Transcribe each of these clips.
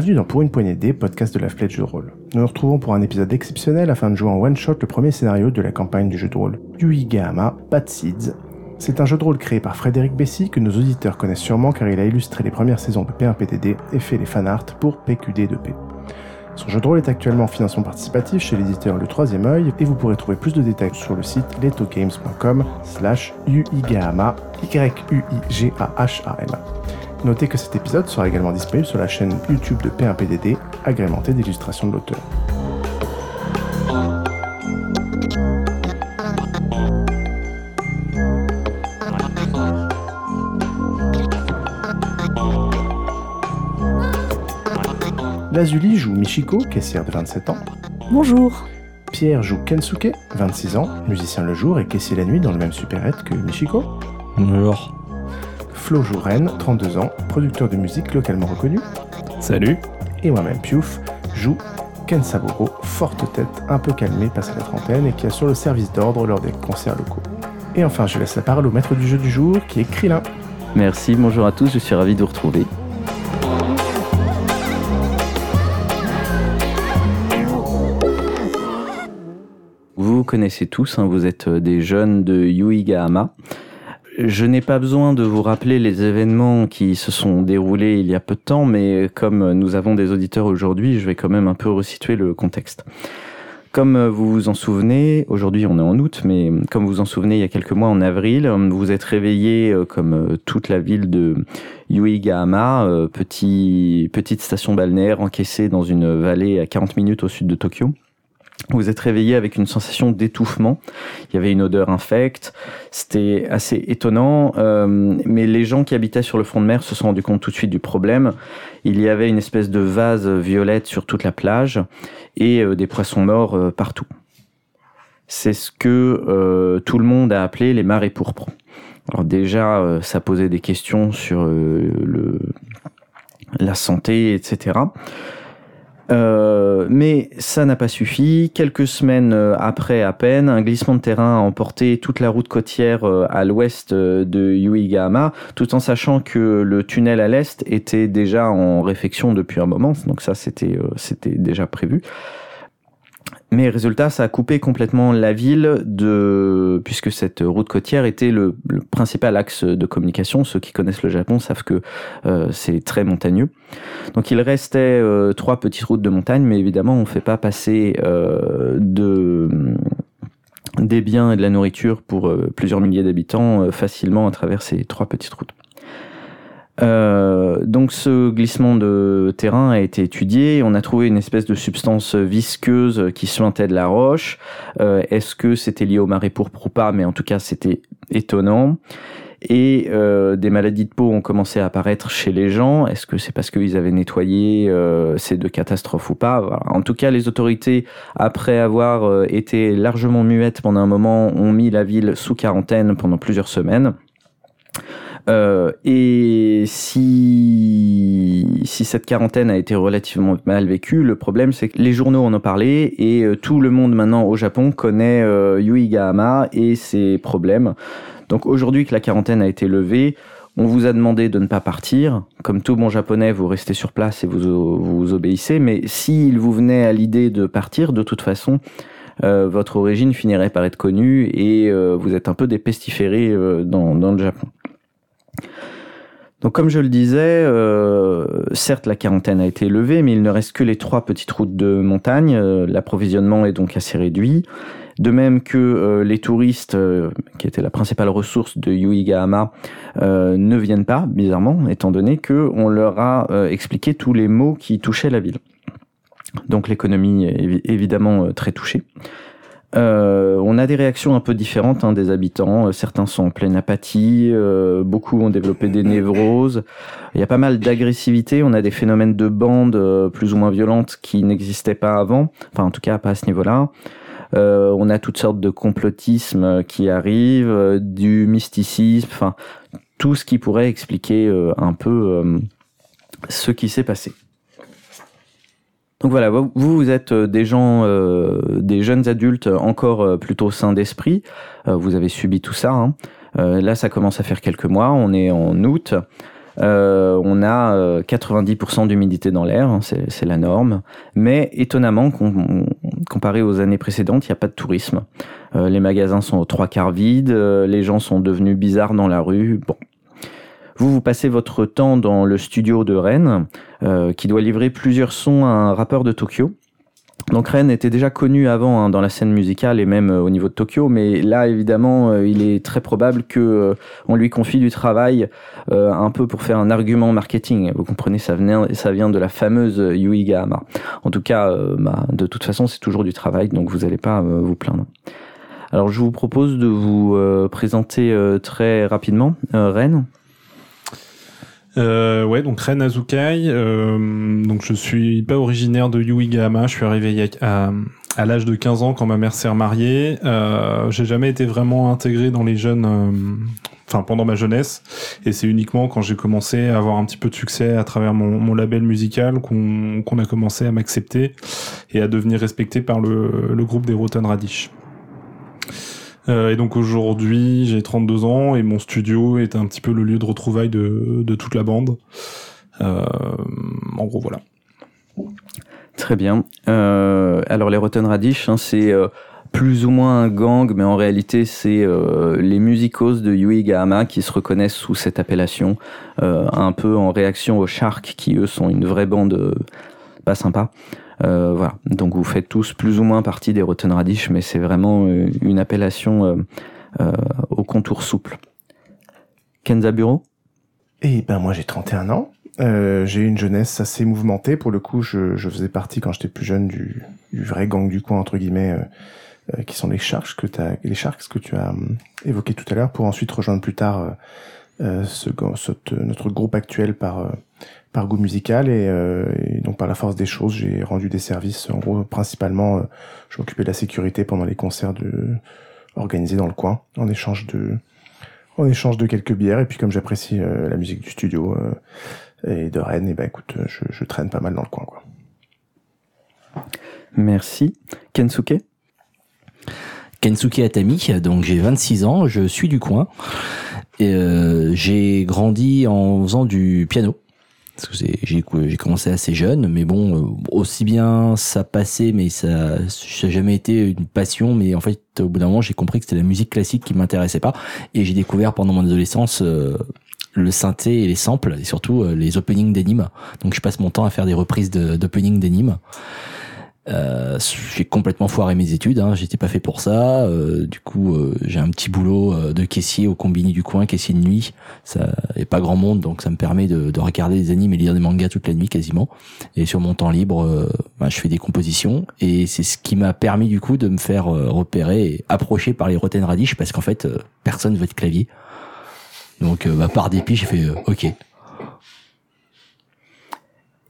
Bienvenue dans Pour une poignée D, podcast de la flèche de rôle. Nous nous retrouvons pour un épisode exceptionnel afin de jouer en one-shot le premier scénario de la campagne du jeu de rôle, Yui Gahama, Bad Seeds. C'est un jeu de rôle créé par Frédéric Bessy que nos auditeurs connaissent sûrement car il a illustré les premières saisons de P1PDD et fait les fanarts pour PQD2P. Son jeu de rôle est actuellement en financement participatif chez l'éditeur Le Troisième Oeil et vous pourrez trouver plus de détails sur le site letogames.com slash uigahama, Y-U-I-G-A-H-A-M. Notez que cet épisode sera également disponible sur la chaîne YouTube de P1PDD, agrémentée d'illustrations de l'auteur. Lazuli joue Michiko, caissière de 27 ans. Bonjour. Pierre joue Kensuke, 26 ans, musicien le jour et caissier la nuit dans le même supérette que Michiko. Bonjour. Flo joue Ren, 32 ans, producteur de musique localement reconnu. Salut. Et moi-même, Piouf, joue Ken Saburo, forte tête, un peu calmée, passé la trentaine et qui assure le service d'ordre lors des concerts locaux. Et enfin, je laisse la parole au maître du jeu du jour, qui est Krillin. Merci, bonjour à tous, je suis ravi de vous retrouver. Vous vous connaissez tous, hein, vous êtes euh, des jeunes de Yuigahama. Je n'ai pas besoin de vous rappeler les événements qui se sont déroulés il y a peu de temps, mais comme nous avons des auditeurs aujourd'hui, je vais quand même un peu resituer le contexte. Comme vous vous en souvenez, aujourd'hui on est en août, mais comme vous vous en souvenez, il y a quelques mois en avril, vous êtes réveillé euh, comme euh, toute la ville de Yuigahama, euh, petit, petite station balnéaire encaissée dans une vallée à 40 minutes au sud de Tokyo. Vous êtes réveillé avec une sensation d'étouffement. Il y avait une odeur infecte. C'était assez étonnant. Euh, mais les gens qui habitaient sur le front de mer se sont rendus compte tout de suite du problème. Il y avait une espèce de vase violette sur toute la plage et euh, des poissons morts euh, partout. C'est ce que tout le monde a appelé les marées pourpres. Alors déjà, ça posait des questions sur la santé, etc. Euh, mais ça n'a pas suffi. Quelques semaines euh, après à peine, un glissement de terrain a emporté toute la route côtière euh, à l'ouest de Yuigahama, tout en sachant que le tunnel à l'est était déjà en réfection depuis un moment. Donc ça, c'était c'était déjà prévu. Mais résultat, ça a coupé complètement la ville de, puisque cette route côtière était le, principal axe de communication. Ceux qui connaissent le Japon savent que euh, c'est très montagneux. Donc il restait euh, trois petites routes de montagne, mais évidemment on ne fait pas passer euh, de des biens et de la nourriture pour plusieurs milliers d'habitants facilement à travers ces trois petites routes. Euh, donc ce glissement de terrain a été étudié. On a trouvé une espèce de substance visqueuse qui suintait de la roche. Euh, Est-ce que c'était lié aux marées pourpres ou pas? Mais en tout cas, c'était étonnant. Et euh, des maladies de peau ont commencé à apparaître chez les gens. Est-ce que c'est parce qu'ils avaient nettoyé ces deux catastrophes ou pas? En tout cas, les autorités, après avoir été largement muettes pendant un moment, ont mis la ville sous quarantaine pendant plusieurs semaines. Euh, et si, cette quarantaine a été relativement mal vécue, le problème c'est que les journaux en ont parlé et euh, tout le monde maintenant au Japon connaît euh, et ses problèmes. Donc aujourd'hui que la quarantaine a été levée, on vous a demandé de ne pas partir. Comme tout bon japonais, vous restez sur place et vous, obéissez. Mais s'il vous venait à l'idée de partir, de toute façon, euh, votre origine finirait par être connue et euh, vous êtes un peu des pestiférés dans, dans le Japon. Donc comme je le disais, euh, certes la quarantaine a été levée, mais il ne reste que les trois petites routes de montagne. Euh, L'approvisionnement est donc assez réduit. De même que euh, les touristes, qui étaient la principale ressource de Yuigahama, ne viennent pas, bizarrement, étant donné que on leur a expliqué tous les maux qui touchaient la ville. Donc l'économie est évi- évidemment très touchée. Euh, on a des réactions un peu différentes hein, des habitants. Euh, Certains sont en pleine apathie, euh, beaucoup ont développé des névroses. Il y a pas mal d'agressivité. On a des phénomènes de bandes plus ou moins violentes qui n'existaient pas avant. Enfin, en tout cas, pas à ce niveau-là. On a toutes sortes de complotismes qui arrivent, du mysticisme, enfin tout ce qui pourrait expliquer un peu ce qui s'est passé. Donc voilà, vous, vous êtes euh, des gens, euh, des jeunes adultes encore euh, plutôt sains d'esprit. Euh, vous avez subi tout ça. hein. Là, ça commence à faire quelques mois. On est en août. on a 90% d'humidité dans l'air, hein, c'est la norme. Mais étonnamment, comparé aux années précédentes, il n'y a pas de tourisme. les magasins sont aux trois quarts vides, les gens sont devenus bizarres dans la rue. Bon, vous, vous passez votre temps dans le studio de Rennes, euh, qui doit livrer plusieurs sons à un rappeur de Tokyo. Donc Rennes était déjà connu avant hein, dans la scène musicale et même euh, au niveau de Tokyo, mais là évidemment euh, il est très probable que on lui confie du travail un peu pour faire un argument marketing. Vous comprenez, ça vient, ça vient de la fameuse Yui Gahama. En tout cas, bah, de toute façon c'est toujours du travail, donc vous n'allez pas vous plaindre. Alors je vous propose de vous présenter très rapidement Rennes. Euh, ouais, donc Ren Azukai. Euh, donc je suis pas originaire de Yuigahama. Je suis arrivé à, à l'âge de 15 ans quand ma mère s'est remariée. Euh, j'ai jamais été vraiment intégré dans les jeunes. Euh, enfin, pendant ma jeunesse, et c'est uniquement quand j'ai commencé à avoir un petit peu de succès à travers mon, mon label musical qu'on a commencé à m'accepter et à devenir respecté par le, le groupe des Rotten Radish. Euh, et donc aujourd'hui, j'ai 32 ans et mon studio est un petit peu le lieu de retrouvailles de, toute la bande. Euh, en gros, voilà. Très bien. Euh, alors les Rotten Radish, hein, c'est plus ou moins un gang, mais en réalité, c'est les musicos de Yui Gahama qui se reconnaissent sous cette appellation, un peu en réaction aux Sharks, qui eux sont une vraie bande pas sympa. Euh, voilà. Donc vous faites tous plus ou moins partie des Rotten Radish, mais c'est vraiment euh, une appellation euh, au contour souple. Kenza Bureau? Eh ben moi j'ai 31 ans. j'ai une jeunesse assez mouvementée. Pour le coup, je, faisais partie quand j'étais plus jeune du, vrai gang du coin entre guillemets, qui sont les Sharks que as, les Sharks que tu as évoqué tout à l'heure, pour ensuite rejoindre plus tard notre groupe actuel par par goût musical euh, et, donc par la force des choses, j'ai rendu des services. En gros, principalement, euh, je m'occupais de la sécurité pendant les concerts de, organisés dans le coin, en échange de, en échange de quelques bières. Et puis comme j'apprécie euh, la musique du studio et de Rennes, et ben écoute, je, je, traîne pas mal dans le coin, quoi. Merci, Kensuke? Kensuke Atami, donc j'ai 26 ans, je suis du coin. Euh, j'ai grandi en faisant du piano j'ai commencé assez jeune, mais bon, euh, aussi bien ça passait, mais ça, n'a jamais été une passion. Mais en fait, au bout d'un moment, j'ai compris que c'était la musique classique qui m'intéressait pas, et j'ai découvert pendant mon adolescence euh, le synthé et les samples, et surtout euh, les openings d'animes. Donc, je passe mon temps à faire des reprises d'openings d'animes. Euh, j'ai complètement foiré mes études, hein, j'étais pas fait pour ça. Euh, du coup, euh, j'ai un petit boulot euh, de caissier au combini du coin, caissier de nuit. Ça est pas grand monde, donc ça me permet de, de, regarder des animes et lire des mangas toute la nuit quasiment. Et sur mon temps libre, bah, je fais des compositions et c'est ce qui m'a permis du coup de me faire repérer et approcher par les Rotten Radish parce qu'en fait, personne veut de clavier. Donc, bah, par dépit, j'ai fait OK,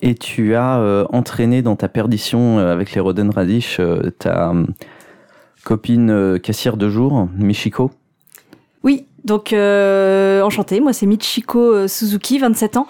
et tu as euh, entraîné dans ta perdition euh, avec les Roden Radish euh, ta copine cassière de jour, Michiko. Oui, donc enchantée, moi c'est Michiko Suzuki, 27 ans.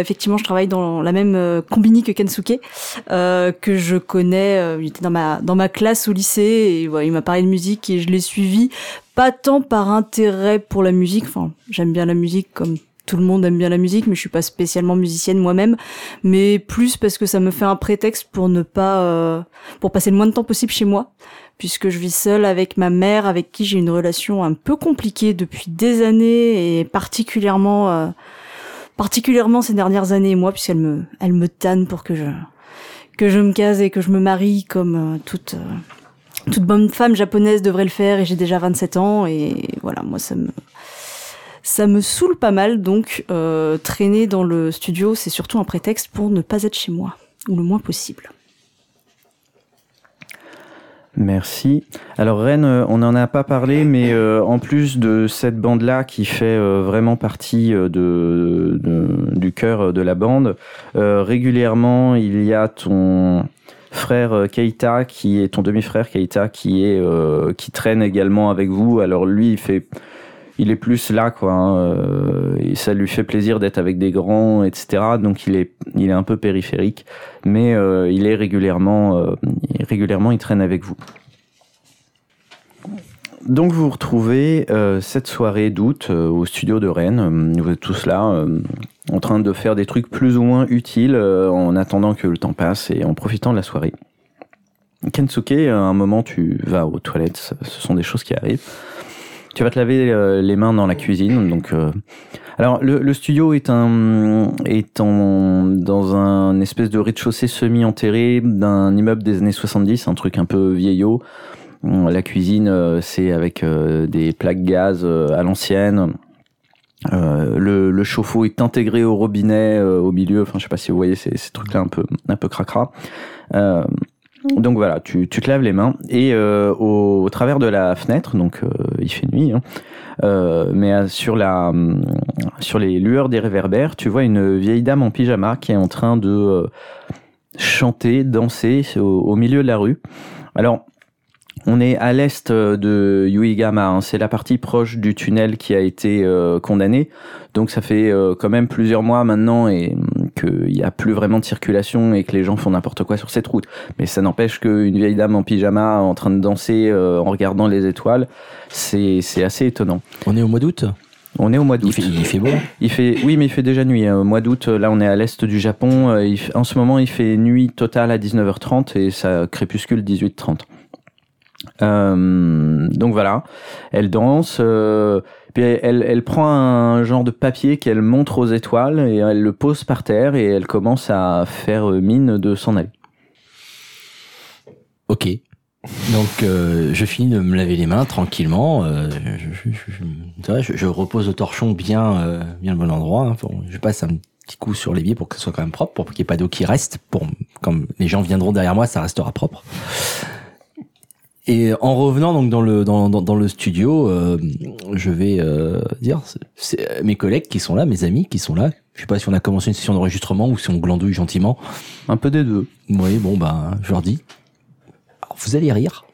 Effectivement, je travaille dans la même combini que Kensuke, que je connais. il était dans ma dans ma classe au lycée et il m'a parlé de musique et je l'ai suivi pas tant par intérêt pour la musique. Enfin, j'aime bien la musique comme tout le monde aime bien la musique, mais je suis pas spécialement musicienne moi-même, mais plus parce que ça me fait un prétexte pour ne pas, euh, pour passer le moins de temps possible chez moi, puisque je vis seule avec ma mère, avec qui j'ai une relation un peu compliquée depuis des années et particulièrement, euh, particulièrement ces dernières années moi, puisqu'elle me, elle me tanne pour que je, que je me case et que je me marie comme euh, toute. toute bonne femme japonaise devrait le faire et j'ai déjà 27 ans et voilà moi ça me ça me saoule pas mal, donc euh, traîner dans le studio, c'est surtout un prétexte pour ne pas être chez moi, ou le moins possible. Merci. Alors Rennes, euh, on n'en a pas parlé, mais euh, en plus de cette bande-là qui fait vraiment partie de, du cœur de la bande, régulièrement il y a ton frère Keita qui est ton demi-frère Keita qui est qui traîne également avec vous. Alors lui il fait il est plus là, quoi. Hein, euh, ça lui fait plaisir d'être avec des grands, etc. Donc il est, il est un peu périphérique, mais euh, il est régulièrement, euh, régulièrement, il traîne avec vous. Donc vous vous retrouvez cette soirée d'août au studio de Rennes. Vous êtes tous là en train de faire des trucs plus ou moins utiles en attendant que le temps passe et en profitant de la soirée. Kensuke, à un moment tu vas aux toilettes, ce sont des choses qui arrivent. Tu vas te laver euh, les mains dans la cuisine. Donc, euh, alors le, le studio est un est en, dans un espèce de rez-de-chaussée semi-enterré d'un immeuble des années 70, un truc un peu vieillot. Hum, La cuisine, euh, c'est avec euh, des plaques gaz euh, à l'ancienne. Euh, le, le chauffe-eau est intégré au robinet euh, au milieu. Enfin, je sais pas si vous voyez ces, ces trucs-là un peu un peu cracra. Euh, donc voilà, tu, tu te laves les mains et euh, au, au travers de la fenêtre, donc euh, il fait nuit, hein, euh, mais euh, sur la hum, sur les lueurs des réverbères, tu vois une vieille dame en pyjama qui est en train de euh, chanter, danser au, au milieu de la rue. Alors on est à l'est euh, de Yuigama, hein. c'est la partie proche du tunnel qui a été condamné. Donc ça fait quand même plusieurs mois maintenant et hum, qu'il n'y a plus vraiment de circulation et que les gens font n'importe quoi sur cette route. Mais ça n'empêche qu'une vieille dame en pyjama en train de danser euh, en regardant les étoiles, c'est assez étonnant. On est au mois d'août On est au mois d'août. il fait beau. Il fait, oui, mais il fait déjà nuit. Au mois d'août, là, on est à l'est du Japon. Euh, il en ce moment, il fait nuit totale à 19h30 et ça crépuscule 18h30. Euh, donc voilà, elle danse. euh, puis elle, prend un genre de papier qu'elle montre aux étoiles et elle le pose par terre et elle commence à faire euh, mine de s'en aller. Ok. Donc je finis de me laver les mains tranquillement. je, repose le torchon bien, bien le bon endroit. hein. Je passe un petit coup sur l'évier pour que ce soit quand même propre, pour qu'il n'y ait pas d'eau qui reste. Pour comme les gens viendront derrière moi, ça restera propre. Et en revenant donc dans le dans, dans, dans le studio, euh, je vais euh, dire c'est- mes collègues qui sont là, mes amis qui sont là. Je sais pas si on a commencé une session d'enregistrement ou si on glandouille gentiment. Un peu des deux. Oui, bon, ben, je leur dis. Alors, vous allez rire.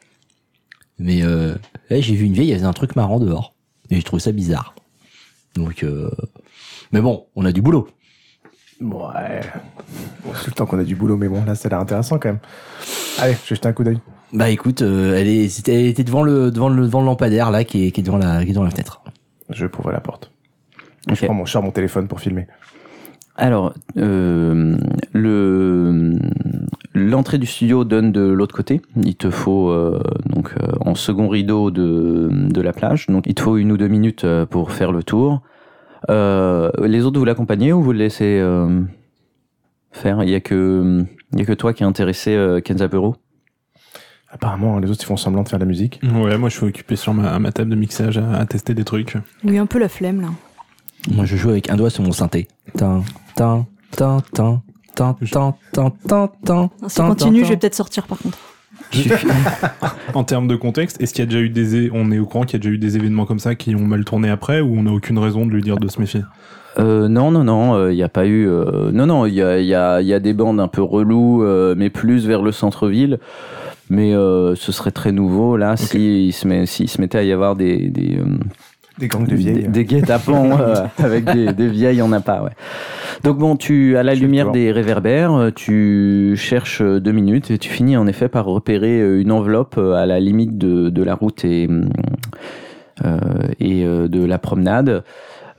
Mais euh, là, j'ai vu une vieille, elle faisait un truc marrant dehors. Et j'ai trouvé ça bizarre. Donc, euh... mais bon, on a du boulot. Ouais. Bon, c'est le temps qu'on a du boulot, mais bon, là, ça a l'air intéressant quand même. Allez, je vais jeter un coup d'œil. Bah écoute, euh, elle, est, c'était- elle était devant le, devant le, devant le lampadaire là, qui est, qui est devant la, qui est devant la fenêtre. Je ouvre la porte. Ok. Je prends mon, sors mon téléphone pour filmer. Alors, euh, le l'entrée du studio donne de l'autre côté. Il te faut euh, donc euh, en second rideau de de la plage. Donc, il te faut une ou deux minutes euh, pour faire le tour. Euh, les autres, vous l'accompagnez ou vous le laissez euh, faire? Il y a que il y a que toi qui est intéressé, euh, Kenzaburo. Apparemment, les autres, ils font semblant de faire de la musique. Ouais, moi je suis occupé sur ma, ma table de mixage à, à tester des trucs. Oui, un peu la flemme là. Moi, je joue avec un doigt sur mon synthé. Tin, tin, tin, tin, tin, tin, tin, tin, tin. Si continue, je vais peut-être sortir par contre. En termes de contexte, est-ce qu'il y a déjà eu des, on est au courant qu'il y a déjà eu des événements comme ça qui ont mal tourné après ou on n'a aucune raison de lui dire de se méfier? Euh, non, non, non, il n'y a pas eu. euh, non, non, il y a, y, a, y a des bandes un peu reloues, euh, mais plus vers le centre-ville. Mais euh, ce serait très nouveau là si il se met, s'il se mettait à y avoir des des, euh, Des gangs de vieilles. des, des guet-apens euh, avec des, des vieilles, on n'a pas. Ouais. Donc bon, tu à la Je lumière des réverbères, euh, tu cherches euh, deux minutes et tu finis en effet par repérer euh, une enveloppe à la limite de, de la route et et de la promenade.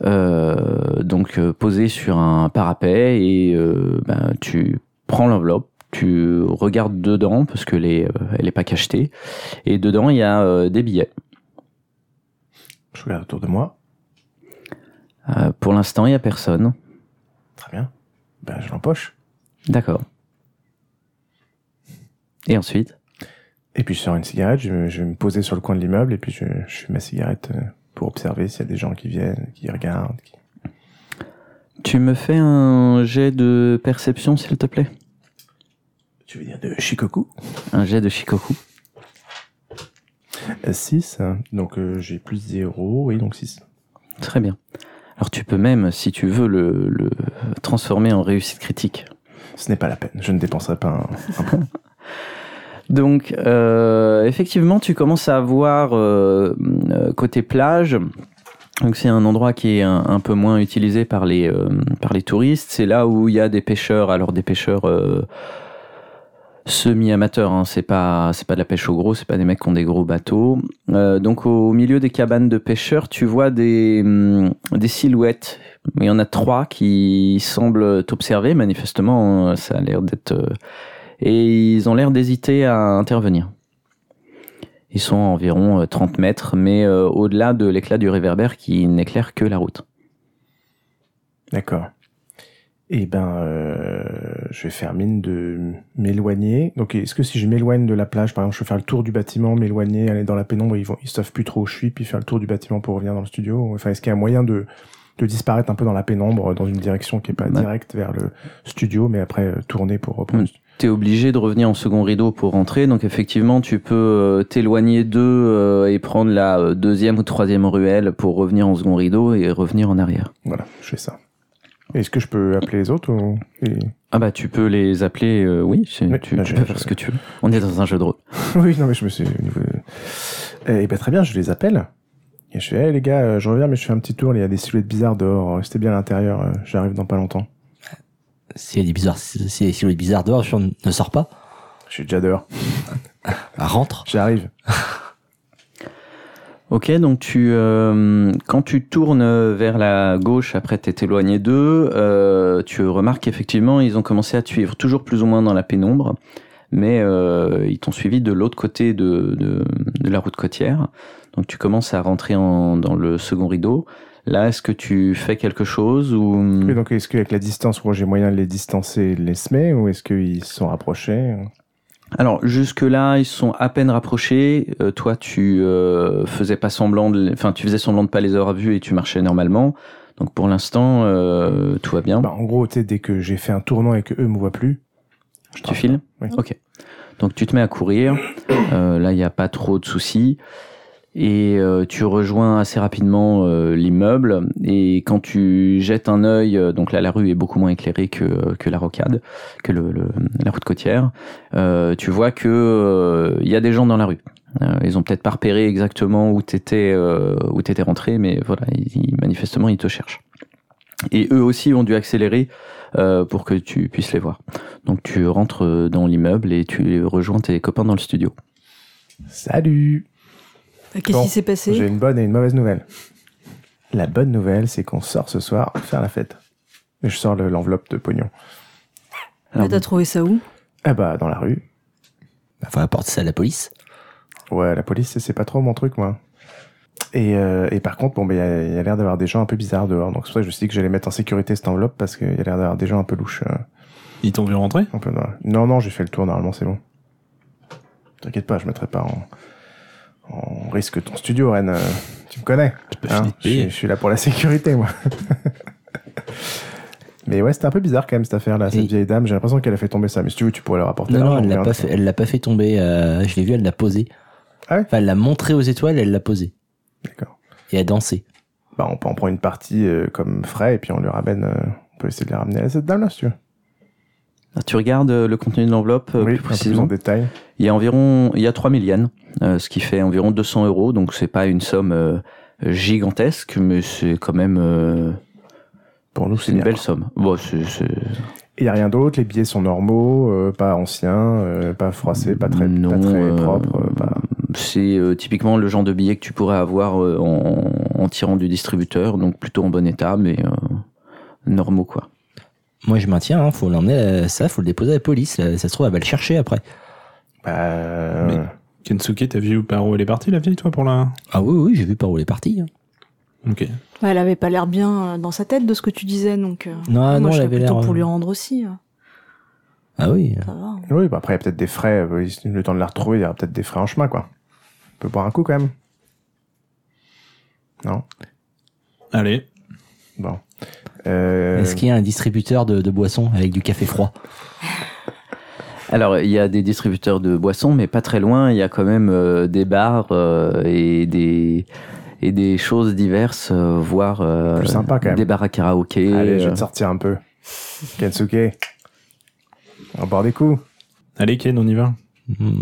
Euh, donc posée sur un parapet et euh, ben, tu prends l'enveloppe, tu regardes dedans parce que les, euh, elle est pas cachetée et dedans il y a euh, des billets. Je regarde autour de moi. Euh, pour l'instant il y a personne. Très bien. Ben, je l'empoche. D'accord. Et ensuite? Et puis, je sors une cigarette. Je, vais me poser sur le coin de l'immeuble et puis je, je fume ma cigarette pour observer s'il y a des gens qui viennent, qui regardent. qui- Tu me fais un jet de perception, s'il te plaît? Tu veux dire de Shikoku? Un jet de Shikoku. 6. Donc, euh, j'ai plus 0. Oui, donc 6. Très bien. Alors tu peux même, si tu veux, le, le transformer en réussite critique. Ce n'est pas la peine. Je ne dépenserai pas un, un point. Donc, euh, effectivement, tu commences à voir euh, euh, côté plage. Donc, c'est un endroit qui est un, un peu moins utilisé par les euh, par les touristes. C'est là où il y a des pêcheurs. Alors des pêcheurs, euh, semi-amateur, hein, c'est pas c'est pas de la pêche au gros, c'est pas des mecs qui ont des gros bateaux. Euh, donc au milieu des cabanes de pêcheurs, tu vois des hum, des silhouettes. Il y en a trois qui semblent t'observer. Manifestement, euh, ça a l'air d'être euh, et ils ont l'air d'hésiter à intervenir. Ils sont à environ euh, 30 mètres, mais euh, au-delà de l'éclat du réverbère qui n'éclaire que la route. D'accord. Eh ben, euh, je vais faire mine de m'éloigner. Donc, est-ce que si je m'éloigne de la plage, par exemple, je peux faire le tour du bâtiment, m'éloigner, aller dans la pénombre, ils vont, ils savent plus trop où je suis, puis faire le tour du bâtiment pour revenir dans le studio. Enfin, est-ce qu'il y a un moyen de, de disparaître un peu dans la pénombre, dans une direction qui est pas Bah. directe vers le studio, mais après euh, tourner pour reprendre. Mm. T'es obligé de revenir en second rideau pour rentrer, donc effectivement tu peux euh, t'éloigner d'eux euh, et prendre la deuxième ou troisième ruelle pour revenir en second rideau et revenir en arrière. Voilà, je fais ça. Est-ce que je peux appeler les autres ou... et- Ah bah tu peux les appeler, euh, oui, c'est- Oui, tu, bah, tu peux faire ce que tu veux. On est dans un jeu de rôle. Oui, non, mais je me suis. Eh ben très bien, je les appelle. Et je fais, hey, les gars, euh, je reviens, mais je fais un petit tour. Il y a des silhouettes bizarres dehors. Restez bien à l'intérieur. euh, J'arrive dans pas longtemps. S'il y a des bizarres, s'il y a des silhouettes bizarres dehors, je ne sors pas. Je suis déjà dehors. Rentre. J'arrive. Ok, donc tu, euh, quand tu tournes vers la gauche, après t'es éloigné d'eux, euh, tu remarques qu'effectivement ils ont commencé à te suivre toujours plus ou moins dans la pénombre, mais euh, ils t'ont suivi de l'autre côté de, de, de la route côtière. Donc tu commences à rentrer en, dans le second rideau. Là, est-ce que tu fais quelque chose ou? Donc, est-ce qu'avec la distance, j'ai moyen de les distancer de les semer ou est-ce qu'ils se sont rapprochés? Alors jusque-là, ils sont à peine rapprochés. Euh, toi, tu euh, faisais pas semblant, de, enfin, tu faisais semblant de pas les avoir vus et tu marchais normalement. Donc pour l'instant, euh, tout va bien. bah, En gros, dès que j'ai fait un tournant et que eux me voient plus, je tu files Oui. Ok. Donc tu te mets à courir. Euh, là, il n'y a pas trop de soucis. Et euh, tu rejoins assez rapidement euh, l'immeuble. Et quand tu jettes un œil, euh, donc là la rue est beaucoup moins éclairée que, que la rocade, que le, le- la route côtière, euh, tu vois que euh, il y a des gens dans la rue. Euh, ils ont peut-être pas repéré exactement où t'étais euh, où t'étais rentré, mais voilà, ils, manifestement ils te cherchent. Et eux aussi ont dû accélérer euh, pour que tu puisses les voir. Donc tu rentres dans l'immeuble et tu rejoins tes copains dans le studio. Salut Qu'est-ce Bon, qui s'est J'ai passé une bonne et une mauvaise nouvelle. La bonne nouvelle, c'est qu'on sort ce soir faire la fête. Et je sors le- l'enveloppe de pognon. Alors, Mais T'as trouvé ça où? Ah bah, dans la rue. Il faut apporter ça à la police. Ouais, la police, c'est pas trop mon truc, moi. Et, euh, et par contre, bon, ben, il y a, y a l'air d'avoir des gens un peu bizarres dehors. Donc, c'est pour ça que je me suis dit que j'allais mettre en sécurité cette enveloppe parce qu'il y a l'air d'avoir des gens un peu louches. euh, Ils t'ont vu rentrer? un peu Non, non, j'ai fait le tour, normalement, c'est bon. T'inquiète pas, je mettrai pas en, en risque ton studio, Ren. euh, tu me connais. hein, je, suis, payer. je suis là pour la sécurité, moi. Mais ouais, c'était un peu bizarre quand même cette affaire-là, cette Et- vieille dame. J'ai l'impression qu'elle a fait tomber ça. Mais si tu veux, tu pourrais leur apporter Non, non, elle l'a pas fait, elle l'a pas fait tomber. euh, je l'ai vu, elle l'a posé. Ah ouais? Enfin, elle l'a montré aux étoiles, elle l'a posé. D'accord. Et elle a dansé. Bah, on peut en prendre une partie euh, comme frais et puis on lui ramène. euh, on peut essayer de les ramener à cette dame-là, si tu veux. Tu regardes euh, le contenu de l'enveloppe euh, oui, plus plus en précisément. détail. Il y a environ, il y a 3000 yens, euh, ce qui fait environ 200 euros. Donc c'est pas une somme euh, gigantesque, mais c'est quand même euh, Pour nous, c'est une bien, belle somme. Bon, Il n'y a rien d'autre, les billets sont normaux, pas anciens, pas froissés, pas très, Non, pas très propres. pas... c'est typiquement le genre de billet que tu pourrais avoir en, en tirant du distributeur, donc plutôt en bon état, mais normaux quoi. Moi, je maintiens, hein, faut l'emmener, ça, faut le déposer à la police. Ça se trouve, elle va le chercher après. Bah, euh, Mais- Kensuke, t'as vu par où elle est partie, la vieille, toi, pour la... Ah oui, oui, j'ai vu par où elle est partie. hein. Ok. Ouais, Elle avait pas l'air bien euh, dans sa tête de ce que tu disais, donc. euh, Non, moi, non, je elle avait plutôt l'air. pour lui rendre aussi. euh, Ah oui. Ça va. Oui, bah après, il y a peut-être des frais. le temps de la retrouver, il y aura peut-être des frais en chemin, quoi. On peut boire un coup quand même. Non? Allez. Bon. Euh, Est-ce qu'il y a un distributeur de, de boissons avec du café froid Alors il y a des distributeurs de boissons, mais pas très loin, il y a quand même euh, des bars euh, et des et des choses diverses, euh, voire euh, Plus sympa, quand même. des bars à karaoké. Allez, je vais te sortir un peu. Kensuke. On va boire des coups. Allez, Ken, on y va. Hmm,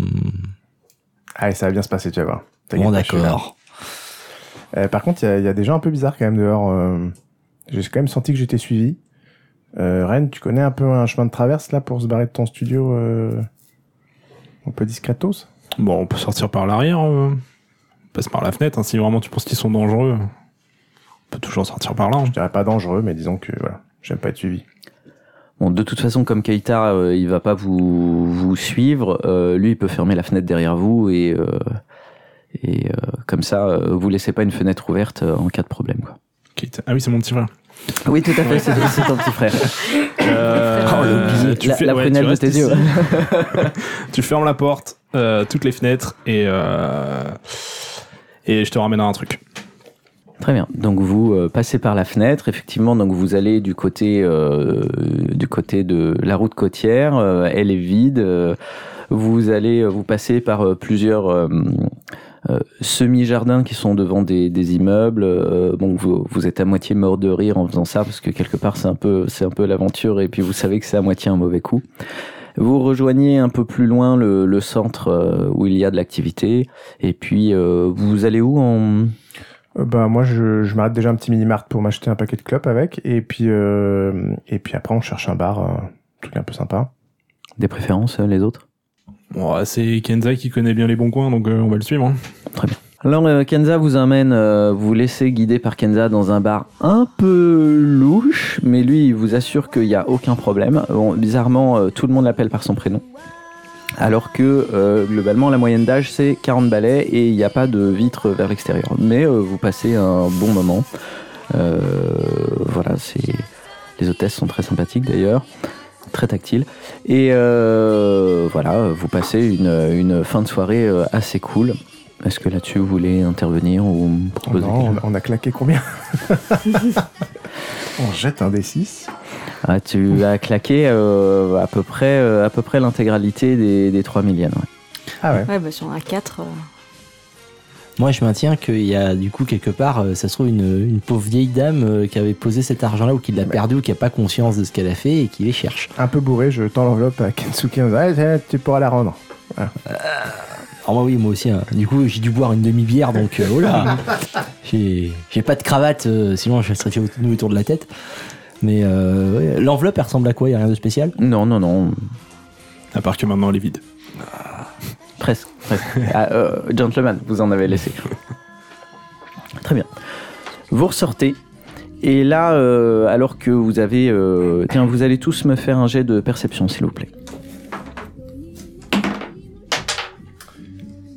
Allez, ça va bien se passer, tu vas voir. Bon, d'accord. Euh, par contre, il y a- il y, a des gens un peu bizarres quand même dehors. J'ai quand même senti que j'étais suivi. Euh, Ren, tu connais un peu un chemin de traverse là pour se barrer de ton studio euh, peut discretos? Bon, on peut sortir par l'arrière. euh. On passe par la fenêtre. hein. Si vraiment tu penses qu'ils sont dangereux, on peut toujours sortir par là. hein. Je dirais pas dangereux, mais disons que voilà, j'aime pas être suivi. Bon, de toute façon, comme Keita, euh, il va pas vous, vous suivre, euh, lui, il peut fermer la fenêtre derrière vous et, euh, et euh, comme ça, euh, vous laissez pas une fenêtre ouverte euh, en cas de problème. Quoi. Ah oui, c'est mon petit frère. Oui, tout à fait, c'est ton petit frère. Euh, Oh, tu La, fais- la ouais, prunelle tu de tes yeux. tu fermes la porte, euh, toutes les fenêtres et euh, et je te ramène un truc. Très bien. Donc vous euh, passez par la fenêtre, effectivement. Donc vous allez du côté euh, du côté de la route côtière. euh, elle est vide. euh, vous allez vous passer par euh, plusieurs semi-jardins qui sont devant des, des immeubles. euh, bon, vous, vous êtes à moitié mort de rire en faisant ça parce que quelque part c'est un peu c'est un peu l'aventure et puis vous savez que c'est à moitié un mauvais coup. Vous rejoignez un peu plus loin le, le centre euh, où il y a de l'activité et puis euh, vous allez où en Euh, bah moi je, je m'arrête déjà un petit mini-mart pour m'acheter un paquet de clopes avec et puis euh, et puis après on cherche un bar, un truc un peu sympa. des préférences euh, les autres? Bon, ouais, c'est Kenza qui connaît bien les bons coins, donc euh, on va le suivre. hein. Alors euh, Kenza vous amène, euh, vous laissez guider par Kenza dans un bar un peu louche, mais lui il vous assure qu'il n'y a aucun problème. Bizarrement, tout le monde l'appelle par son prénom. Alors que globalement la moyenne d'âge c'est 40 balais et il n'y a pas de vitre vers l'extérieur. Mais vous passez un bon moment. Voilà, les hôtesses sont très sympathiques d'ailleurs, très tactiles. Et euh, voilà, vous passez une, une fin de soirée euh, assez cool. Est-ce que là-dessus vous voulez intervenir ou me Oh proposer non, quelque chose on, on a claqué combien? On jette un des 6 Ah, Tu as claqué euh, à peu près, euh, à peu près l'intégralité des, des 3 millions. ouais. Ah ouais. Ouais, bah sur un 4. euh, Moi, je maintiens qu'il y a du coup quelque part, euh, ça se trouve une, une pauvre vieille dame euh, qui avait posé cet argent-là ou qui l'a perdu ou qui a pas conscience de ce qu'elle a fait et qui les cherche. Un peu bourré, je tends l'enveloppe à Kensuke en disant Ah, tu pourras la rendre. Alors moi oui, moi aussi. hein. Du coup, j'ai dû boire une demi-bière, donc euh, oh là, j'ai pas de cravate, euh, sinon je serais fait autour de la tête. Mais euh, ouais, l'enveloppe, elle ressemble à quoi? Il y a rien de spécial? Non, non, non, À part que maintenant elle est vide. Presque. presque. Ah, euh, gentleman, vous en avez laissé. Très bien. Vous ressortez. Et là, euh, alors que vous avez... euh, tiens, vous allez tous me faire un jet de perception, s'il vous plaît.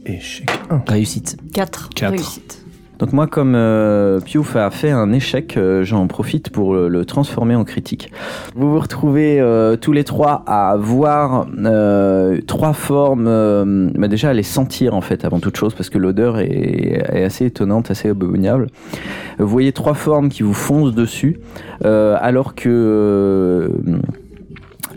Échec 1. Réussite. 4. Quatre. Réussite. Donc moi, comme euh, Piouf a fait un échec, euh, j'en profite pour le, transformer en critique. Vous vous retrouvez euh, tous les trois à voir euh, trois formes, bah déjà à les sentir en fait avant toute chose, parce que l'odeur est, est assez étonnante, assez abominable. Vous voyez trois formes qui vous foncent dessus, alors que...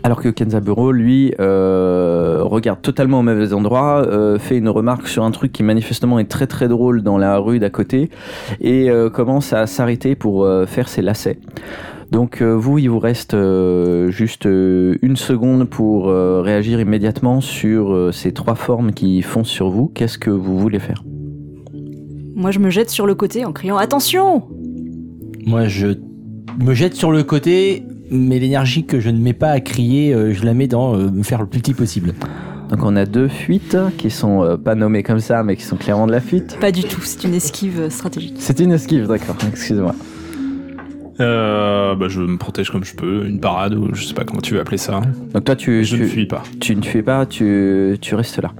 alors que Kenzaburo, lui, euh, regarde totalement au mauvais endroit, euh, fait une remarque sur un truc qui manifestement est très très drôle dans la rue d'à côté et euh, commence à s'arrêter pour euh, faire ses lacets. Donc euh, vous, il vous reste euh, juste euh, une seconde pour euh, réagir immédiatement sur euh, ces trois formes qui foncent sur vous. Qu'est-ce que vous voulez faire? Moi, je me jette sur le côté en criant Attention Moi, je me jette sur le côté, mais l'énergie que je ne mets pas à crier, euh, je la mets dans euh, me faire le plus petit possible. Donc on a deux fuites qui sont euh, pas nommées comme ça, mais qui sont clairement de la fuite. Pas du tout, c'est une esquive stratégique. C'est une esquive, d'accord. Excusez-moi. Euh, bah, je me protège comme je peux, une parade ou je sais pas comment tu veux appeler ça. Donc toi, tu, je tu, ne fuis pas. tu ne fais pas, tu, tu restes là.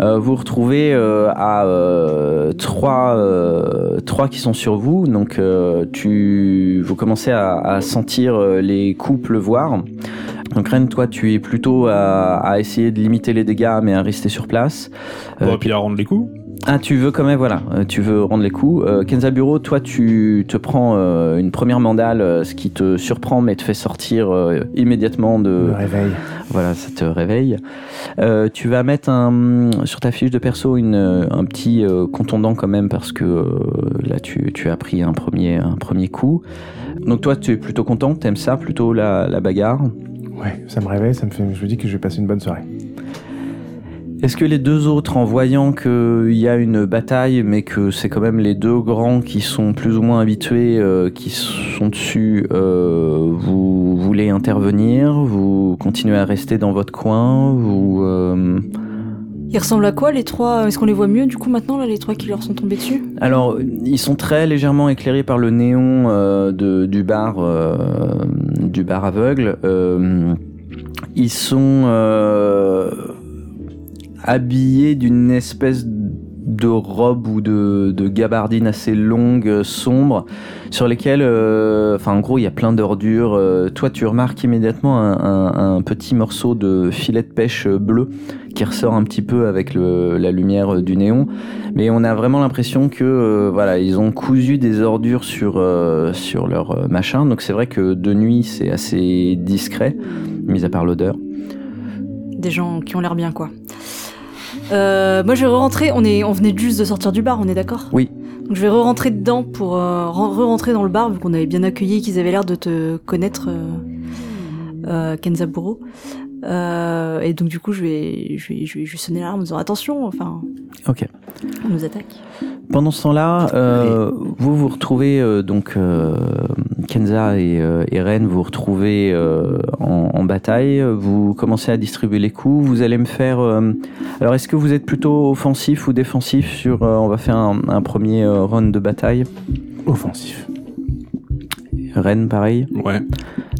Euh, vous retrouvez euh, à euh, trois, euh, trois qui sont sur vous, donc euh, tu, vous commencez à, à sentir les coups pleuvoir. Donc Ren, toi, tu es plutôt à, à essayer de limiter les dégâts, mais à rester sur place. Bon, puis à rendre les coups. Ah, tu veux quand même, voilà, euh, tu veux rendre les coups. Euh, Kenza Bureau, toi, tu te prends euh, une première mandale, euh, ce qui te surprend, mais te fait sortir immédiatement de, Me réveille. voilà, ça te réveille. Tu vas mettre un, sur ta fiche de perso une, un petit contondant quand même parce que là tu, tu as pris un premier, un premier coup. Donc toi tu es plutôt content, t'aimes ça, plutôt la, la bagarre? Ouais, ça me réveille, ça me fait. Je me dis que je vais passer une bonne soirée. Est-ce que les deux autres, en voyant qu'il y a une bataille, mais que c'est quand même les deux grands qui sont plus ou moins habitués, euh, qui sont dessus, euh, vous voulez intervenir? Vous continuez à rester dans votre coin? Vous, euh, Ils ressemblent à quoi les trois? Est-ce qu'on les voit mieux du coup maintenant là les trois qui leur sont tombés dessus? Alors, ils sont très légèrement éclairés par le néon euh, de, du bar, euh, du bar aveugle. Euh, ils sont habillés d'une espèce de robe ou de, gabardine assez longue, euh, sombre, sur lesquelles, euh, enfin en gros, il y a plein d'ordures. Euh, toi, tu remarques immédiatement un, petit morceau de filet de pêche bleu qui ressort un petit peu avec la lumière du néon. Mais on a vraiment l'impression que voilà, ils ont cousu des ordures sur sur leur machin. Donc c'est vrai que de nuit c'est assez discret, mis à part l'odeur. Des gens qui ont l'air bien quoi. Euh, moi je vais re-rentrer, on, est, on venait juste de sortir du bar, on est d'accord? Oui. Donc je vais re-rentrer dedans pour euh, re- re-rentrer dans le bar vu qu'on avait bien accueilli et qu'ils avaient l'air de te connaître, euh, euh, Kenzaburo. Euh, et donc du coup je vais, je vais, je vais, je vais sonner l'alarme en disant attention, enfin Ok. on nous attaque. Pendant ce temps-là, euh, vous vous retrouvez euh, donc euh, Kenza et, euh, et Ren, vous vous retrouvez euh, en, en bataille. Vous commencez à distribuer les coups. Vous allez me faire. euh, alors, est-ce que vous êtes plutôt offensif ou défensif sur euh, On va faire un, un premier euh, round de bataille? Offensif. Ren, pareil. Ouais.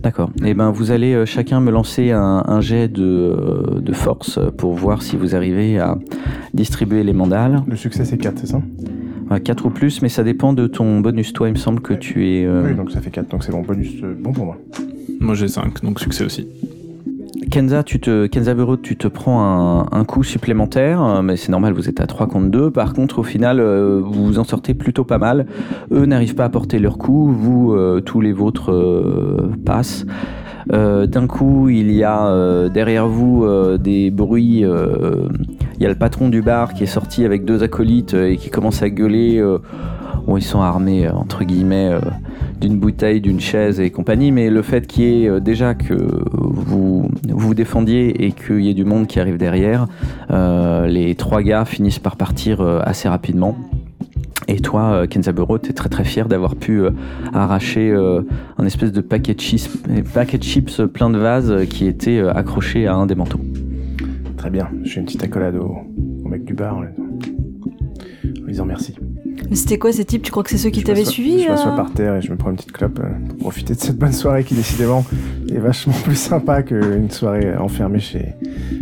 D'accord. Et ben, vous allez euh, chacun me lancer un, un jet de, euh, de force pour voir si vous arrivez à distribuer les mandales. Le succès, c'est 4, c'est ça? 4 ou plus, mais ça dépend de ton bonus. Toi, il me semble que tu es. euh, Oui, donc ça fait 4, donc c'est bon bonus, euh, bon pour moi. Moi j'ai 5, donc succès aussi. Kenza, tu te, Kenza Bureau, tu te prends un, un coup supplémentaire, euh, mais c'est normal, vous êtes à 3 contre 2. Par contre, au final, euh, vous vous en sortez plutôt pas mal. Eux n'arrivent pas à porter leur coup, vous, euh, tous les vôtres passent. D'un coup, il y a derrière vous des bruits. il y a le patron du bar qui est sorti avec deux acolytes et qui commence à gueuler. Bon, ils sont armés, euh, entre guillemets, euh, d'une bouteille, d'une chaise et compagnie, mais le fait qu'il y ait euh, déjà que vous vous défendiez et qu'il y ait du monde qui arrive derrière, les trois gars finissent par partir assez rapidement. Et toi, Kenzaburo, tu es très très fier d'avoir pu arracher un espèce de paquet chips, chips plein de vases qui était accroché à un des manteaux. Très bien, je fais une petite accolade au, mec du bar en en lui disant merci. Mais c'était quoi ces types? Tu crois que c'est ceux qui t'avaient suivi Je m'assois euh par terre et je me prends une petite clope euh, pour profiter de cette bonne soirée qui décidément est vachement plus sympa qu'une soirée enfermée chez,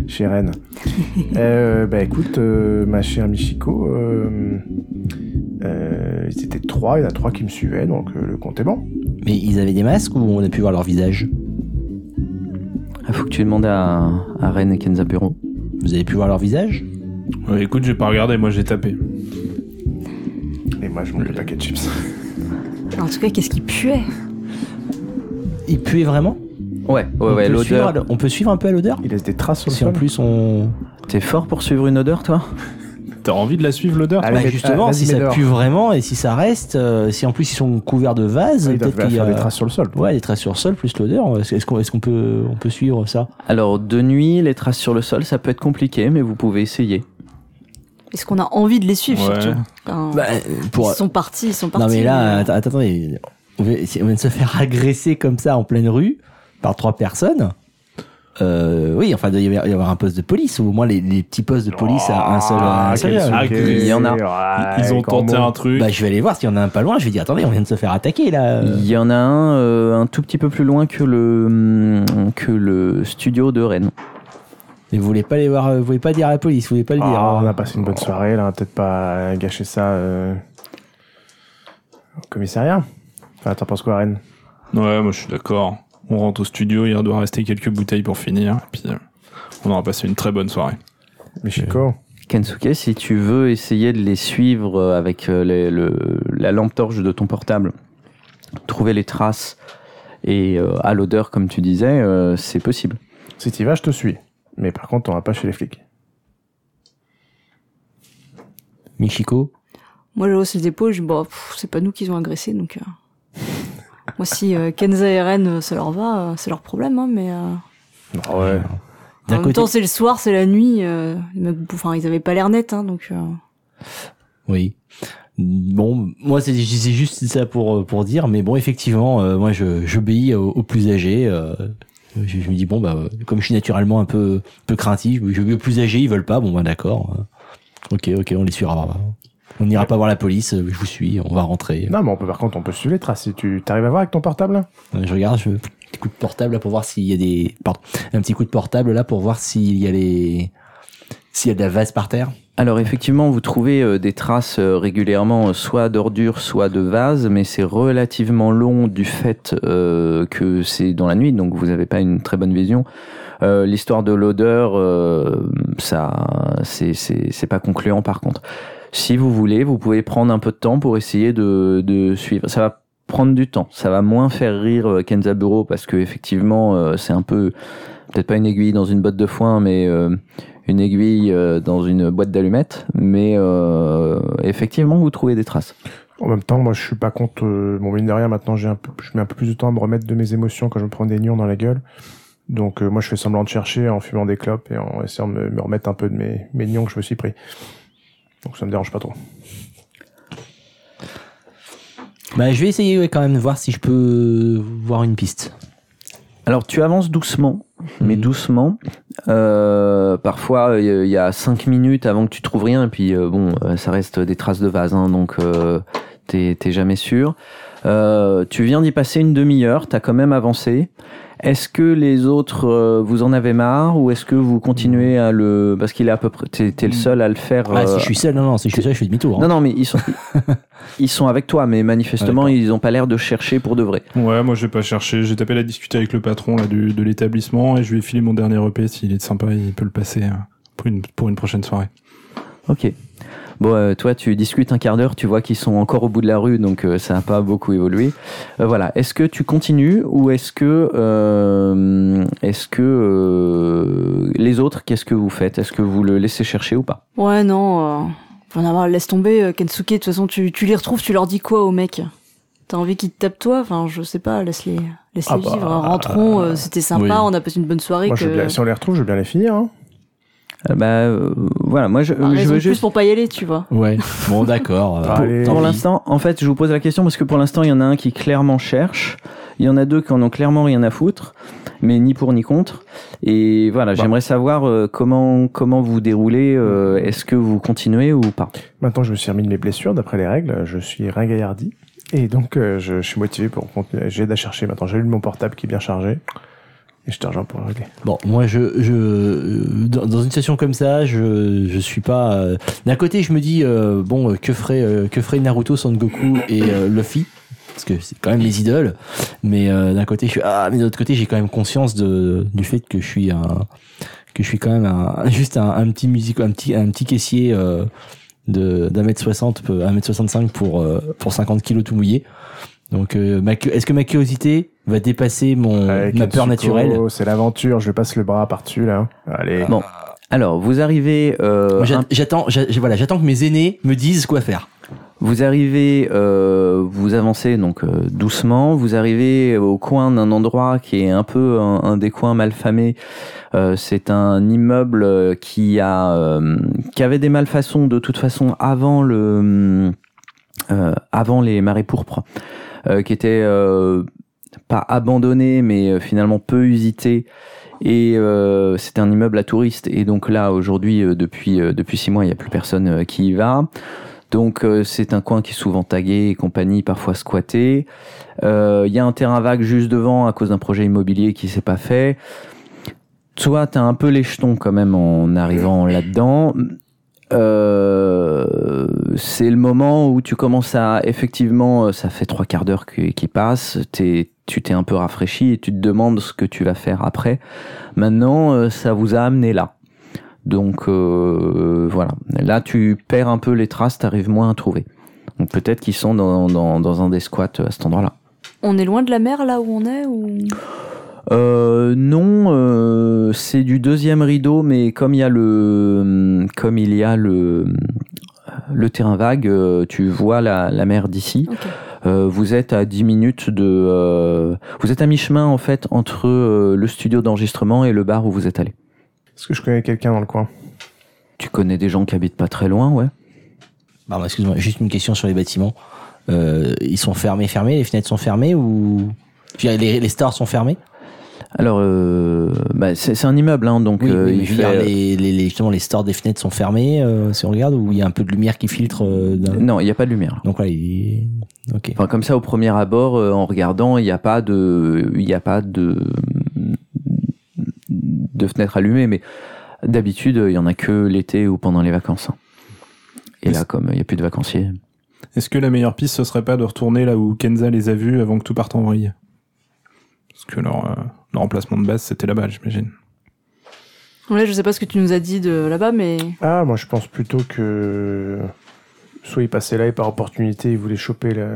chez Rennes. euh, bah écoute, euh, ma chère Michiko, euh, euh, ils étaient trois, il y en a trois qui me suivaient, donc euh, le compte est bon. Mais ils avaient des masques ou on a pu voir leur visage? Il faut que tu demandes à, à Ren et Kenzaburo. Vous avez pu voir leur visage? Ouais, écoute, j'ai pas regardé, moi j'ai tapé. Et moi je monte le paquet de chips. En tout cas, qu'est-ce qui puait? Ils puaient vraiment? Ouais, ouais, on, ouais, peut suivre à l'odeur. on peut suivre un peu à l'odeur? Il laisse des traces sur le Si en sol. plus on. T'es fort pour suivre une odeur, toi? T'as envie de la suivre l'odeur? Bah, justement, ah, si ça pue vraiment et si ça reste, euh, si en plus ils sont couverts de vases, doivent peut-être qu'il y a des traces sur le sol. Ouais, des traces sur le sol plus l'odeur. Est-ce qu'on on peut suivre ça? Alors, de nuit, les traces sur le sol, ça peut être compliqué, mais vous pouvez essayer. Est-ce qu'on a envie de les suivre Ouais. surtout Enfin, Bah, pour Ils sont partis, ils sont partis. Non mais là, mais- attends, on vient, de se faire agresser comme ça en pleine rue par trois personnes. Euh, oui, enfin, il doit y avoir- y avoir un poste de police ou au moins les, les petits postes de police à un seul. à un seul quel lieu. Ah, il y en a. Ouais, Ils ont tenté un truc. Bah, je vais aller voir s'il y en a un pas loin. Je vais dire, attendez, on vient de se faire attaquer là. Il y en a un euh, un tout petit peu plus loin que le, hum, que le studio de Rennes. Vous voulez pas aller voir, euh, vous voulez pas dire à la police, vous voulez pas le dire. Ah, on a passé une bonne soirée, là, peut-être pas gâcher ça euh, au commissariat. Enfin, t'en penses quoi, Rennes? Ouais, moi je suis d'accord. On rentre au studio, il doit rester quelques bouteilles pour finir. Et puis euh, on aura passé une très bonne soirée. Michiko? Kensuke, si tu veux essayer de les suivre avec les- le, la lampe torche de ton portable, trouver les traces et euh, à l'odeur, comme tu disais, euh, c'est possible. Si t'y vas, je te suis. Mais par contre, on va pas chez les flics. Michiko. Moi, je hausse les épaules, je bon, pff, c'est pas nous qui ont agressé, donc. euh, Moi, si euh, Kenza et Ren, euh, ça leur va, euh, c'est leur problème, hein, mais. euh, Ah ouais. En même côté- temps, c'est le soir, c'est la nuit. euh, enfin, ils avaient pas l'air nets, hein, donc. euh, Oui. Bon, moi c'est juste ça pour pour dire, mais bon effectivement, euh, moi je j'obéis aux, aux plus âgés. Je, je me dis bon bah comme je suis naturellement un peu peu craintif, je veux plus âgé, ils veulent pas, bon bah d'accord. Ok ok, on les suivra. On n'ira pas voir la police, je vous suis, on va rentrer. Non, mais on peut, par contre, on peut suivre les traces. Tu t'arrives à voir avec ton portable Euh, Je regarde, je petit coup de portable là pour voir s'il y a des pardon, un petit coup de portable là pour voir s'il y a les s'il y a de la vase par terre. Alors effectivement, vous trouvez euh, des traces euh, régulièrement, euh, soit d'ordures, soit de vases, mais c'est relativement long du fait euh, que c'est dans la nuit, donc vous n'avez pas une très bonne vision. Euh, L'histoire de l'odeur, euh, ça, c'est pas concluant par contre. Si vous voulez, vous pouvez prendre un peu de temps pour essayer de, de suivre. Ça va prendre du temps. Ça va moins faire rire Kenzaburo parce que effectivement, c'est un peu peut-être pas une aiguille dans une botte de foin, mais une aiguille euh, dans une boîte d'allumettes, mais euh, effectivement, vous trouvez des traces. En même temps, moi, je suis pas contre. euh, bon, mine de rien, maintenant, j'ai un peu, je mets un peu plus de temps à me remettre de mes émotions quand je me prends des nions dans la gueule. Donc, euh, moi, je fais semblant de chercher en fumant des clopes et en essayant de me, me remettre un peu de mes, mes nions que je me suis pris. Donc, ça me dérange pas trop. Bah je vais essayer ouais, quand même de voir si je peux voir une piste. Alors, tu avances doucement, mais Mhm. doucement. Euh, parfois, il y a cinq minutes avant que tu trouves rien, et puis euh, bon, euh, ça reste des traces de vase, hein, donc t'es jamais sûr. Tu viens d'y passer une demi-heure, t'as quand même avancé. Est-ce que les autres, euh, vous en avez marre, ou est-ce que vous continuez à le... Parce qu'il est à peu près... T'es t'es le seul à le faire... Ah, si euh, je suis seul, non non, si je suis seul, je fais demi-tour. hein. Non, non, mais ils sont, ils sont avec toi, mais manifestement, Ah, ils ont pas l'air de chercher pour de vrai. Ouais, moi j'ai pas cherché. J'ai tapé la discuter avec le patron là, du, de l'établissement et je lui ai filé mon dernier EP. S'il est sympa, il peut le passer euh, pour une, pour une prochaine soirée. Ok. Bon, euh, toi, tu discutes un quart d'heure, tu vois qu'ils sont encore au bout de la rue, donc euh, ça n'a pas beaucoup évolué. Euh, voilà. Est-ce que tu continues ou est-ce que, euh, est-ce que euh, les autres, qu'est-ce que vous faites? Est-ce que vous le laissez chercher ou pas? Ouais, non. Euh, faut en avoir, laisse tomber, euh, Kensuke. De toute façon, tu, tu les retrouves, tu leur dis quoi aux mecs T'as envie qu'ils te tapent toi? Enfin, je sais pas, laisse-les, laisse Ah les bah, vivre. Rentrons, euh, c'était sympa, oui. on a passé une bonne soirée. Moi, que... je veux bien, si on les retrouve, je veux bien les finir. Hein. Euh, Bah, euh, voilà. Moi, je, je veux plus juste. pour pas y aller, tu vois. Ouais. Bon d'accord. euh, Pour l'instant, en fait, je vous pose la question parce que pour l'instant, il y en a un qui clairement cherche. Il y en a deux qui en ont clairement rien à foutre, mais ni pour ni contre. Et voilà, Bah. j'aimerais savoir euh, comment comment vous déroulez. euh, Est-ce que vous continuez ou pas? Maintenant, je me suis remis de mes blessures, d'après les règles. Je suis ringaillardi. Et donc, euh, je, je suis motivé pour continuer. J'ai à chercher maintenant. J'ai eu mon portable qui est bien chargé. Je t'argent pour le régler. Bon, moi, je, je, dans, une situation comme ça, je, je suis pas. euh, D'un côté, je me dis, euh, bon, euh, que ferait, euh, que ferait Naruto, Son Goku et euh, Luffy? Parce que c'est quand même mes idoles. Mais euh, d'un côté, je suis ah, mais de côté, j'ai quand même conscience de du fait que je suis un, que je suis quand même un, juste un, petit musique, un petit, un petit caissier de d'un mètre soixante, un mètre soixante cinq pour pour 50 kilos tout mouillé. Donc, euh, ma est-ce que ma curiosité va dépasser mon Allez, ma peur naturelle C'est l'aventure. Je passe le bras par-dessus, là. Allez. Bon, alors vous arrivez, euh, un- J'attends, j'a- voilà, j'attends que mes aînés me disent quoi faire. vous arrivez, euh, vous avancez donc euh, doucement. Vous arrivez au coin d'un endroit qui est un peu un, un des coins malfamés. Euh, c'est un immeuble qui a, euh, qui avait des malfaçons de toute façon avant le, euh, avant les marées pourpres, euh, qui était euh, pas abandonné mais euh, finalement peu usité. Et euh, c'était un immeuble à touristes. Et donc là, aujourd'hui, euh, depuis, euh, depuis six mois, il n'y a plus personne euh, qui y va. Donc euh, c'est un coin qui est souvent tagué et compagnie, parfois squatté. Euh, Il y a un terrain vague juste devant à cause d'un projet immobilier qui s'est pas fait. Toi, t'as un peu les jetons quand même en arrivant là-dedans. Euh, c'est le moment où tu commences à effectivement, euh, ça fait trois quarts d'heure qui, passe, t'es- tu t'es un peu rafraîchi et tu te demandes ce que tu vas faire après. Maintenant, euh, ça vous a amené là. Donc voilà, là tu perds un peu les traces, t'arrives moins à trouver. Donc peut-être qu'ils sont dans, dans, dans un des squats à cet endroit-là. On est loin de la mer là où on est ou? Euh, non, euh, c'est du deuxième rideau, mais comme il y a le, comme il y a le, le terrain vague, euh, tu vois la, la mer d'ici. Euh, vous êtes à 10 minutes de, euh, vous êtes à mi-chemin en fait entre euh, le studio d'enregistrement et le bar où vous êtes allé. Est-ce que je connais quelqu'un dans le coin? Tu connais des gens qui habitent pas très loin, ouais. Pardon, excuse-moi, juste une question sur les bâtiments. Euh, ils sont fermés, fermés, les fenêtres sont fermées ou les, les stars sont fermées Alors, euh, bah, c'est c'est un immeuble, hein, donc Oui, euh, il dire, fait... les, les, les- justement, les stores des fenêtres sont fermés, euh, si on regarde, ou il y a un peu de lumière qui filtre. euh, Non, il n'y a pas de lumière. Donc voilà, il... ok. Enfin, comme ça, au premier abord, euh, en regardant, il n'y a pas de, il n'y a pas de, de fenêtre allumée, mais d'habitude, il y en a que l'été ou pendant les vacances. hein. Et là, comme il n'y a plus de vacanciers. Est-ce que la meilleure piste, ce serait pas de retourner là où Kenza les a vus avant que tout parte en vrille? Parce que leur, euh, leur emplacement de base, c'était là-bas, j'imagine. Ouais, je sais pas ce que tu nous as dit de là-bas, mais Ah, moi je pense plutôt que soit il passait là et par opportunité il voulait choper la,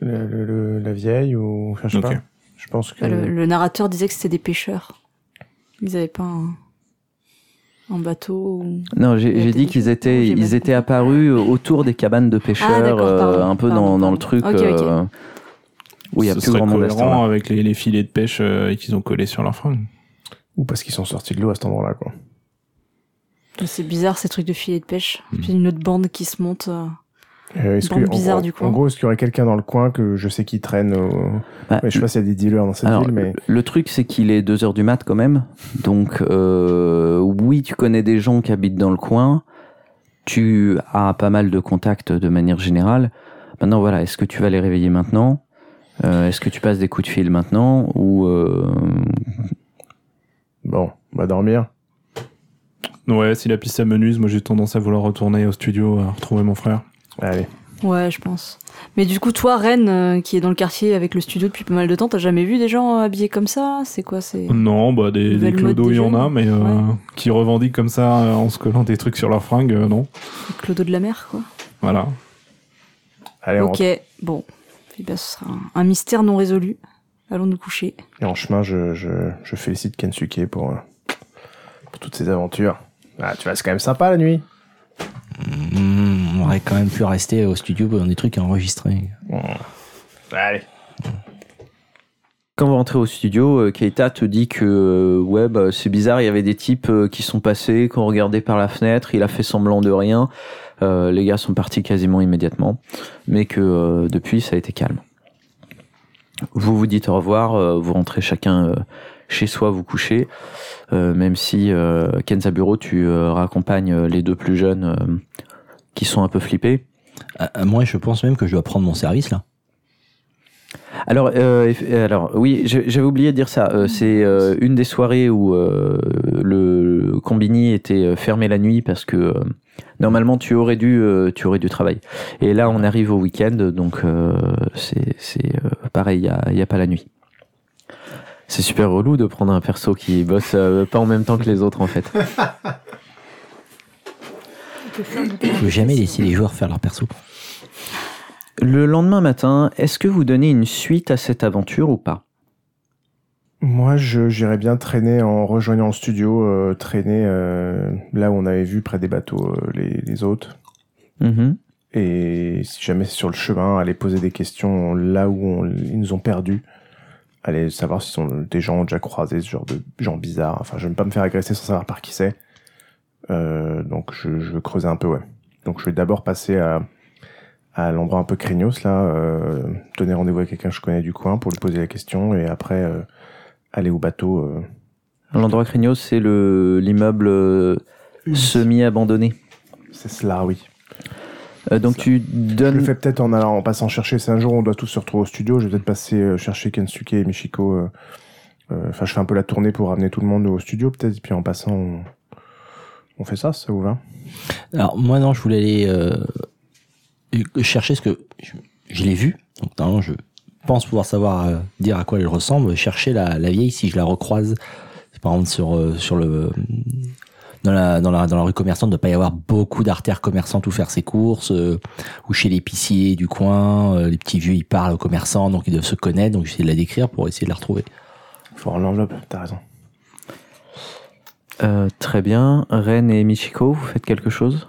la, le- le- la vieille ou enfin, je sais pas. Je pense que le, le narrateur disait que c'était des pêcheurs. Ils avaient pas un, un bateau. ou- Non, j'ai dit qu'ils étaient, ils étaient apparus autour des cabanes de pêcheurs, Ah, euh, un peu dans, dans le truc Ok, ok. euh, où il y a plus grand monde à avec les, les filets de pêche euh, qu'ils ont collés sur leur fringue. ou parce qu'ils sont sortis de l'eau à cet endroit-là quoi. C'est bizarre ces trucs de filet de pêche. Mhm. Puis une autre bande qui se monte. euh. Euh, est-ce Bande que, en- bizarre en, du coin. En gros, est-ce qu'il y aurait quelqu'un dans le coin que je sais qui traîne au... Bah, Ouais, je sais pas s'il y a des dealers dans cette Alors, ville, mais Le truc, c'est qu'il est 2 heures du mat quand même. Donc, euh, oui, tu connais des gens qui habitent dans le coin. Tu as pas mal de contacts de manière générale. Maintenant, voilà, est-ce que tu vas les réveiller maintenant? Euh, Est-ce que tu passes des coups de fil maintenant Ou euh, bon, on va dormir. Ouais, si la piste s'amenuise, moi j'ai tendance à vouloir retourner au studio à retrouver mon frère. Allez. Ouais, je pense. Mais du coup, toi, Rennes, euh, qui est dans le quartier avec le studio depuis pas mal de temps, t'as jamais vu des gens habillés comme ça? C'est quoi C'est Non, bah des, des clodos, il y en a, mais euh, Ouais. qui revendiquent comme ça euh, en se collant des trucs sur leur fringue, euh, non. Clodo de la mer, quoi. Voilà. Allez, on ok, bon. Eh ben, ce sera un, un mystère non résolu. Allons nous coucher. Et en chemin, je, je, je félicite Kensuke pour, euh, pour toutes ces aventures. Ah, tu vois, c'est quand même sympa la nuit. Hmm, on aurait quand même pu rester au studio dans des trucs à enregistrer. Allez. quand vous rentrez au studio, euh, Keita te dit que euh, ouais, bah, c'est bizarre, il y avait des types qui sont passés, qui ont regardé par la fenêtre, il a fait semblant de rien. Euh, les gars sont partis quasiment immédiatement, mais que euh, depuis, ça a été calme. Vous vous dites au revoir, euh, vous rentrez chacun chez soi, vous couchez, même si Kenzaburo, tu raccompagnes les deux plus jeunes qui sont un peu flippés. Moi, je pense même que je dois prendre mon service là. Alors, euh, eff- alors oui, j'avais oublié de dire ça. Euh, c'est euh, une des soirées où euh, le combini était euh, fermé la nuit parce que euh, normalement tu aurais dû, euh, tu aurais dû travailler. Et là, on arrive au week-end, donc euh, c'est euh, pareil, il y a, il y a pas la nuit. C'est super relou de prendre un perso qui bosse euh, pas en même temps que les autres en fait. Je veux jamais laisser les joueurs faire leur perso. Le lendemain matin, est-ce que vous donnez une suite à cette aventure ou pas? Moi, j'irais bien traîner en rejoignant le studio, euh, traîner euh, là où on avait vu près des bateaux euh, les, les autres. Mhm. Et si jamais c'est sur le chemin, aller poser des questions là où on- ils nous ont perdus. Aller savoir si sont des gens ont déjà croisé ce genre de gens bizarres. Enfin, je ne veux pas me faire agresser sans savoir par qui c'est. Donc, je, je veux creuser un peu, ouais. Donc, je vais d'abord passer à, à l'endroit un peu craignos, là, euh, donner rendez-vous à quelqu'un que je connais du coin pour lui poser la question et après euh, aller au bateau. euh. L'endroit craignos, c'est le l'immeuble euh, semi-abandonné. C'est cela, oui. Euh, donc tu Je donnes. le fais peut-être en allant, en passant chercher. C'est un jour où on doit tous se retrouver au studio. Je vais peut-être passer euh, chercher Kensuke et Michiko. euh, euh, Enfin, je fais un peu la tournée pour ramener tout le monde au studio, peut-être. Puis en passant, on, on fait ça, ça vous va? Alors moi non, je voulais aller euh, chercher ce que je, je l'ai vu. Donc normalement, je pense pouvoir savoir euh, dire à quoi elle ressemble. Chercher la, la vieille si je la recroise. Par exemple sur euh, sur le dans la, dans la dans la rue commerçante, de pas y avoir beaucoup d'artères commerçantes où faire ses courses, euh, ou chez l'épicier du coin, euh, les petits vieux ils parlent aux commerçants, donc ils doivent se connaître. Donc j'essaie de la décrire pour essayer de la retrouver. Faut rendre l'enveloppe, t'as raison. Euh, très bien. Ren et Michiko, vous faites quelque chose?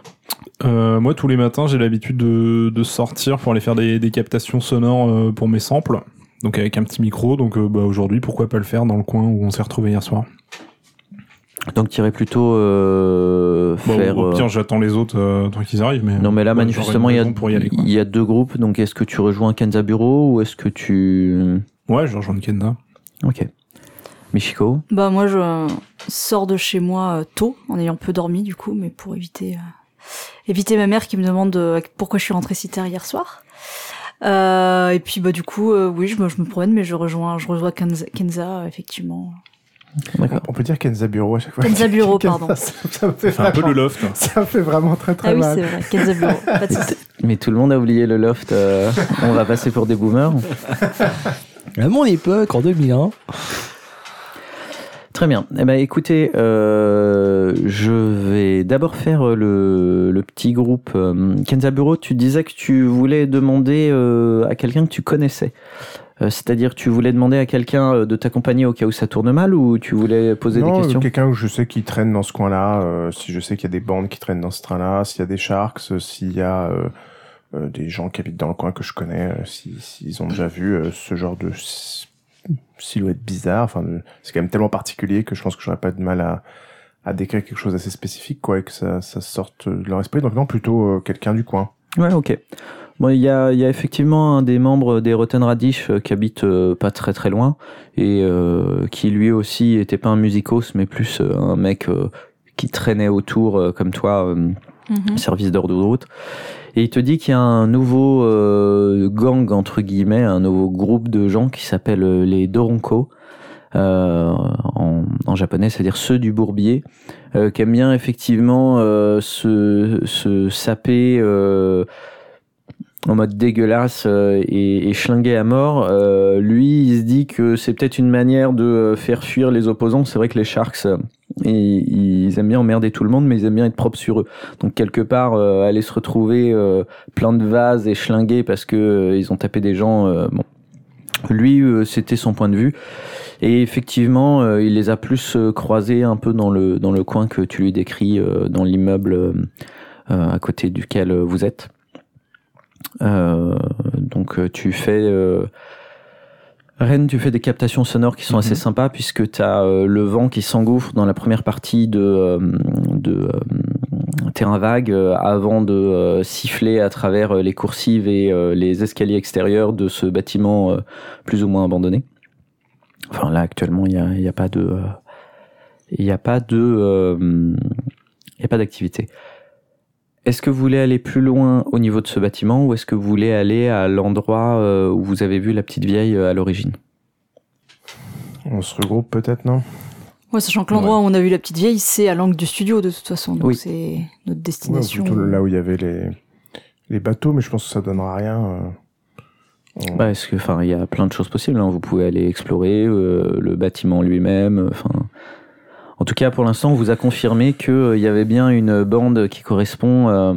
Euh, moi, tous les matins, j'ai l'habitude de, de sortir pour aller faire des, des captations sonores euh, pour mes samples. Donc avec un petit micro. Donc euh, bah, aujourd'hui, pourquoi pas le faire dans le coin où on s'est retrouvé hier soir. Donc tu irais plutôt euh, Bon, faire. au euh, pire, j'attends les autres euh, tant qu'ils arrivent. Mais Non mais là ouais, manifestement il y, y aller. Quoi. il y a deux groupes. Donc est-ce que tu rejoins Kenzaburo ou est-ce que tu Ouais, je rejoins Kenda. Ok. Michiko? Bah moi je sors de chez moi tôt en ayant peu dormi du coup, mais pour éviter euh, éviter ma mère qui me demande euh, pourquoi je suis rentrée si tard hier soir. Euh, et puis bah du coup euh, oui je me, je me promène mais je rejoins je rejoins Kenza, Kenza, effectivement. D'accord. On peut dire Kenza Bureau à chaque fois. Kenza Bureau, Kenza, pardon. Ça, ça me fait un peu le loft. Ça me fait vraiment très très Ah oui mal. c'est vrai Kenza Bureau. Pas de souci. Mais tout le monde a oublié le loft. euh, on va passer pour des boomers. À mon époque, en 2001. Très bien. Eh ben, écoutez, euh, je vais d'abord faire le, le petit groupe. Euh, Kenza Bureau, tu disais que tu voulais demander euh, à quelqu'un que tu connaissais. Euh, C'est-à-dire, tu voulais demander à quelqu'un euh, de t'accompagner au cas où ça tourne mal ou tu voulais poser non, des questions? euh, quelqu'un où je sais qui traîne dans ce coin-là, euh, si je sais qu'il y a des bandes qui traînent dans ce train-là, s'il y a des sharks, euh, s'il y a euh, euh, des gens qui habitent dans le coin que je connais, euh, si- s'ils ont déjà vu euh, ce genre de silhouette bizarre. Enfin, de- c'est quand même tellement particulier que je pense que j'aurais pas de mal à, à décrire quelque chose d'assez spécifique, quoi, et que ça, ça sorte de leur esprit. Donc non, plutôt euh, quelqu'un du coin. Ouais, ok. Bon, il y a, il y a effectivement un des membres des Rotten Radish euh, qui habite euh, pas très très loin et euh, qui lui aussi était pas un musicos mais plus euh, un mec euh, qui traînait autour euh, comme toi, euh, Mhm. service d'ordre de route. Et il te dit qu'il y a un nouveau euh, gang entre guillemets, un nouveau groupe de gens qui s'appelle euh, les Doronko. Euh, en, japonais, c'est-à-dire ceux du bourbier, euh, qui aiment bien effectivement euh, se, se saper euh, en mode dégueulasse euh, et, et schlinguer à mort. Euh, lui, il se dit que c'est peut-être une manière de euh, faire fuir les opposants. C'est vrai que les Sharks, ils, ils aiment bien emmerder tout le monde, mais ils aiment bien être propres sur eux. Donc quelque part, euh, aller se retrouver euh, plein de vases et schlinguer parce que ils ont tapé des gens. bon, lui, c'était son point de vue. Et effectivement, il les a plus croisés un peu dans le dans le coin que tu lui décris, dans l'immeuble à côté duquel vous êtes. Euh, donc euh, tu fais euh, Rennes, tu fais des captations sonores qui sont assez sympas puisque tu as le vent qui s'engouffre dans la première partie de, euh, de euh, terrain vague avant de siffler à travers les coursives et les escaliers extérieurs de ce bâtiment plus ou moins abandonné. Enfin là actuellement il n'y a, y a pas de il n'y a pas de il a pas d'activité. Est-ce que vous voulez aller plus loin au niveau de ce bâtiment ou est-ce que vous voulez aller à l'endroit euh, où vous avez vu la petite vieille euh, à l'origine? On se regroupe peut-être, non? Ouais, sachant que l'endroit où on a vu la petite vieille, c'est à l'angle du studio de toute façon, donc Oui. c'est notre Ouais, destination. plutôt là où il y avait les, les bateaux, mais je pense que ça donnera rien. euh. On- Bah, est-ce que, enfin, il y a plein de choses possibles. hein. Vous pouvez aller explorer euh, le bâtiment lui-même. euh, Enfin, en tout cas, pour l'instant, on vous a confirmé que euh, y avait bien une bande qui correspond, euh,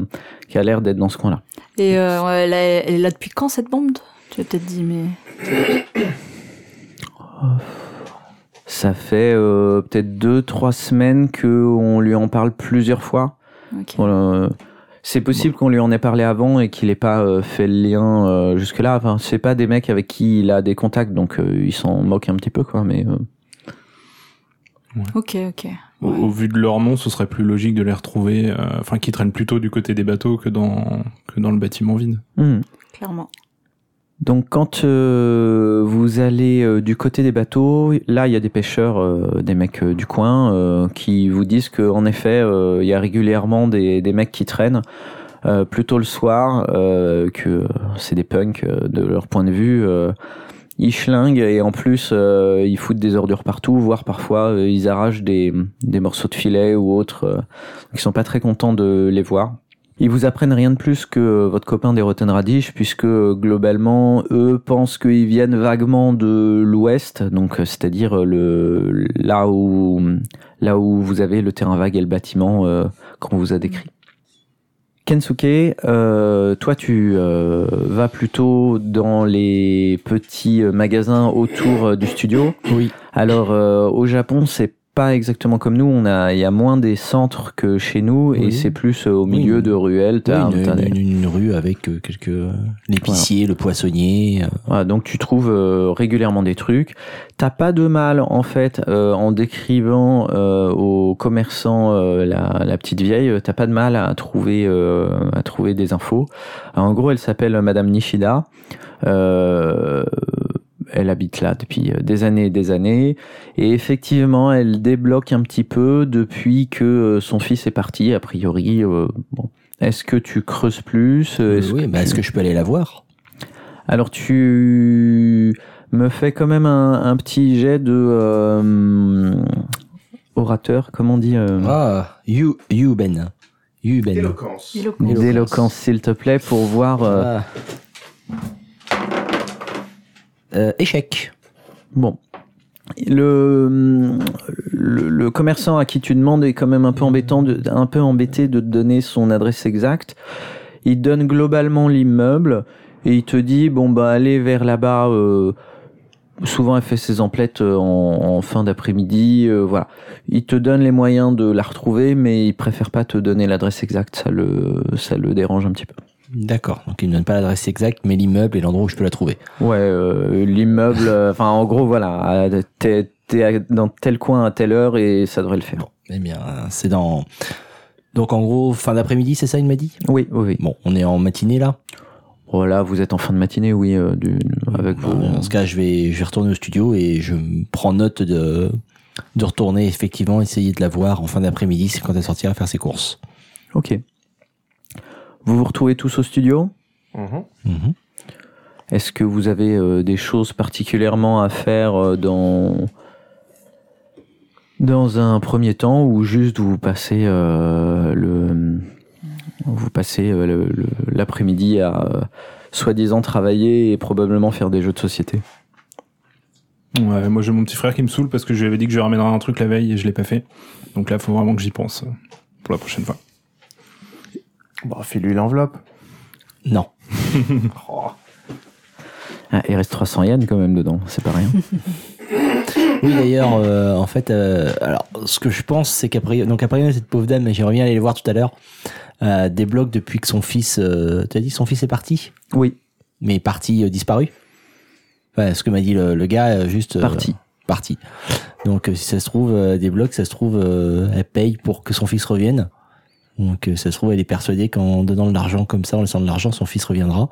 qui a l'air d'être dans ce coin-là. Et euh, elle, est, là depuis quand cette bande? Tu as peut-être dit, mais Ça fait peut-être deux, trois semaines que on lui en parle plusieurs fois. Voilà, c'est possible qu'on lui en ait parlé avant et qu'il ait pas euh, fait le lien euh, jusque-là. Enfin, c'est pas des mecs avec qui il a des contacts, donc euh, il s'en moque un petit peu, quoi. Mais euh, Ok, ok. Au, Ouais. au vu de leur nom, ce serait plus logique de les retrouver, euh, enfin, qui traînent plutôt du côté des bateaux que dans, que dans le bâtiment vide. hmm. Clairement. Donc quand euh, vous allez euh, du côté des bateaux, là il y a des pêcheurs, euh, des mecs euh, du coin euh, qui vous disent que en effet euh, il y a régulièrement des, des mecs qui traînent euh, plutôt le soir, euh, que c'est des punks euh, de leur point de vue. Ils schlinguent et en plus euh, ils foutent des ordures partout, voire parfois euh, ils arrachent des, des morceaux de filet ou autres. Euh, ils sont pas très contents de les voir. Ils vous apprennent rien de plus que votre copain des Rotten Radish, puisque globalement, eux pensent qu'ils viennent vaguement de l'ouest, donc euh, c'est-à-dire euh, le là où là où vous avez le terrain vague et le bâtiment euh, qu'on vous a décrit. Kensuke, euh, toi tu euh, vas plutôt dans les petits euh, magasins autour euh, du studio. Oui. Alors euh, au Japon, c'est pas exactement comme nous. On a, il y a moins des centres que chez nous et c'est plus euh, au milieu Oui. de ruelles. Oui, une, une- une rue avec euh, quelques l'épicier, le poissonnier. euh, Voilà, donc tu trouves euh, régulièrement des trucs. T'as pas de mal en fait euh, en décrivant euh, aux commerçants euh, la, la petite vieille. T'as pas de mal à trouver euh, à trouver des infos. Alors, en gros, elle s'appelle Madame Nishida. Euh, elle habite là depuis euh, des années et des années. Et effectivement, elle débloque un petit peu depuis que euh, son fils est parti, a priori. euh, bon. Est-ce que tu creuses plus Est-ce oui, que bah, tu- est-ce que je peux aller la voir? Alors tu me fais quand même un, un petit jet de euh, orateur, comment on dit euh, Ah, you, you Ben. You Ben. Éloquence. Éloquence. d'éloquence s'il te plaît pour voir. euh, Ah. Euh, échec. Bon. Le, le, le commerçant à qui tu demandes est quand même un peu embêtant, de, un peu embêté de te donner son adresse exacte. Il donne globalement l'immeuble et il te dit bon bah allez vers là-bas. euh, souvent elle fait ses emplettes euh, en, en fin d'après-midi. euh, voilà. Il te donne les moyens de la retrouver, mais il préfère pas te donner l'adresse exacte. Ça le, ça le dérange un petit peu. D'accord. Donc il ne donne pas l'adresse exacte, mais l'immeuble et l'endroit où je peux la trouver. Ouais, euh, l'immeuble. euh, Enfin, en gros, voilà. T'es t'es dans tel coin à telle heure et ça devrait le faire. Eh bien, c'est dans. Donc en gros, fin d'après-midi, c'est ça, il m'a dit? Oui, oui, oui. Bon, on est en matinée là? Voilà, vous êtes en fin de matinée, oui, euh, du, avec Bah, vos. Dans ce cas, je vais, je vais retourner au studio et je prends note de, de retourner effectivement essayer de la voir en fin d'après-midi, c'est quand elle sortira faire ses courses. Ok. Vous vous retrouvez tous au studio Mhm. Mhm. Est-ce que vous avez euh, des choses particulièrement à faire euh, dans dans un premier temps ou juste vous passez euh, le vous passez l'après-midi à soi-disant travailler et probablement faire des jeux de société? Ouais, moi j'ai mon petit frère qui me saoule parce que je lui avais dit que je ramènerais un truc la veille et je l'ai pas fait. Donc là, faut vraiment que j'y pense pour la prochaine fois. Bon, file-lui l'enveloppe. Non. Ah, il reste 300 yens quand même dedans, c'est pas rien. Oui, d'ailleurs, euh, en fait, euh, alors, ce que je pense, c'est qu'après, donc après cette pauvre dame, j'aimerais bien aller les voir tout à l'heure, euh, débloque depuis que son fils, euh, tu as dit, son fils est parti, oui, mais parti euh, disparu? Enfin, ce que m'a dit le, le gars, juste euh, Parti. parti. Donc, si ça se trouve, euh, débloque, ça se trouve, euh, elle paye pour que son fils revienne. Donc, euh, ça se trouve, elle est persuadée qu'en donnant de l'argent comme ça, en laissant de l'argent, son fils reviendra.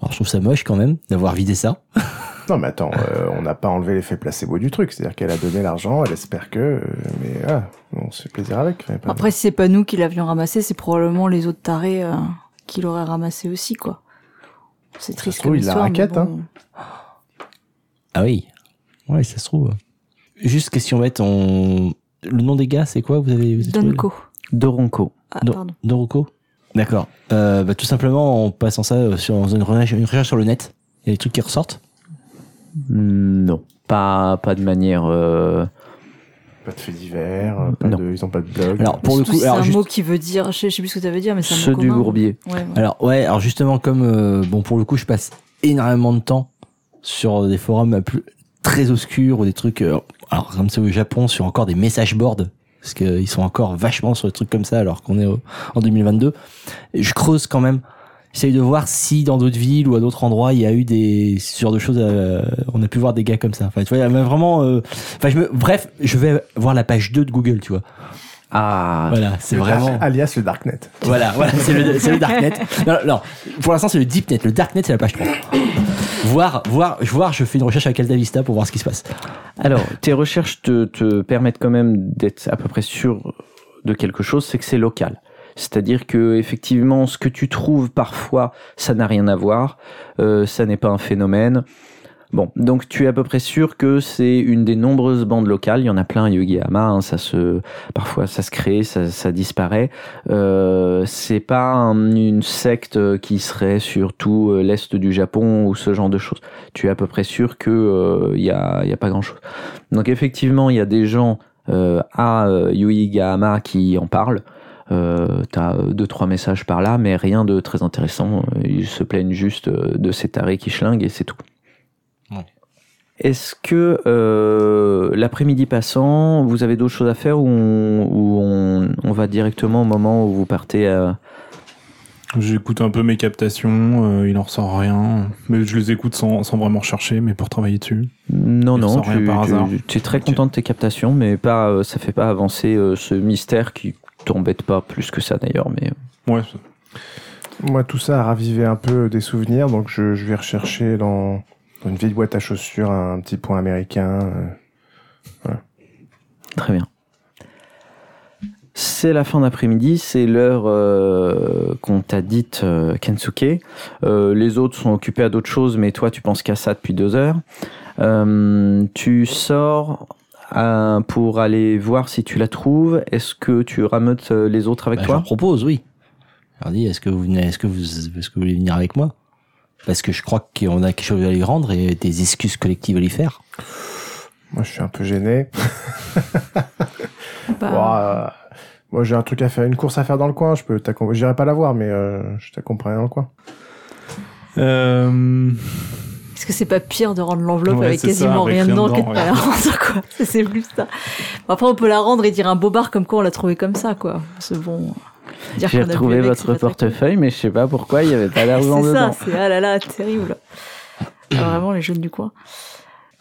Alors, je trouve ça moche quand même d'avoir vidé ça. Non, mais attends, euh, on n'a pas enlevé l'effet placebo du truc. C'est-à-dire qu'elle a donné l'argent, elle espère que. euh, mais ah, on se fait plaisir avec. Après, si c'est pas nous qui l'avions ramassé, c'est probablement les autres tarés euh, qui l'auraient ramassé aussi, quoi. C'est se triste trouve, comme il la raquette, bon. Ah oui. Ouais, ça se trouve. Juste question bête, on... le nom des gars, c'est quoi Vous avez, vous. Doronko. Ah, pardon. D'accord. Euh, bah, tout simplement en passant ça euh, sur une recherche, une recherche sur le net. Il y a des trucs qui ressortent. Non, pas, pas de manière. euh, Pas de faits divers, euh, pas de, ils ont pas de blog. Alors pour le coup, c'est alors, un juste- mot qui veut dire, je sais, je sais plus ce que ça veut dire, mais c'est un mot ceux du bourbier. Ouais, ouais. alors ouais, alors justement comme euh, bon pour le coup, je passe énormément de temps sur des forums plus très obscurs ou des trucs. euh, alors comme c'est au Japon, sur encore des message boards parce qu'ils sont encore vachement sur des trucs comme ça alors qu'on est au- en 2022. Et je creuse quand même. J'essaye de voir si dans d'autres villes ou à d'autres endroits il y a eu des ce de choses. euh, on a pu voir des gars comme ça. Enfin, tu vois, il y a vraiment. euh, Enfin, je me. Bref, je vais voir la page 2 de Google, tu vois. Ah, Voilà, c'est vraiment. dark- alias le darknet. Voilà, voilà, c'est le, darknet. Non, non, pour l'instant c'est le deepnet. Le darknet c'est la page 3. Voir, voir, voir, je fais une recherche avec AltaVista pour voir ce qui se passe. Alors, tes recherches te, te permettent quand même d'être à peu près sûr de quelque chose, c'est que c'est local. C'est-à-dire que effectivement, ce que tu trouves parfois, ça n'a rien à voir, euh, ça n'est pas un phénomène. Bon, donc tu es à peu près sûr que c'est une des nombreuses bandes locales. Il y en a plein à Yogihama. hein, ça se, parfois ça se crée, ça, disparaît. Euh, c'est pas un- une secte qui serait sur tout euh, l'est du Japon ou ce genre de choses. Tu es à peu près sûr que euh, il y a, il y a pas grand-chose. Donc effectivement, il y a des gens euh, à euh, Yuigahama qui en parlent. Euh, T'as euh, deux trois messages par là, mais rien de très intéressant. Euh, Ils se plaignent juste euh, de ces tarés qui schlinguent et c'est tout. Est-ce que euh, l'après-midi passant, vous avez d'autres choses à faire ou on, ou on, on va directement au moment où vous partez à... J'écoute un peu mes captations, euh, il en ressort rien. Mais je les écoute sans, sans vraiment chercher, mais pour travailler dessus. Non, Il non, ressort rien tu, par tu- hasard. tu es très content de tes captations, mais pas, euh, ça fait pas avancer euh, ce mystère qui t'embête pas plus que ça d'ailleurs. Mais Ouais, Moi, tout ça a ravivé un peu des souvenirs, donc je, je vais rechercher dans, Une vieille boîte à chaussures, un petit point américain. euh. Très bien. C'est la fin d'après-midi, c'est l'heure euh, qu'on t'a dite, euh, Kensuke. Euh, les autres sont occupés à d'autres choses, mais toi, tu penses qu'à ça depuis deux heures. Euh, tu sors euh, pour aller voir si tu la trouves. Est-ce que tu rameutes les autres avec Bah, je leur toi propose, oui. Je leur dis, est-ce que vous venez, est-ce que vous, est-ce que vous voulez venir avec moi? Parce que je crois qu'on a quelque chose à lui rendre et des excuses collectives à lui faire. Moi, je suis un peu gêné. Bah, moi, j'ai un truc à faire, une course à faire dans le coin. Je peux t'accompagner. J'irai pas la voir, mais euh, je t'accompagnerai dans le coin. Euh, Est-ce que c'est pas pire de rendre l'enveloppe Ouais, avec ça, quasiment avec rien dedans que de pas la rendre, quoi C'est plus ça. Bon, après, on peut la rendre et dire un bobard comme quoi on l'a trouvé comme ça, quoi. C'est bon. J'ai retrouvé votre c'est portefeuille, mais je sais pas pourquoi il y avait pas d'argent C'est dedans. ça, c'est ah là là, terrible. Alors, vraiment, les jeunes du coin.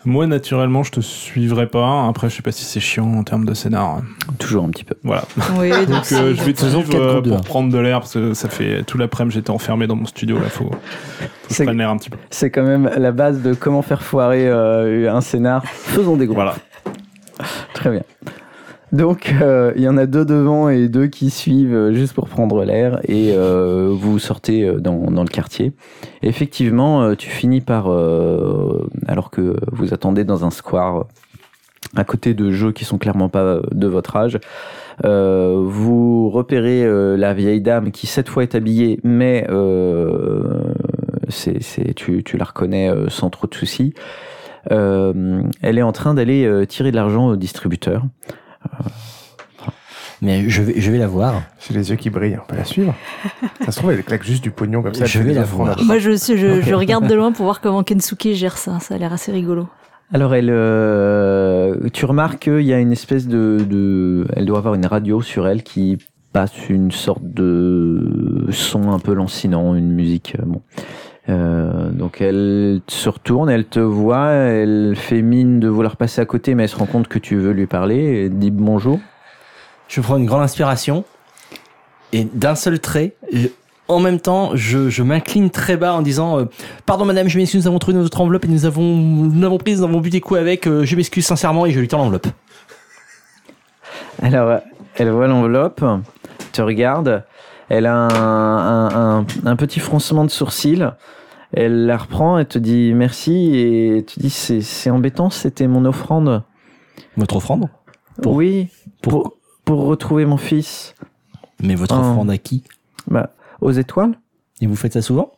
moi, naturellement, je te suivrai pas. Après, je sais pas si c'est chiant en termes de scénar. Toujours un petit peu. Voilà. Oui, donc, Donc, euh, je vais te suivre euh, pour prendre de l'air parce que ça fait tout l'après-midi j'étais enfermé dans mon studio là. Faut, faut que je C'est- prenne l'air un petit peu. C'est quand même la base de comment faire foirer euh, un scénar. Faisons des groupes. Voilà. Très bien. Donc, euh, il y en a deux devant et deux qui suivent euh, juste pour prendre l'air et euh, vous sortez dans, dans le quartier. Effectivement, tu finis par, alors que vous attendez dans un square à côté de jeux qui sont clairement pas de votre âge, euh, vous repérez euh, la vieille dame qui cette fois est habillée, mais euh, c'est, c'est, tu, tu la reconnais sans trop de soucis. Elle est en train d'aller tirer de l'argent au distributeur. Mais je vais, je vais la voir. J'ai les yeux qui brillent. On peut la suivre. ça se trouve, elle claque juste du pognon comme ça. Je vais la voir. Moi, je, je, je, Ok. je regarde de loin pour voir comment Kensuke gère ça. Ça a l'air assez rigolo. Alors elle, euh, tu remarques qu'il y a une espèce de, de, elle doit avoir une radio sur elle qui passe une sorte de son un peu lancinant, une musique. euh, Bon, Euh, donc elle se retourne, elle te voit, elle fait mine de vouloir passer à côté, mais elle se rend compte que tu veux lui parler. Et dit bonjour. Je prends une grande inspiration et d'un seul trait, je- en même temps, je, je m'incline très bas en disant euh, Pardon madame, je m'excuse, nous avons trouvé notre enveloppe et nous avons, nous l'avons prise, nous avons bu des coups avec, euh, je m'excuse sincèrement et je lui tends l'enveloppe. Alors, elle voit l'enveloppe, te regarde, elle a un, un- un- un petit froncement de sourcil, elle la reprend, elle te dit merci et tu dis c'est c'est embêtant, c'était mon offrande. Votre offrande Pour- oui, pour- pour, pour retrouver mon fils. Mais votre Oh. offrande à qui Bah, aux étoiles Et vous faites ça souvent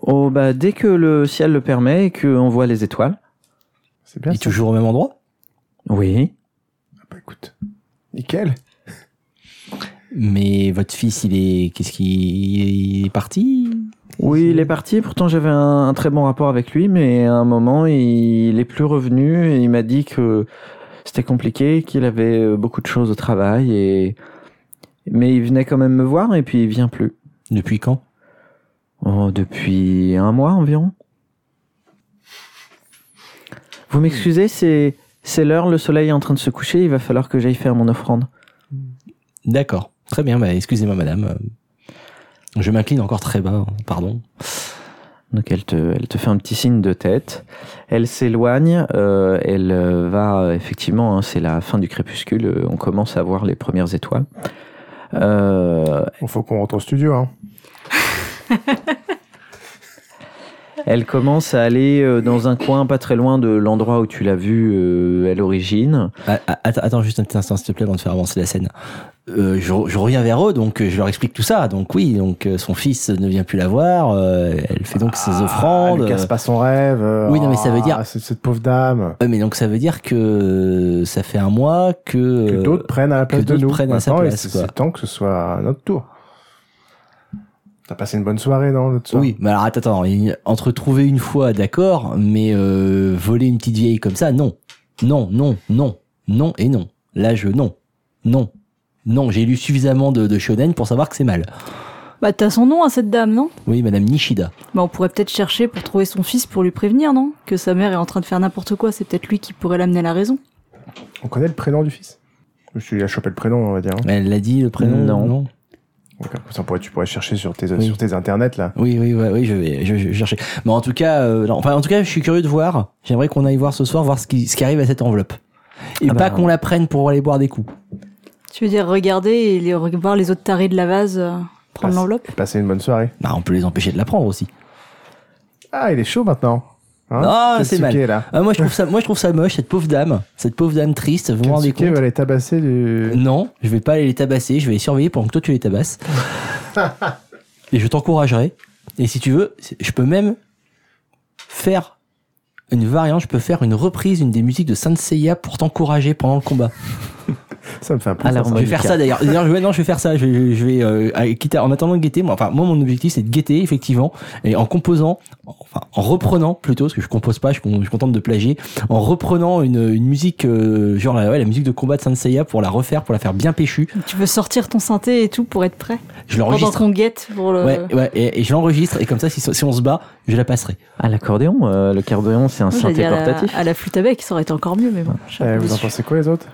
oh, bah, Dès que le ciel le permet et qu'on voit les étoiles. C'est bien Et ça. toujours au même endroit Oui. Ah bah, écoute. Nickel. Mais votre fils, il est. Qu'est-ce qu'il il est parti? Oui, il est parti. Pourtant, j'avais un, un très bon rapport avec lui, mais à un moment, il est plus revenu et il m'a dit que c'était compliqué, qu'il avait euh, beaucoup de choses au travail et mais il venait quand même me voir et puis il vient plus. Depuis quand? Oh, depuis un mois environ. Vous m'excusez, c'est c'est l'heure, le soleil est en train de se coucher, il va falloir que j'aille faire mon offrande. D'accord. Très bien, bah, excusez-moi madame. Euh, Je m'incline encore très bas, pardon. Donc elle te, elle te fait un petit signe de tête. Elle s'éloigne. euh, elle euh, va euh, effectivement. hein, c'est la fin du crépuscule. euh, on commence à voir les premières étoiles. Euh, Il faut qu'on rentre au studio. Hein. elle commence à aller euh, dans un coin pas très loin de l'endroit où tu l'as vue euh, à l'origine. Ah, ah, Attends, attends juste un petit instant, s'il te plaît, avant de faire avancer la scène. Euh, je, je reviens vers eux, donc euh, je leur explique tout ça. Donc oui, donc euh, son fils ne vient plus la voir. euh, elle fait donc ses Ah, offrandes. Elle casse pas son rêve. euh, Oui, non, mais ça veut dire- ah, c'est- Cette pauvre dame. Euh, mais donc ça veut dire que ça fait un mois que, Que d'autres prennent à la place de d'autres nous. prennent à sa place, c'est quoi. c'est temps que ce soit à notre tour. T'as passé une bonne soirée, non, l'autre soir? Oui, mais alors attends, attends, entre trouver une fois, d'accord, mais euh, voler une petite vieille comme ça, non, non, non, non, non et non. Là, je non, non, non. J'ai lu suffisamment de, de shonen pour savoir que c'est mal. Bah, t'as son nom à cette dame, non? Oui, Madame Nishida. Bah, on pourrait peut-être chercher pour trouver son fils pour lui prévenir, non? Que sa mère est en train de faire n'importe quoi. C'est peut-être lui qui pourrait l'amener à la raison. On connaît le prénom du fils? Je lui ai chopé le prénom, on va dire. hein. Elle l'a dit le prénom? Non. On D'accord. Ça pourrait, tu pourrais chercher sur tes, Oui. sur tes internets là. Oui, oui, ouais, oui, je vais, je, je vais chercher. Mais en tout cas, euh, non, enfin, en tout cas, je suis curieux de voir. J'aimerais qu'on aille voir ce soir, voir ce qui, ce qui arrive à cette enveloppe. Et Ah pas bah. qu'on la prenne pour aller boire des coups. Tu veux dire regarder et les, voir les autres tarés de la vase euh, prendre l'enveloppe? Passer une bonne soirée. Bah, on peut les empêcher de la prendre aussi. Ah, il est chaud maintenant. Hein Non, c'est mal. là. Ah, moi, je trouve ça, moi, je trouve ça moche, cette pauvre dame, cette pauvre dame triste. Vous vous rendez compte va les tabasser du. Non, je vais pas aller les tabasser. Je vais les surveiller pendant que toi tu les tabasses. Et je t'encouragerai. Et si tu veux, je peux même faire une variante. Je peux faire une reprise d'une des musiques de Saint Seiya pour t'encourager pendant le combat. Ça me fait un peu. Alors, Je vais faire ça d'ailleurs. D'ailleurs, je vais, non, je vais faire ça. Je vais, je vais euh, à- quitte à- en attendant de guetter. Moi, enfin, moi, mon objectif, c'est de guetter effectivement, et en composant, enfin, en reprenant plutôt, parce que je compose pas, je, je suis contente de plagier, en reprenant une, une musique, euh, genre la, ouais, la musique de combat de Saint Seiya pour la refaire, pour la faire bien péchue. Tu veux sortir ton synthé et tout pour être prêt? Je Pendant l'enregistre. qu'on guette pour le... Ouais, ouais, et, et je l'enregistre et comme ça, si, si on se bat, je la passerai. Ah, l'accordéon, euh, le cordéon, c'est un synthé dire à la, portatif. à la flûte à bec, ça aurait été encore mieux, mais bon. Eh, vous en pensez quoi les autres?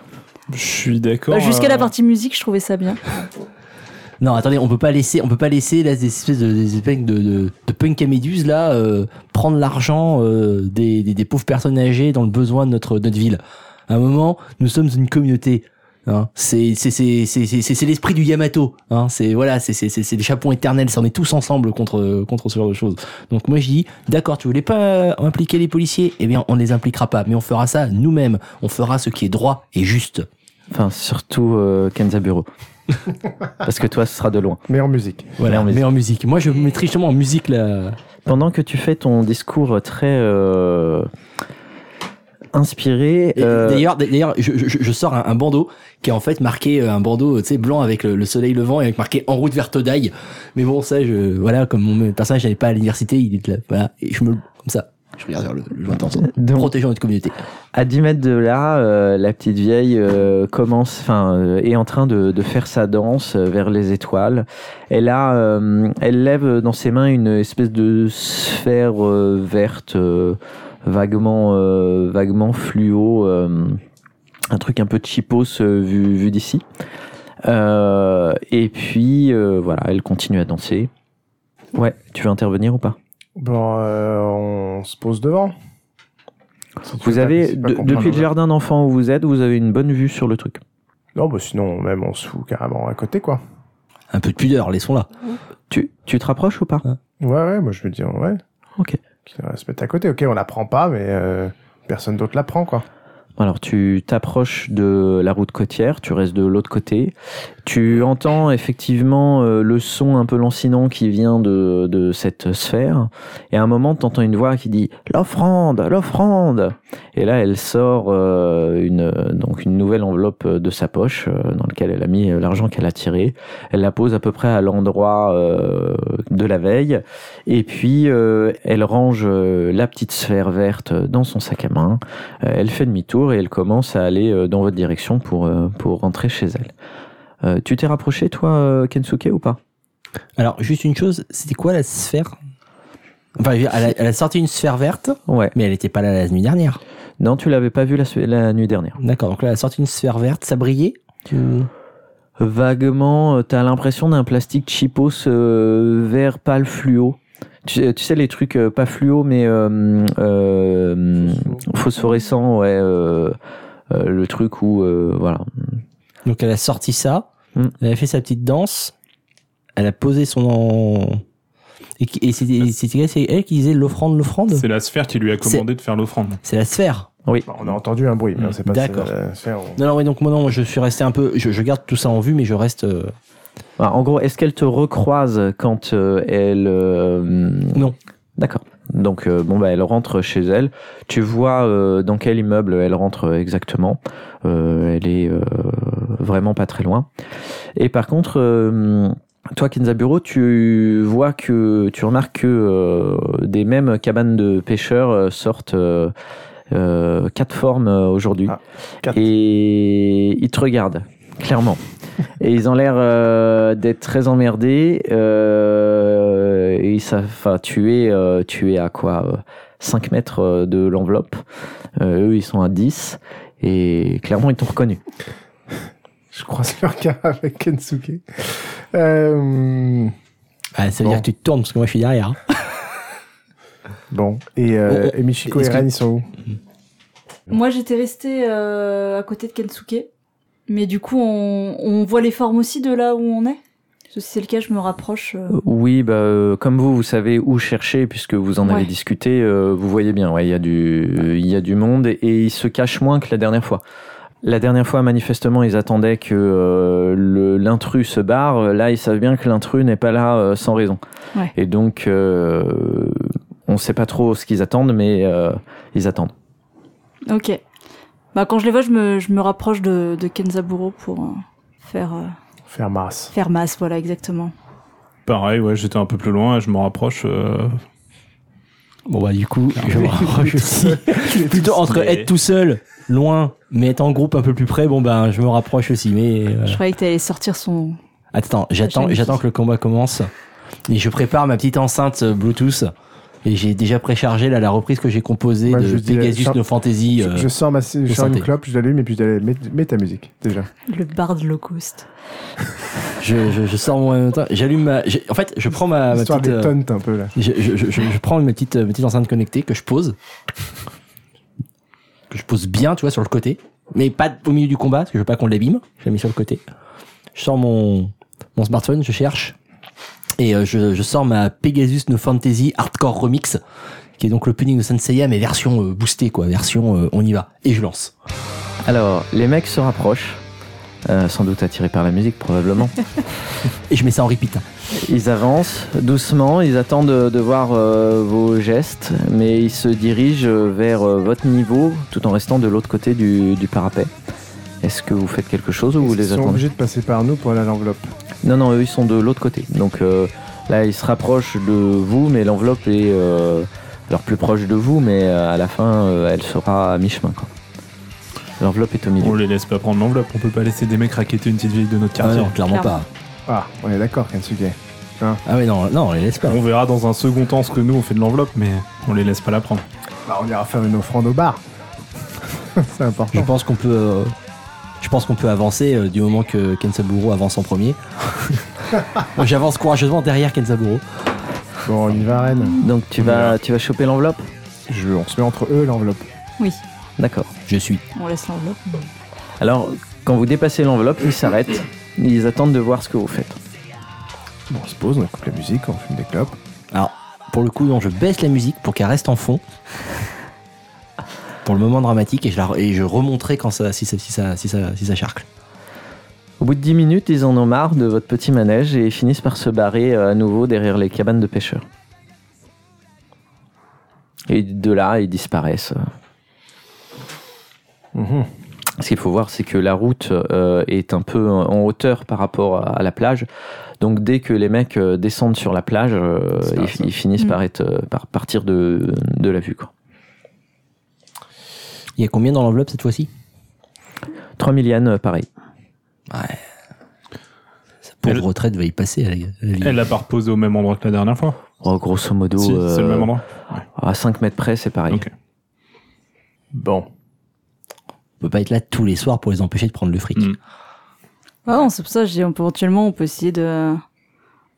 Je suis d'accord. Bah, Jusqu'à la euh, partie musique, je trouvais ça bien. Non, attendez, on peut pas laisser, on peut pas laisser là, des espèces de, des espèces de, de, de punk à méduse là euh, prendre l'argent euh, des, des, des pauvres personnes âgées dans le besoin de notre, notre ville. À un moment, nous sommes une communauté. Hein. C'est c'est c'est c'est c'est c'est l'esprit du Yamato. Hein. C'est voilà, c'est c'est c'est c'est le chapon éternel. On est tous ensemble contre contre ce genre de choses. Donc moi je dis, d'accord, tu voulais pas impliquer les policiers, eh bien on les impliquera pas, mais on fera ça nous-mêmes. On fera ce qui est droit et juste. Enfin, surtout euh, Kenzaburo. Parce que toi, ce sera de loin. Mais en musique. Voilà, en mais musique. en musique. Moi je mettrai justement en musique là. Pendant que tu fais ton discours très euh, inspiré, Et euh, D'ailleurs, d'ailleurs, je, je, je sors un, un bandeau qui est en fait marqué euh, un bandeau, tu sais, blanc avec le, le soleil levant et avec marqué en route vers Todai. Mais bon, ça, je, voilà, comme mon personnage n'allait pas à l'université, il est là, voilà, et je me, comme ça, je regarde vers le, le donc, notre communauté. à 10 mètres de là, euh, la petite vieille euh, commence, enfin, euh, est en train de, de faire sa danse vers les étoiles. Elle a, elle lève dans ses mains une espèce de sphère verte, vaguement, vaguement fluo, un truc un peu cheapos vu, vu d'ici. Et puis voilà, elle continue à danser. Ouais, tu veux intervenir ou pas? Bon, euh, on se pose devant. Si Vous pas- avez, si de- depuis le jardin d'enfants où vous êtes, vous avez une bonne vue sur le truc. Non, bah sinon, même on se fout carrément à côté, quoi. Un peu de pudeur, laissons-la. Tu, tu te rapproches ou pas? Ouais, ouais, moi je veux dire, ouais. Ok. Qu'il va se mettre à côté. Ok, on la prend pas, mais euh, personne d'autre la prend, quoi. Alors tu t'approches de la route côtière, tu restes de l'autre côté. Tu entends effectivement euh, le son un peu lancinant qui vient de, de cette sphère. Et à un moment, tu entends une voix qui dit l'offrande, l'offrande. Et là, elle sort euh, une, donc une nouvelle enveloppe de sa poche euh, dans laquelle elle a mis l'argent qu'elle a tiré. Elle la pose à peu près à l'endroit de la veille. Et puis, elle range la petite sphère verte dans son sac à main. Elle fait demi-tour et elle commence à aller euh, dans votre direction pour, euh, pour rentrer chez elle. Euh, tu t'es rapproché, toi, Kensuke, ou pas? Alors, juste une chose, c'était quoi la sphère? Enfin, elle a, elle a sorti une sphère verte, Ouais. mais elle était pas là la nuit dernière. Non, tu l'avais pas vu la, la nuit dernière. D'accord, donc là, elle a sorti une sphère verte, ça brillait? Tu- Vaguement, euh, t'as l'impression d'un plastique cheapos euh, vert pâle fluo. Tu, sais- tu sais, les trucs euh, pas fluo, mais euh, euh, phosphorescent, ouais. euh, euh, le truc où, euh, voilà. Donc elle a sorti ça, Mm. elle a fait sa petite danse, elle a posé son... Et, et c'est elle qui disait l'offrande, l'offrande C'est la sphère qui lui a commandé de faire l'offrande. C'est la sphère. Oui. On a entendu un bruit, mais on sait pas D'accord. si c'est- c'est- on- Non, non, oui, donc moi, non, je suis resté un peu... Je, je garde tout ça en vue, mais je reste... euh, Voilà, en gros, est-ce qu'elle te recroise quand euh, elle... euh, Non. D'accord. Donc, euh, bon, bah, elle rentre chez elle. Tu vois euh, dans quel immeuble elle rentre exactement. Euh, elle est euh, vraiment pas très loin. Et par contre, euh, toi, Kenzaburo, tu vois que tu remarques que euh, des mêmes cabanes de pêcheurs euh, sortent euh, euh, quatre formes euh, aujourd'hui. Ah, quatre. Et ils te regardent, clairement. Et ils ont l'air euh, d'être très emmerdés. Euh, et ils savent, enfin, tu es, euh, tu es à quoi euh, 5 mètres euh, de l'enveloppe. Euh, eux, ils sont à 10. Et clairement, ils t'ont reconnu. Je croise le regard avec Kensuke. Euh, Ah, ça veut Bon. dire que tu te tournes parce que moi je suis derrière. hein. bon. Et, euh, Oh, oh. et Michiko et Ren, ils sont où? Moi, j'étais restée euh, à côté de Kensuke. Mais du coup, on, on voit les formes aussi de là où on est? Si c'est le cas, je me rapproche. euh. Oui, bah, euh, comme vous, vous savez où chercher puisque vous en avez discuté. euh, vous voyez bien, ouais, il y a du, il y a du monde et, et ils se cachent moins que la dernière fois. La dernière fois, manifestement, ils attendaient que euh, l'intrus se barre. Là, ils savent bien que l'intrus n'est pas là euh, sans raison. Ouais. Et donc, euh, on ne sait pas trop ce qu'ils attendent, mais euh, ils attendent. Ok. Bah, quand je les vois, je me, je me rapproche de, de Kenzaburo pour euh, faire, euh, Faire masse. faire masse, voilà, exactement. Pareil, ouais, j'étais un peu plus loin, je me rapproche. euh, Bon bah du coup, je me rapproche aussi. Plutôt entre Mais- être tout seul, loin, mais être en groupe un peu plus près, bon ben je me rapproche aussi. Mais euh, Je croyais que t'allais sortir son. attends, j'attends, j'attends que le combat commence et je prépare ma petite enceinte euh, Bluetooth. Et j'ai déjà préchargé là la reprise que j'ai composée Moi, de je Pegasus No Fantasy. Je, euh, je sors, ma, je sors une clope, je l'allume et puis je mets, mets ta musique, déjà. Le bard low cost. je, je, je sors mon en même temps. J'allume ma. j'ai- En fait, je prends ma, ma petite. des euh, tonnes un peu, là. Je, je, je, je- je prends ma petite, ma petite enceinte connectée que je pose. Que je pose bien, tu vois, sur le côté. Mais pas au milieu du combat, parce que je veux pas qu'on l'abîme. Je la mets sur le côté. Je sors mon, mon smartphone, je cherche. Et euh, je, je sors ma Pegasus No Fantasy Hardcore Remix, qui est donc l'opening de Senseiya, mais version euh, boostée, quoi. Version euh, on y va. Et je lance. Alors, les mecs se rapprochent, euh, sans doute attirés par la musique, probablement. Et je mets ça en repeat. hein. Ils avancent doucement, ils attendent de, de voir euh, vos gestes, mais ils se dirigent vers euh, votre niveau tout en restant de l'autre côté du, du parapet. Est-ce que vous faites quelque chose ou vous Ils les sont attendez? obligés de passer par nous pour aller à l'enveloppe. Non, non, eux ils sont de l'autre côté. Donc euh, là, ils se rapprochent de vous, mais l'enveloppe est euh, alors plus proche de vous, mais euh, à la fin, euh, elle sera à mi-chemin. quoi. L'enveloppe est au milieu. On les laisse pas prendre l'enveloppe, on peut pas laisser des mecs raqueter une petite ville de notre Ah quartier. non, clairement Clairement. pas. Ah, on est d'accord, Kensuke. Ah oui, non, non, on les laisse pas. On verra dans un second temps ce que nous on fait de l'enveloppe, mais on les laisse pas la prendre. Bah, on ira faire une offrande au bar. C'est Je important. pense qu'on peut, euh, je pense qu'on peut avancer euh, du moment que Kensaburo avance en premier. J'avance courageusement derrière Kensaburo. Bon, on y va, Rennes. Donc tu vas, tu vas choper l'enveloppe Je, on se met entre eux et l'enveloppe. Oui, D'accord. Je suis. on laisse l'enveloppe. Alors, quand vous dépassez l'enveloppe, ils s'arrêtent. Ils attendent de voir ce que vous faites. Bon, on se pose, on écoute la musique, on fume des clopes. Alors, pour le coup, non, je baisse la musique pour qu'elle reste en fond. Pour le moment dramatique et je, la, et je remonterai quand ça, si ça, si ça, si ça, si ça charcle. Au bout de 10 minutes, ils en ont marre de votre petit manège et finissent par se barrer euh, à nouveau derrière les cabanes de pêcheurs. Et de là, ils disparaissent. Mhm. Ce qu'il faut voir, c'est que la route euh, est un peu en hauteur par rapport à la plage. Donc dès que les mecs euh, descendent sur la plage, euh, ils, finissent Mm. par, être, par partir de, de la vue. Quoi. Il y a combien dans l'enveloppe cette fois-ci? 3 millions, pareil. Ouais. Sa pauvre Elle- retraite va y passer. à la- à la. Elle l'a pas reposé au même endroit que la dernière fois. Oh, grosso modo, Si, c'est le euh, même endroit. à 5 mètres près, c'est pareil. Ok. Bon. On peut pas être là tous les soirs pour les empêcher de prendre le fric. Mm. Ah non, c'est pour ça, je dis, on peut, éventuellement, on peut essayer de,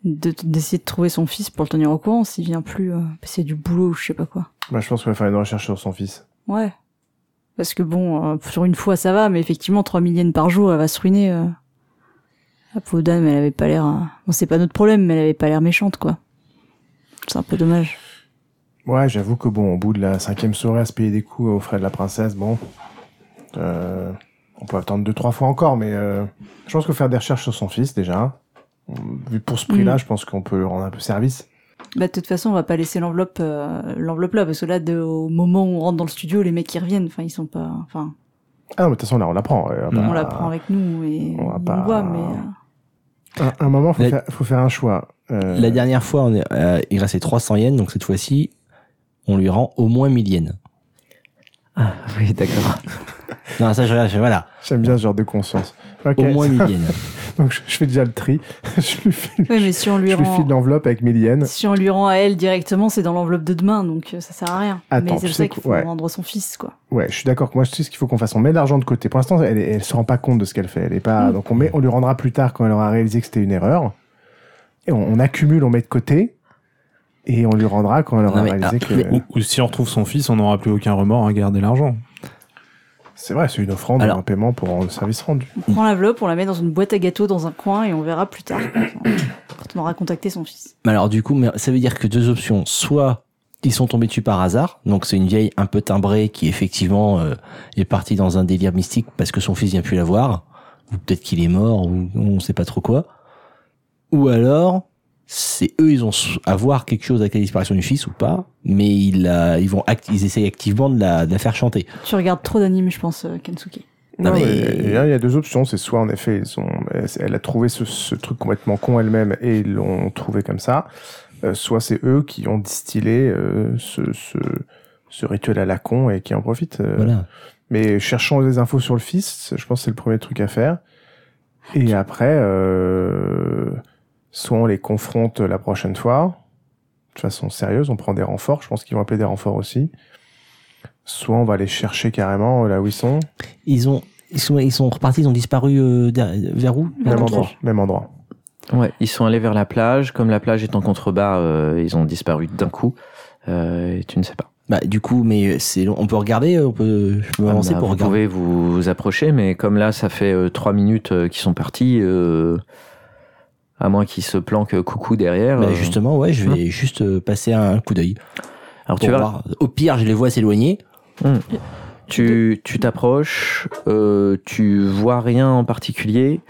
de- d'essayer de trouver son fils pour le tenir au courant s'il vient plus, euh, a du boulot ou je sais pas quoi. Bah, je pense qu'il va faire une recherche sur son fils. Ouais. Parce que bon, euh, sur une fois ça va, mais effectivement, 3 millions par jour, elle va se ruiner. Euh. La pauvre dame, elle avait pas l'air... euh, Bon, c'est pas notre problème, mais elle avait pas l'air méchante, quoi. C'est un peu dommage. Ouais, j'avoue que bon, au bout de la cinquième soirée à se payer des coups aux frais de la princesse, bon. On peut attendre deux, trois fois encore, mais je pense que faire des recherches sur son fils, déjà. Vu pour ce prix-là, Mm. je pense qu'on peut lui rendre un peu service. Bah, de toute façon, on va pas laisser l'enveloppe, euh, l'enveloppe là, parce que là, de, au moment où on rentre dans le studio, les mecs qui reviennent, enfin, ils sont pas, enfin, Ah non, mais de toute façon, là, on la prend. ouais, on la prend avec nous et on on pas- voit, mais euh, Un, un moment, faut, La- faire, faut faire un choix. Euh, La dernière fois, on est, euh, il restait 300 yens, donc cette fois-ci, on lui rend au moins 1000 yens. Ah, oui, d'accord. Non, ça, je, je- voilà. J'aime bien ce genre de conscience. Ok. Au moins 1000 yens. Donc, je, je fais déjà le tri. je lui file, ouais, mais si on lui je lui rend, file l'enveloppe avec yens. si on lui rend à elle directement, c'est dans l'enveloppe de demain, donc euh, ça sert à rien. Attends, mais c'est pour sais ça qu'il faut ouais. rendre son fils, quoi. Ouais, je suis d'accord. Moi, je sais ce qu'il faut qu'on fasse. On met l'argent de côté. Pour l'instant, elle, elle se rend pas compte de ce qu'elle fait. Elle est pas. Mm. Donc, on met, on lui rendra plus tard quand elle aura réalisé que c'était une erreur. et on, on accumule, on met de côté, et on lui rendra quand on aura Non, mais, réalisé ah, que. ou si on retrouve son fils, on n'aura plus aucun remords à garder l'argent. C'est vrai, c'est une offrande, Alors- un paiement pour le service rendu. On prend l'enveloppe, on la met dans une boîte à gâteaux dans un coin et on verra plus tard quand on aura contacté son fils. Mais alors du coup, ça veut dire que deux options. Soit ils sont tombés dessus par hasard, donc c'est une vieille un peu timbrée qui effectivement euh, est partie dans un délire mystique parce que son fils vient plus la voir, ou peut-être qu'il est mort, ou on sait pas trop quoi. Ou alors c'est eux, ils ont à voir quelque chose avec la disparition du fils ou pas, mais ils, la- ils vont act- ils essayent activement de la, de la faire chanter. Tu regardes trop d'animes, je pense, euh, Kensuke. Non, Non, mais- mais il y a- il y a deux options. C'est soit en effet, ils ont, elle a trouvé ce, ce truc complètement con elle-même et ils l'ont trouvé comme ça. Euh, soit c'est eux qui ont distillé euh, ce, ce, ce rituel à la con et qui en profitent. euh. Voilà. Mais cherchons des infos sur le fils. Je pense que c'est le premier truc à faire. Et après, euh, soit on les confronte la prochaine fois de façon sérieuse. On prend des renforts. Je pense qu'ils vont appeler des renforts aussi. Soit on va les chercher carrément là où ils sont. Ils ont ils sont ils sont repartis, ils ont disparu euh, vers où? Vers Même endroit, même endroit. Ouais, ils sont allés vers la plage. Comme la plage est en contrebas, euh, ils ont disparu d'un coup. Euh, et tu ne sais pas. Bah du coup, mais c'est long. on peut regarder, on peut je peux Ah, avancer bah, pour vous regarder. pouvez vous, vous approcher, mais comme là, ça fait euh, trois minutes euh, qu'ils sont partis, euh, à moins qu'ils se planquent coucou derrière. Bah, euh, justement, ouais, je vais juste euh, passer un coup d'œil. alors tu vas, voir. Au pire, je les vois s'éloigner. tu tu t'approches, euh, tu vois rien en particulier.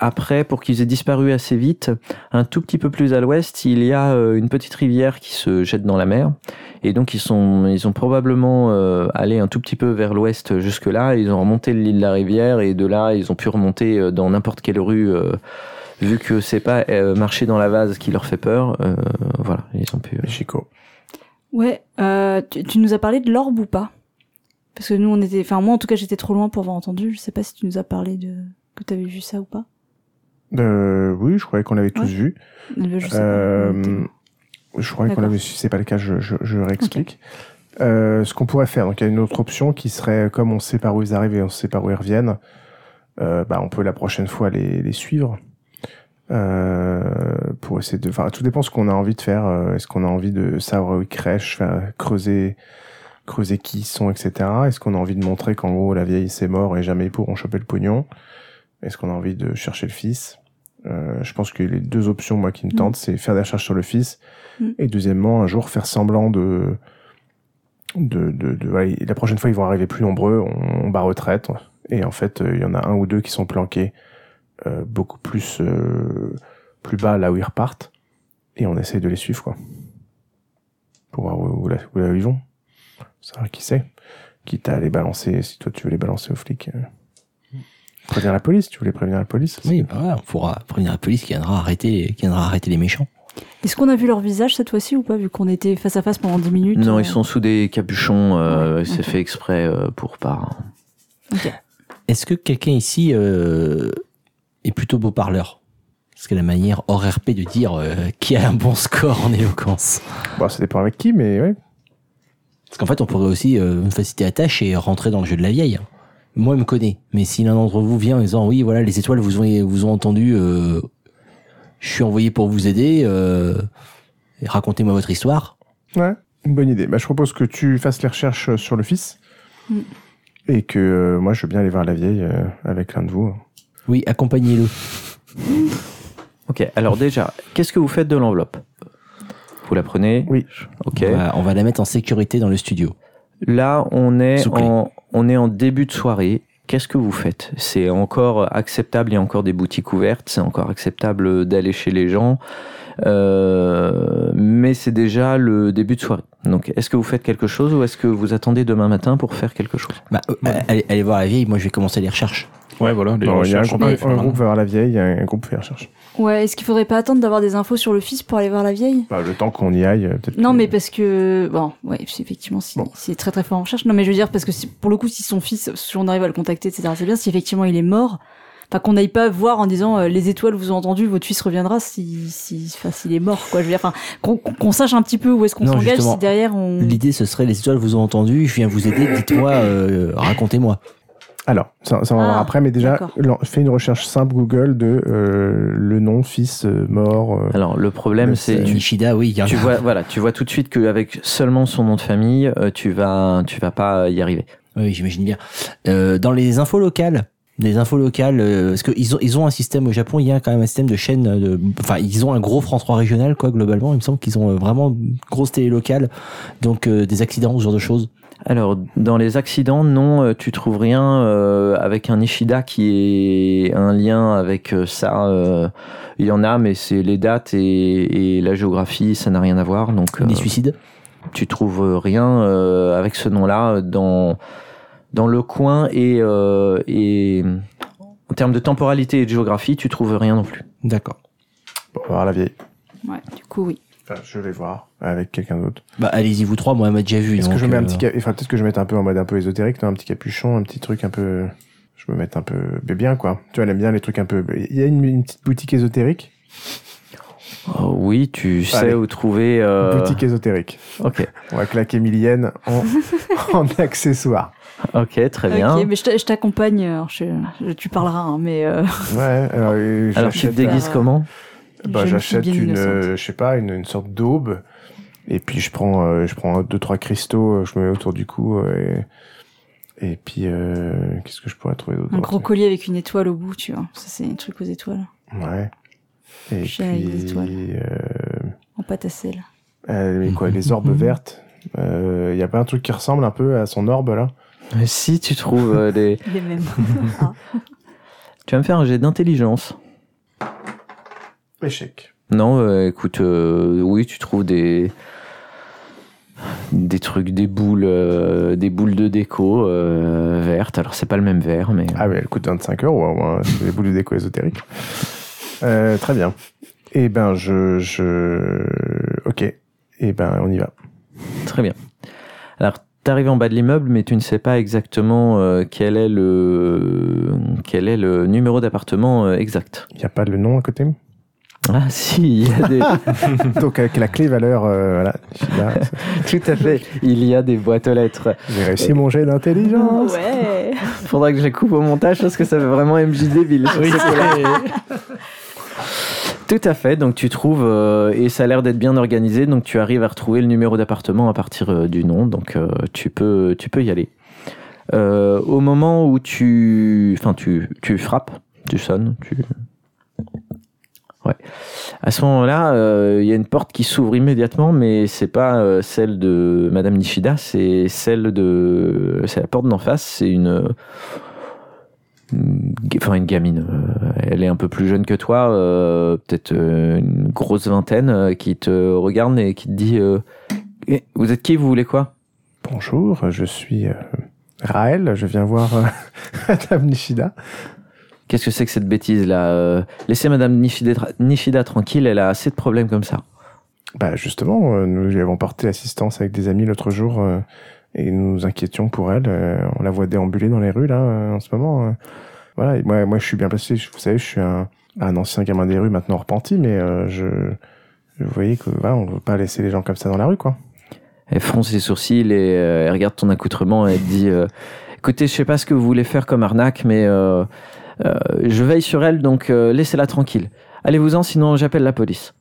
Après, pour qu'ils aient disparu assez vite, un tout petit peu plus à l'ouest, il y a une petite rivière qui se jette dans la mer. Et donc, ils, sont, ils ont probablement euh, allé un tout petit peu vers l'ouest jusque-là. Ils ont remonté le lit de la rivière et de là, ils ont pu remonter dans n'importe quelle rue. euh, vu que c'est pas euh, marcher dans la vase qui leur fait peur, euh, voilà, ils ont pu. Et Chico. Ouais, euh, tu, tu nous as parlé de l'orbe ou pas? Parce que nous, on était, enfin moi en tout cas, j'étais trop loin pour avoir entendu. Je sais pas si tu nous as parlé de que tu avais vu ça ou pas. Euh, oui, je croyais qu'on l'avait tous Ouais. vu. Je sais pas. Euh, je croyais qu'on l'avait. Si c'est pas le cas, je, je, je réexplique. Euh, ce qu'on pourrait faire, donc il y a une autre option qui serait comme on sait par où ils arrivent et on sait par où ils reviennent. Euh, bah, on peut la prochaine fois les, les suivre. Euh, pour essayer de, enfin, tout dépend ce qu'on a envie de faire. Euh, Est-ce qu'on a envie de savoir où ils crèchent, faire, creuser, creuser qui ils sont, etc. Est-ce qu'on a envie de montrer qu'en gros la vieille c'est mort et jamais ils pourront choper le pognon? Est-ce qu'on a envie de chercher le fils? Euh, Je pense que les deux options moi qui me Mm. tentent, c'est faire des recherches sur le fils Mm. et deuxièmement un jour faire semblant de de, de, de voilà, la prochaine fois ils vont arriver plus nombreux, on, on bat retraite et en fait euh, il y en a un ou deux qui sont planqués euh, beaucoup plus euh, plus bas là où ils repartent et on essaye de les suivre quoi pour voir où, où, là, où là où ils vont savoir qui c'est quitte à les balancer si toi tu veux les balancer aux flics euh. prévenir la police tu voulais prévenir la police Oui, bah ouais, on pourra prévenir la police qui viendra arrêter, qui viendra arrêter les méchants. Est-ce qu'on a vu leur visage cette fois-ci ou pas, vu qu'on était face à face pendant 10 minutes Non, euh, ils sont sous des capuchons. Euh, Ouais, C'est fait exprès euh, pour pas. ok. Est-ce que quelqu'un ici euh, est plutôt beau parleur Parce que la manière hors RP de dire euh, qui a un bon score en éloquence. bon ça dépend avec qui mais ouais Parce qu'en fait, on pourrait aussi euh, me faciliter la tâche et rentrer dans le jeu de la vieille. Moi, il me connaît. Mais si l'un d'entre vous vient en disant oui, voilà, les étoiles vous ont, vous ont entendu, euh, je suis envoyé pour vous aider, euh, racontez-moi votre histoire. Ouais, une bonne idée. Bah, je propose que tu fasses les recherches sur le fils. Mm. Et que euh, moi, je veux bien aller voir la vieille euh, avec l'un de vous. Oui, accompagnez-le. Ok, alors déjà, qu'est-ce que vous faites de l'enveloppe Vous la prenez Oui. Ok. On, va, on va la mettre en sécurité dans le studio. Là, on est, Sous clé. en, on est en début de soirée. Qu'est-ce que vous faites C'est encore acceptable, il y a encore des boutiques ouvertes, c'est encore acceptable d'aller chez les gens, euh, mais c'est déjà le début de soirée. Donc, est-ce que vous faites quelque chose ou est-ce que vous attendez demain matin pour faire quelque chose? Bah, euh, allez, allez voir la vieille, moi je vais commencer les recherches. Ouais, voilà. Les Non, il y a un groupe, un, groupe va voir la vieille, il y a un groupe fait les recherches. Ouais, est-ce qu'il faudrait pas attendre d'avoir des infos sur le fils pour aller voir la vieille? Bah, le temps qu'on y aille, euh, peut-être. Non, que- mais parce que bon, ouais, c'est effectivement, si, Bon. c'est très très fort en recherche. Non, mais je veux dire parce que si- pour le coup, si son fils, si on arrive à le contacter, etc., c'est bien. Si effectivement il est mort, enfin qu'on n'aille pas voir en disant euh, les étoiles vous ont entendu, votre fils reviendra si, si, enfin s'il est mort, quoi. Je veux dire, enfin qu'on qu'on sache un petit peu où est-ce qu'on s'engage si derrière on. L'idée, ce serait les étoiles vous ont entendu, je viens vous aider, dites-moi, euh, racontez-moi. Alors, ça, ça on va voir Ah, après, mais déjà, fais une recherche simple Google de euh, le nom fils euh, mort. euh, Alors le problème c'est Nishida, oui, tu vois voilà tu vois tout de suite qu'avec seulement son nom de famille euh, tu vas tu vas pas y arriver. Oui, j'imagine bien. Euh, dans les infos locales, des infos locales, euh, parce qu'ils ont, ils ont un système au Japon, il y a quand même un système de chaîne, de, enfin, ils ont un gros France 3 régional, quoi, globalement. Il me semble qu'ils ont euh, vraiment une grosse télé locale, donc euh, des accidents, ce genre de choses. Alors, dans les accidents, non, euh, tu trouves rien euh, avec un Ishida qui est un lien avec euh, ça. euh, il y en a, mais c'est les dates et, et la géographie, ça n'a rien à voir. Donc, euh, Des suicides. tu trouves rien euh, avec ce nom-là dans dans le coin et euh, et en termes de temporalité et de géographie, tu trouves rien non plus. D'accord. Bon, on va voir la vieille. Ouais, du coup, oui. Enfin, je vais voir avec quelqu'un d'autre. Bah, allez-y, vous trois, moi, elle m'a déjà vu. Est-ce que je mets un euh, petit, ca- enfin peut-être que je mette un peu en mode un peu ésotérique, non, un petit capuchon, un petit truc un peu, je me mette un peu, mais bien quoi. Tu vois, elle aime bien les trucs un peu. Il y a une, une petite boutique ésotérique. Oh, oui, tu sais Allez. où trouver. euh, Boutique ésotérique. Ok, On va claquer Milienne en, en accessoires. Ok, très bien. Ok, mais je t'a- je t'accompagne. alors je- je- tu parleras, hein, mais euh, Ouais. Alors, euh, Alors tu te j'achète- déguises euh, comment? Bah, j'achète une, euh, je sais pas, une, une sorte d'aube. Et puis je prends, euh, je prends deux trois cristaux, euh, je me mets autour du cou. euh, et, et puis euh, qu'est-ce que je pourrais trouver d'autre? Un gros collier avec une étoile au bout, tu vois. Ça, c'est un truc aux étoiles, Ouais. Et Chien avec des étoiles. puis euh, en pâte à sel. euh, mais quoi, les orbes vertes? Il y a pas un truc qui ressemble un peu à son orbe là? Si tu trouves euh, des. Les mêmes. Tu vas me faire un jet d'intelligence. Échec. Non, euh, écoute, euh, oui, tu trouves des des trucs, des boules, euh, des boules de déco euh, vertes. Alors c'est pas le même vert, mais Ah oui, elle coûte 25 euros, au moins, c'est des boules de déco ésotériques. Euh, très bien. Eh ben, je, je, ok. Eh ben, on y va. très bien. Alors t'arrives en bas de l'immeuble, mais tu ne sais pas exactement euh, quel est le quel est le numéro d'appartement euh, exact. Il n'y a pas le nom à côté Ah si, il y a des, Donc avec la clé valeur, euh, voilà. Là, tout à fait. Il y a des boîtes aux lettres. J'ai réussi mon jet d'intelligence. ouais. Faudra que je coupe au montage parce que ça fait vraiment MJ débile. sur Oui. Tout à fait, donc tu trouves, euh, et ça a l'air d'être bien organisé, donc tu arrives à retrouver le numéro d'appartement à partir euh, du nom, donc euh, tu, peux, y aller. Au moment où tu, enfin tu, frappes, tu sonnes, tu... Ouais. À ce moment-là, il y a une porte qui s'ouvre immédiatement, mais c'est pas celle de Madame Nishida, c'est celle de, c'est la porte d'en face, c'est une, enfin une gamine. euh, elle est un peu plus jeune que toi, euh, peut-être euh, une grosse vingtaine, qui te regarde et qui te dit euh, Eh, Vous êtes qui Vous voulez quoi? Bonjour, je suis euh, Raël, je viens voir Madame Nishida. Qu'est-ce que c'est que cette bêtise là? Laissez Madame Nishida, tra- Nishida tranquille, elle a assez de problèmes comme ça. Bah justement, nous lui avons porté assistance avec des amis l'autre jour et nous nous inquiétions pour elle. Euh, on la voit déambuler dans les rues là euh, en ce moment. euh. Voilà, et moi, moi je suis bien placé. Vous savez, je suis un, un ancien gamin des rues maintenant repenti, mais euh, je, voyez que voilà, on ne veut pas laisser les gens comme ça dans la rue, quoi. Elle fronce les sourcils et euh, elle regarde ton accoutrement et elle dit euh, Écoutez, je sais pas ce que vous voulez faire comme arnaque, mais je veille sur elle, donc laissez-la tranquille. Allez-vous-en, sinon j'appelle la police.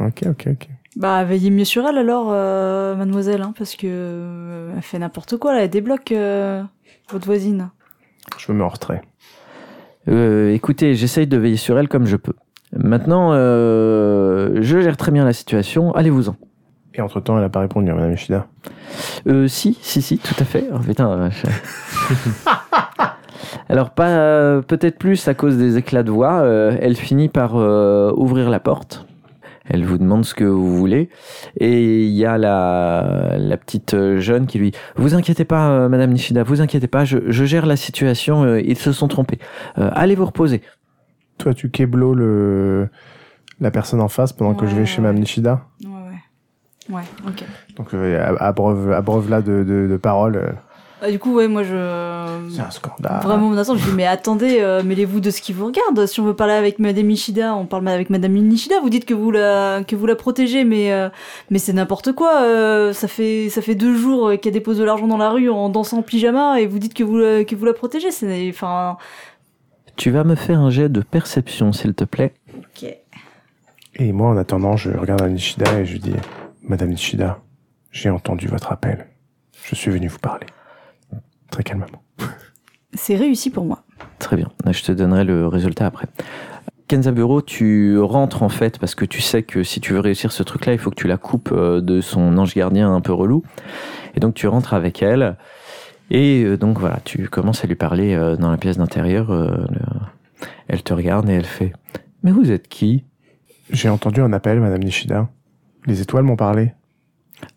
Ok, ok, ok. Bah, veillez mieux sur elle alors, euh, mademoiselle, hein, parce que euh, elle fait n'importe quoi là, elle débloque euh, votre voisine. Je me mets en retrait. Euh, écoutez, j'essaye de veiller sur elle comme je peux. Maintenant, euh, je gère très bien la situation, allez-vous-en. Et entre temps, elle a pas répondu à Madame Nishida. Euh, si, si, si, tout à fait. Oh, putain, je- Alors, pas euh, peut-être plus à cause des éclats de voix. euh, elle finit par euh, ouvrir la porte. Elle vous demande ce que vous voulez. Et il y a la, la petite euh, jeune qui lui Vous inquiétez pas, euh, Madame Nishida, vous inquiétez pas, je, je gère la situation, euh, ils se sont trompés. Euh, allez vous reposer. Toi, tu keblo le la personne en face pendant que je vais Ouais, chez ouais. Madame Nishida? Ouais, ouais. Ouais, ok. Donc euh, abreuve, abreuve là de, de, de paroles. Ah, du coup, ouais, moi je. C'est un scandale. Vraiment menaçant. Je dis, mais attendez, euh, mêlez-vous de ce qui vous regarde. Si on veut parler avec Madame Nishida, on parle avec Madame Nishida. Vous dites que vous la, que vous la protégez, mais, euh, mais c'est n'importe quoi. Euh, ça fait, ça fait deux jours qu'elle dépose de l'argent dans la rue en dansant en pyjama et vous dites que vous, la- que vous la protégez. C'est, enfin, Tu vas me faire un jet de perception, s'il te plaît. ok. Et moi, en attendant, je regarde à Nishida et je dis Madame Nishida, j'ai entendu votre appel. Je suis venu vous parler. Très calmement. C'est réussi pour moi. Très bien, je te donnerai le résultat après. Kenzaburo, tu rentres en fait parce que tu sais que si tu veux réussir ce truc-là, il faut que tu la coupes euh, de son ange gardien un peu relou. Et donc tu rentres avec elle. Et euh, donc voilà, tu commences à lui parler euh, dans la pièce d'intérieur. le- Elle te regarde et elle fait Mais vous êtes qui? J'ai entendu un appel, Madame Nishida. Les étoiles m'ont parlé.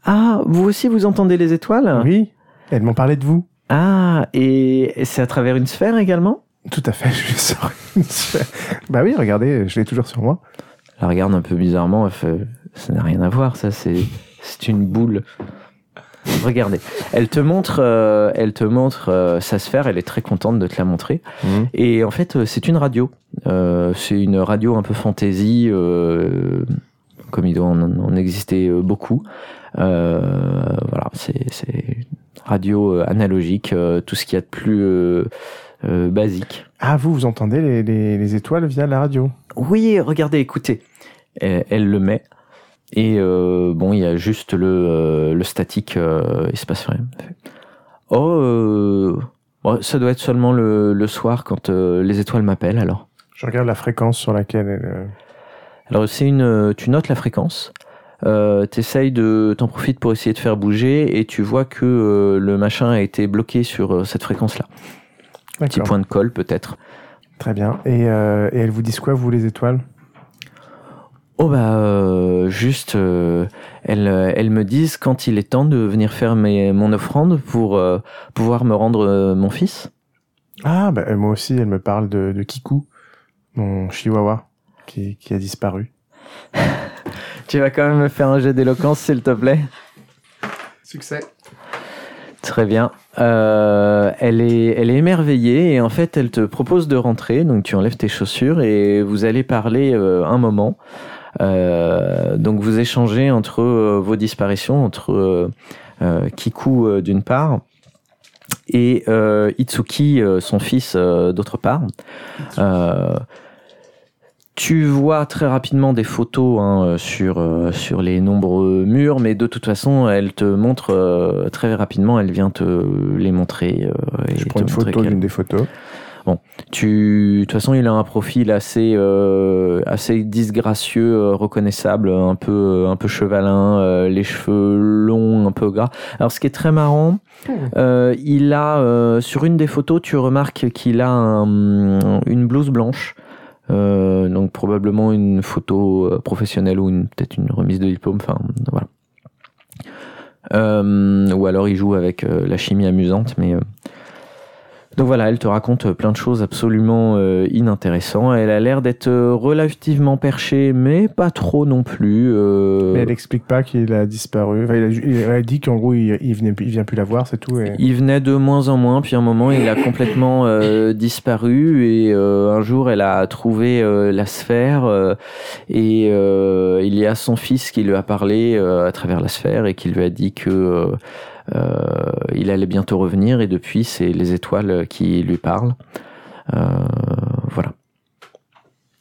Ah, vous aussi vous entendez les étoiles? Oui, elles m'ont parlé de vous. Ah, et c'est à travers une sphère également? Tout à fait, je sors une sphère. Bah oui, regardez, je l'ai toujours sur moi. Elle regarde un peu bizarrement, elle fait Ça n'a rien à voir, ça, c'est c'est une boule. Regardez, elle te montre, euh, elle te montre euh, sa sphère, elle est très contente de te la montrer. Et en fait, euh, c'est une radio. Euh, c'est une radio un peu fantasy, euh, comme il doit en, en exister beaucoup. Euh, voilà, c'est radio euh, analogique, euh, tout ce qu'il y a de plus basique. Ah, vous, vous entendez les, les- les étoiles via la radio? Oui, regardez, écoutez. Elle, elle le met. Et euh, bon, il y a juste le, euh, le statique, euh, il se passe rien. Oh, bon, ça doit être seulement le, le soir quand les étoiles m'appellent alors. Je regarde la fréquence sur laquelle elle... Alors c'est une, tu notes la fréquence, euh, t'essayes de, t'en profites pour essayer de faire bouger et tu vois que euh, le machin a été bloqué sur euh, cette fréquence-là. Petit D'accord, point de colle peut-être. très bien. Et, euh, et elles vous disent quoi, vous, les étoiles? Oh bah juste, elles, elles me disent quand il est temps de venir faire mes, mon offrande pour pouvoir me rendre mon fils. Ah, bah, moi aussi, elle me parle de, de Kiku, mon chihuahua, qui, qui a disparu. Tu vas quand même me faire un jet d'éloquence s'il te plaît. Succès. Très bien. Euh, elle, est, elle est émerveillée et en fait elle te propose de rentrer, donc tu enlèves tes chaussures et vous allez parler euh, un moment. Euh, donc vous échangez entre vos disparitions, entre Kiku d'une part et Itsuki, son fils, d'autre part. Euh, tu vois très rapidement des photos hein, sur, euh, sur les nombreux murs, mais de toute façon, elle te montre euh, très rapidement, elle vient te les montrer. euh, et Je te prends une montrer photo qu'elle- d'une des photos. tu, de toute façon, il a un profil assez, euh, assez disgracieux, euh, reconnaissable, un peu, un peu chevalin, euh, les cheveux longs, un peu gras. Alors, ce qui est très marrant, euh, il a, euh, sur une des photos, tu remarques qu'il a un- une blouse blanche. Euh, donc probablement une photo euh, professionnelle ou peut-être une remise de diplôme. Enfin, voilà. Euh, ou alors il joue avec la chimie amusante, mais donc voilà, elle te raconte plein de choses absolument euh, inintéressantes. Elle a l'air d'être euh, relativement perchée, mais pas trop non plus. euh, Mais elle explique pas qu'il a disparu. Enfin, il a, elle a dit qu'en gros, il, il, venait, il vient plus la voir, c'est tout. Et... Il venait de moins en moins, puis à un moment il a complètement euh, disparu et euh, un jour elle a trouvé euh, la sphère euh, et euh, il y a son fils qui lui a parlé euh, à travers la sphère et qui lui a dit que euh, euh, il allait bientôt revenir et depuis c'est les étoiles qui lui parlent. Euh, voilà.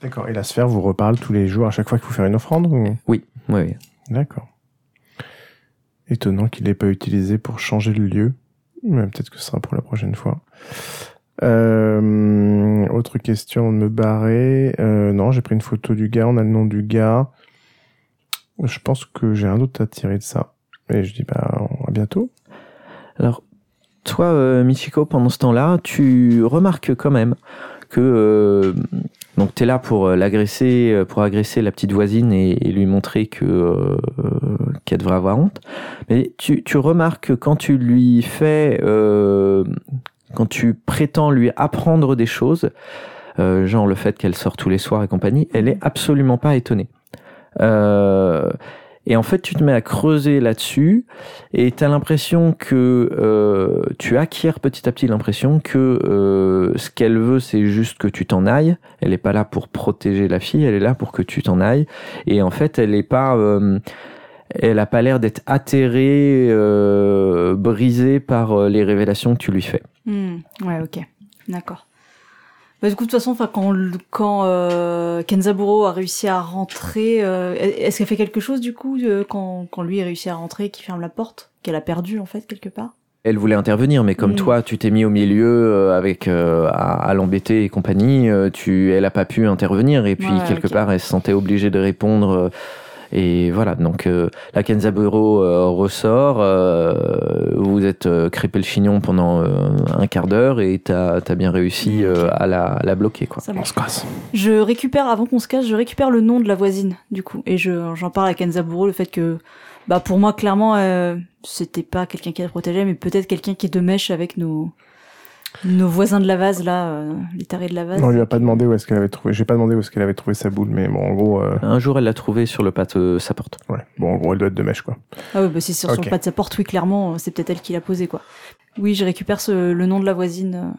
D'accord. Et la sphère vous reparle tous les jours à chaque fois qu'il faut faire une offrande ou... Oui, oui, oui. D'accord. Étonnant qu'il n'ait pas utilisé pour changer le lieu. Mais peut-être que ce sera pour la prochaine fois. Euh, autre question de me barrer. Euh, non, j'ai pris une photo du gars, on a le nom du gars. Je pense que j'ai un autre à tirer de ça. Et je dis bah à bientôt. Alors, toi, euh, Michiko, pendant ce temps-là, tu remarques quand même que euh, donc t'es là pour euh, l'agresser, pour agresser la petite voisine et, lui montrer que qu'elle devrait avoir honte. Mais tu, tu remarques que quand tu lui fais, quand tu prétends lui apprendre des choses, genre le fait qu'elle sort tous les soirs et compagnie, elle est absolument pas étonnée. Euh, Et en fait, tu te mets à creuser là-dessus et tu as l'impression que euh, tu acquiers petit à petit l'impression que euh, ce qu'elle veut, c'est juste que tu t'en ailles. Elle n'est pas là pour protéger la fille, elle est là pour que tu t'en ailles. Et en fait, elle n'est pas... euh, elle a pas l'air d'être atterrée, brisée par les révélations que tu lui fais. Hmm, Ouais, ok. D'accord. Bah, du coup, de toute façon, enfin, quand, quand euh, Kenzaburo a réussi à rentrer, euh, est-ce qu'elle fait quelque chose du coup euh, quand, quand lui a réussi à rentrer, qu'il ferme la porte, qu'elle a perdu en fait quelque part? Elle voulait intervenir, mais comme Mm. toi, tu t'es mis au milieu euh, avec euh, à, à l'embêter et compagnie, euh, tu, elle a pas pu intervenir et puis Ouais, quelque part, elle se sentait obligée de répondre. Et voilà, donc euh, la Kenzaburo euh, ressort, euh, vous êtes euh, crêpé le chignon pendant euh, un quart d'heure et t'as as bien réussi euh, à, la, à la bloquer. Quoi. Ça On marche. se casse. Je récupère, avant qu'on se casse, je récupère le nom de la voisine, du coup. Et je, j'en parle à Kenzaburo, le fait que, bah, pour moi, clairement, euh, c'était pas quelqu'un qui la protégeait, mais peut-être quelqu'un qui est de mèche avec nos, nos voisins de la vase, là, euh, les tarés de la vase. On lui a pas demandé où est-ce qu'elle avait trouvé. J'ai pas demandé où est-ce qu'elle avait trouvé sa boule, mais bon, en gros, euh, Un jour, elle l'a trouvé sur le pas de sa porte. ouais. Bon, en gros, elle doit être de mèche, quoi. Ah oui, bah, c'est sur, sur Ok. le pas de sa porte, oui, clairement, euh, c'est peut-être elle qui l'a posé, quoi. Oui, je récupère ce, le nom de la voisine. euh.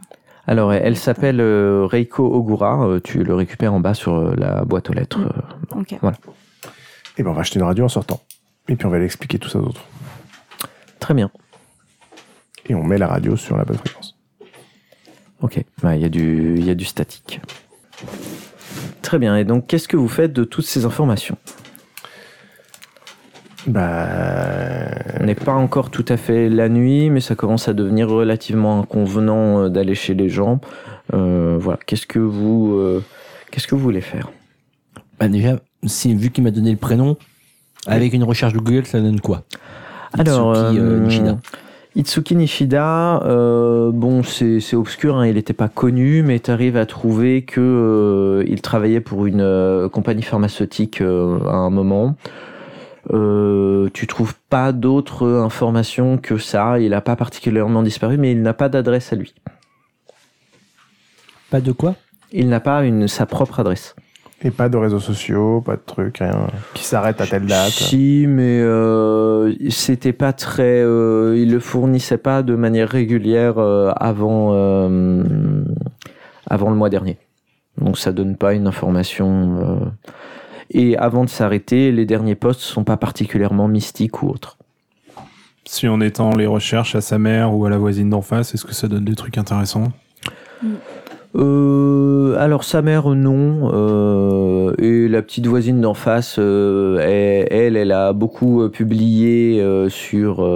Alors, elle, elle s'appelle euh, Reiko Ogura. euh, tu le récupères en bas sur euh, la boîte aux lettres. euh. Ok. Et ben, on va acheter une radio en sortant. Et puis, on va l'expliquer tout ça aux autres. Très bien. Et on met la radio sur la bonne fréquence. Ok, Ouais, il y, a du- y a du statique. Très bien, et donc qu'est-ce que vous faites de toutes ces informations? Bah. On n'est pas encore tout à fait la nuit, mais ça commence à devenir relativement inconvenant euh, d'aller chez les gens. Euh, voilà, qu'est-ce que vous, euh, qu'est-ce que vous voulez faire? Bah déjà, si, vu qu'il m'a donné le prénom, avec une recherche de Google, ça donne quoi? Alors, Itsuki, euh, euh. Itsuki Nishida, euh, bon, c'est obscur, hein, il n'était pas connu, mais tu arrives à trouver que euh, il travaillait pour une euh, compagnie pharmaceutique à un moment. Tu trouves pas d'autres informations que ça. Il n'a pas particulièrement disparu, mais il n'a pas d'adresse à lui. Pas de quoi? Il n'a pas une, sa propre adresse. Et pas de réseaux sociaux, pas de trucs, rien. Qui s'arrête à telle date. Si, mais euh, c'était pas très. Euh, il le fournissait pas de manière régulière euh, avant euh, avant le mois dernier. Donc ça donne pas une information. euh. Et avant de s'arrêter, les derniers postes sont pas particulièrement mystiques ou autres. Si en étant les recherches à sa mère ou à la voisine d'en face, est-ce que ça donne des trucs intéressants? Euh, alors sa mère non. Euh, et la petite voisine d'en face euh, elle, elle a beaucoup euh, publié euh, sur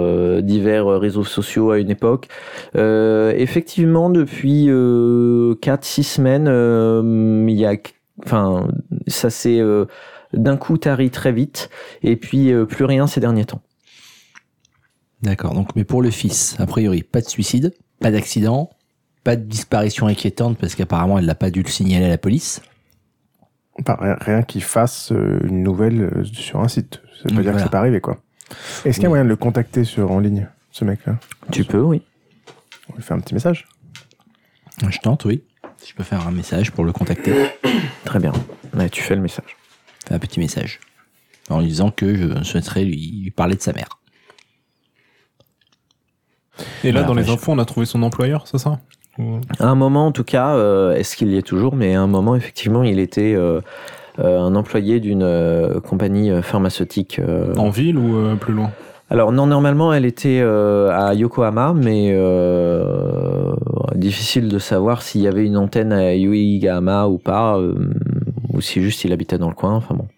divers réseaux sociaux à une époque. Effectivement depuis 4-6 semaines il y a enfin ça s'est d'un coup tari très vite. Et puis plus rien ces derniers temps. D'accord, donc mais pour le fils, a priori, pas de suicide, pas d'accident, pas de disparition inquiétante parce qu'apparemment elle n'a pas dû le signaler à la police. Enfin, rien, rien qui fasse euh, une nouvelle euh, sur un site. Ça veut pas dire voilà. que c'est pas arrivé, quoi. Est-ce qu'il y a moyen de le contacter sur en ligne, ce mec-là tu peux oui On lui fait un petit message. Je tente, oui. Si je peux faire un message pour le contacter, très bien Ouais, tu fais le message faire un petit message en lui disant que je souhaiterais lui parler de sa mère. Et là, Voilà, dans les je- infos, on a trouvé son employeur, c'est ça? À un moment, en tout cas, euh, est-ce qu'il y est toujours Mais à un moment, effectivement, il était euh, euh, un employé d'une euh, compagnie pharmaceutique. euh. En ville ou euh, plus loin? Alors non, normalement, elle était euh, à Yokohama, mais euh, difficile de savoir s'il y avait une antenne à Uegama ou pas, euh, ou si juste il habitait dans le coin. Enfin bon.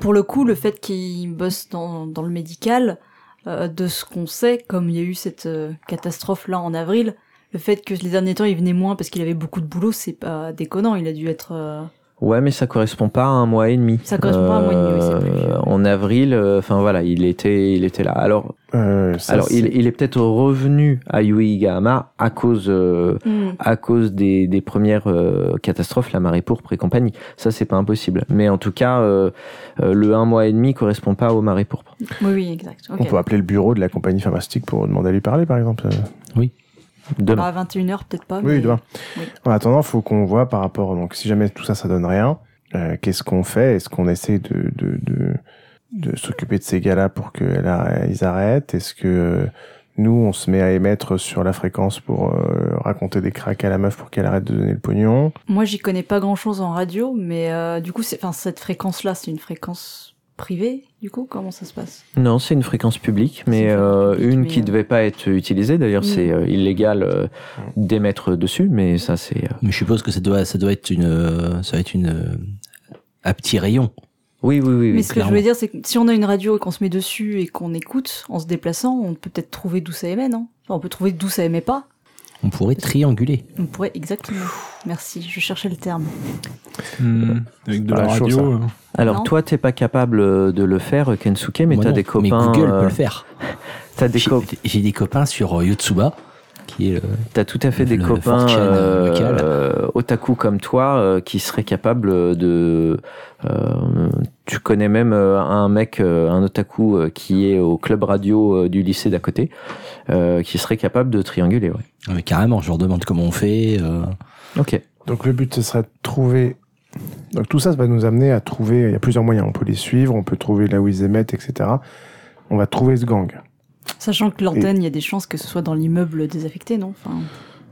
Pour le coup, le fait qu'il bosse dans, dans le médical, euh, de ce qu'on sait, comme il y a eu cette catastrophe là en avril, le fait que les derniers temps il venait moins parce qu'il avait beaucoup de boulot, c'est pas déconnant. Il a dû être. euh, Ouais, mais ça correspond pas à un mois et demi. Ça correspond pas à un mois et demi, oui, c'est plus. Euh, En avril, euh, enfin voilà, il était, il était là. Alors, Euh, ça, alors il, il est peut-être revenu à Uegama à cause. euh, hmm. à cause des, des premières euh, catastrophes, la marée pourpre et compagnie. Ça, c'est pas impossible. Mais en tout cas, euh, euh, le un mois et demi correspond pas aux marées pourpres. Oui, oui, exact. On peut appeler le bureau de la compagnie pharmaceutique pour demander à lui parler, par exemple. euh. Demain. À 21h, peut-être pas. Oui, mais- demain. oui. En attendant, faut qu'on voit par rapport. Donc, si jamais tout ça, ça donne rien, euh, qu'est-ce qu'on fait? Est-ce qu'on essaie de, de, de, de s'occuper de ces gars-là pour qu'ils arrêtent? Est-ce que nous, on se met à émettre sur la fréquence pour euh, raconter des cracks à la meuf pour qu'elle arrête de donner le pognon? Moi, j'y connais pas grand-chose en radio, mais euh, du coup, c'est, enfin, cette fréquence-là, c'est une fréquence privée. Du coup, comment ça se passe? Non, c'est une fréquence publique, mais C'est une fréquence euh, une mais, qui euh, devait pas être utilisée. D'ailleurs, Mm. c'est euh, illégal euh, d'émettre dessus, mais ça, c'est. euh, Mais je suppose que ça doit, ça doit être une, euh, ça doit être une, euh, à petit rayon. Oui, oui, oui. Mais oui. ce que je voulais dire, c'est que si on a une radio et qu'on se met dessus et qu'on écoute en se déplaçant, on peut peut-être trouver d'où ça émet, non? Enfin, on peut trouver d'où ça émet pas. On pourrait trianguler. On pourrait exactement. Merci, je cherchais le terme. Hmm, Avec de la radio. euh. Alors Non. toi, t'es pas capable euh, de le faire, Kensuke, mais Moi t'as non, des copains. Mais Google euh, peut le faire. T'as des J'ai co- des copains sur euh, Yotsuba, qui est, euh, T'as tout à fait des copains 4chan, euh, euh, otaku comme toi euh, qui seraient capables de. euh, tu connais même un mec, un otaku euh, qui est au club radio euh, du lycée d'à côté, euh, qui serait capable de trianguler. Ouais. mais carrément, je leur demande comment on fait. euh, Ok. Donc le but, ce serait de trouver... Donc tout ça, ça va nous amener à trouver... Il y a plusieurs moyens. On peut les suivre, on peut trouver là où ils émettent, etc. On va trouver ce gang. Sachant que l'antenne, il y a des chances que ce soit dans l'immeuble désaffecté, non? Enfin,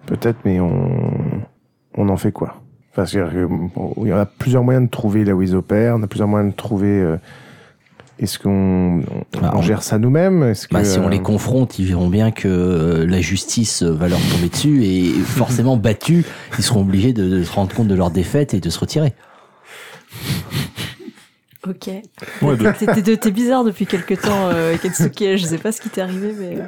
Peut-être, mais on, on en fait quoi? Parce que bon, il y a plusieurs moyens de trouver là où ils opèrent, on a plusieurs moyens de trouver. euh, Est-ce qu'on on, Bah, on gère ça nous-mêmes? Est-ce que Bah, si on euh, les confronte, ils verront bien que euh, la justice va leur tomber dessus et forcément battus, ils seront obligés de, de se rendre compte de leur défaite et de se retirer. Ok. Ouais, de- T'es- t'es- T'es bizarre depuis quelque temps, euh, Kensuke. Je sais pas ce qui t'est arrivé, mais. euh,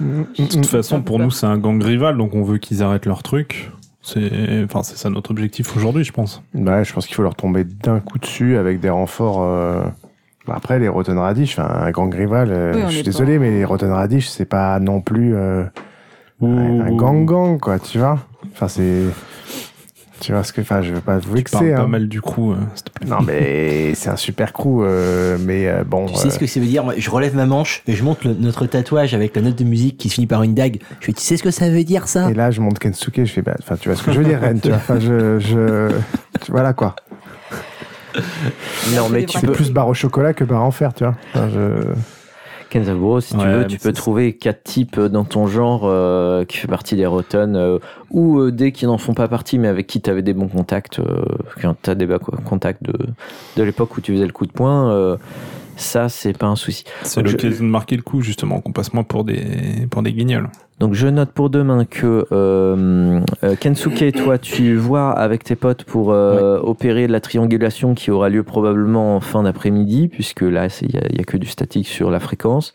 mm, De toute façon, pour nous, c'est un gang rival, donc on veut qu'ils arrêtent leur truc. C'est, enfin, c'est ça notre objectif aujourd'hui, je pense. Bah, je pense qu'il faut leur tomber d'un coup dessus avec des renforts. euh, bah, Après, les Rotten Radish, enfin, un gang rival, euh, Oui, je suis désolé, pas- mais les Rotten Radish, c'est pas non plus euh, un, un gang-gang, quoi, tu vois Enfin, c'est. Tu vois ce que. Enfin, je veux pas vous Tu parles vexer, pas hein. mal du crew, euh, s'il te plaît. Non, mais c'est un super crew, euh, mais euh, bon. Tu sais euh, ce que ça veut dire Moi, Je relève ma manche et je montre le- notre tatouage avec la note de musique qui se finit par une dague. Je fais, tu sais ce que ça veut dire ça? Et là, je monte Kensuke, je fais, bah, enfin, tu vois ce que je veux dire, Ren, tu vois, enfin, je, je, voilà, quoi. Non, mais tu C'est peux, plus barre au chocolat que barre en fer, tu vois. Enfin, je... Kenzaburo, si tu Ouais, veux, tu peux trouver quatre types dans ton genre euh, qui fait partie des Rotten euh, ou euh, des qui n'en font pas partie mais avec qui tu avais des bons contacts, euh, quand tu as des bons contacts de, de l'époque où tu faisais le coup de poing. Ça, c'est pas un souci. C'est Donc, je- l'occasion de marquer le coup, justement, qu'on passe moins pour des, pour des guignols. Donc je note pour demain que euh, euh, Kensuke, toi, tu vois avec tes potes pour euh, opérer la triangulation qui aura lieu probablement en fin d'après-midi, puisque là, il n'y a, y a que du statique sur la fréquence.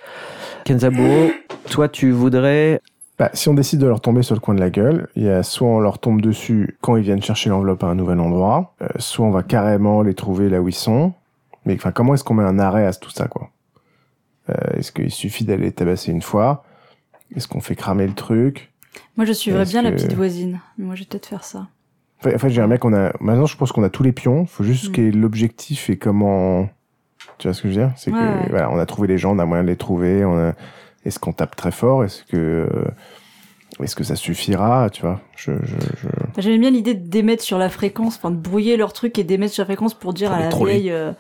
Kenzaburo, toi, tu voudrais... Bah, si on décide de leur tomber sur le coin de la gueule, il y a soit on leur tombe dessus quand ils viennent chercher l'enveloppe à un nouvel endroit, euh, soit on va carrément les trouver là où ils sont. Mais enfin, comment est-ce qu'on met un arrêt à tout ça, quoi? Euh, Est-ce qu'il suffit d'aller les tabasser une fois? Est-ce qu'on fait cramer le truc? Moi, je suivrais bien la petite voisine. Moi, je vais peut-être faire ça. Enfin, en fait, j'aimerais bien qu'on a. Maintenant, je pense qu'on a tous les pions. faut juste Mm. qu'il y ait l'objectif et comment. Tu vois ce que je veux dire? C'est Ouais, que ouais. voilà, on a trouvé les gens, on a moyen de les trouver. On a... Est-ce qu'on tape très fort? Est-ce que euh, est-ce que ça suffira Tu vois? Je, je, je... Enfin, J'aimais bien l'idée d'émettre sur la fréquence, enfin de brouiller leur truc et d'émettre sur la fréquence pour dire Pour à la vieille euh,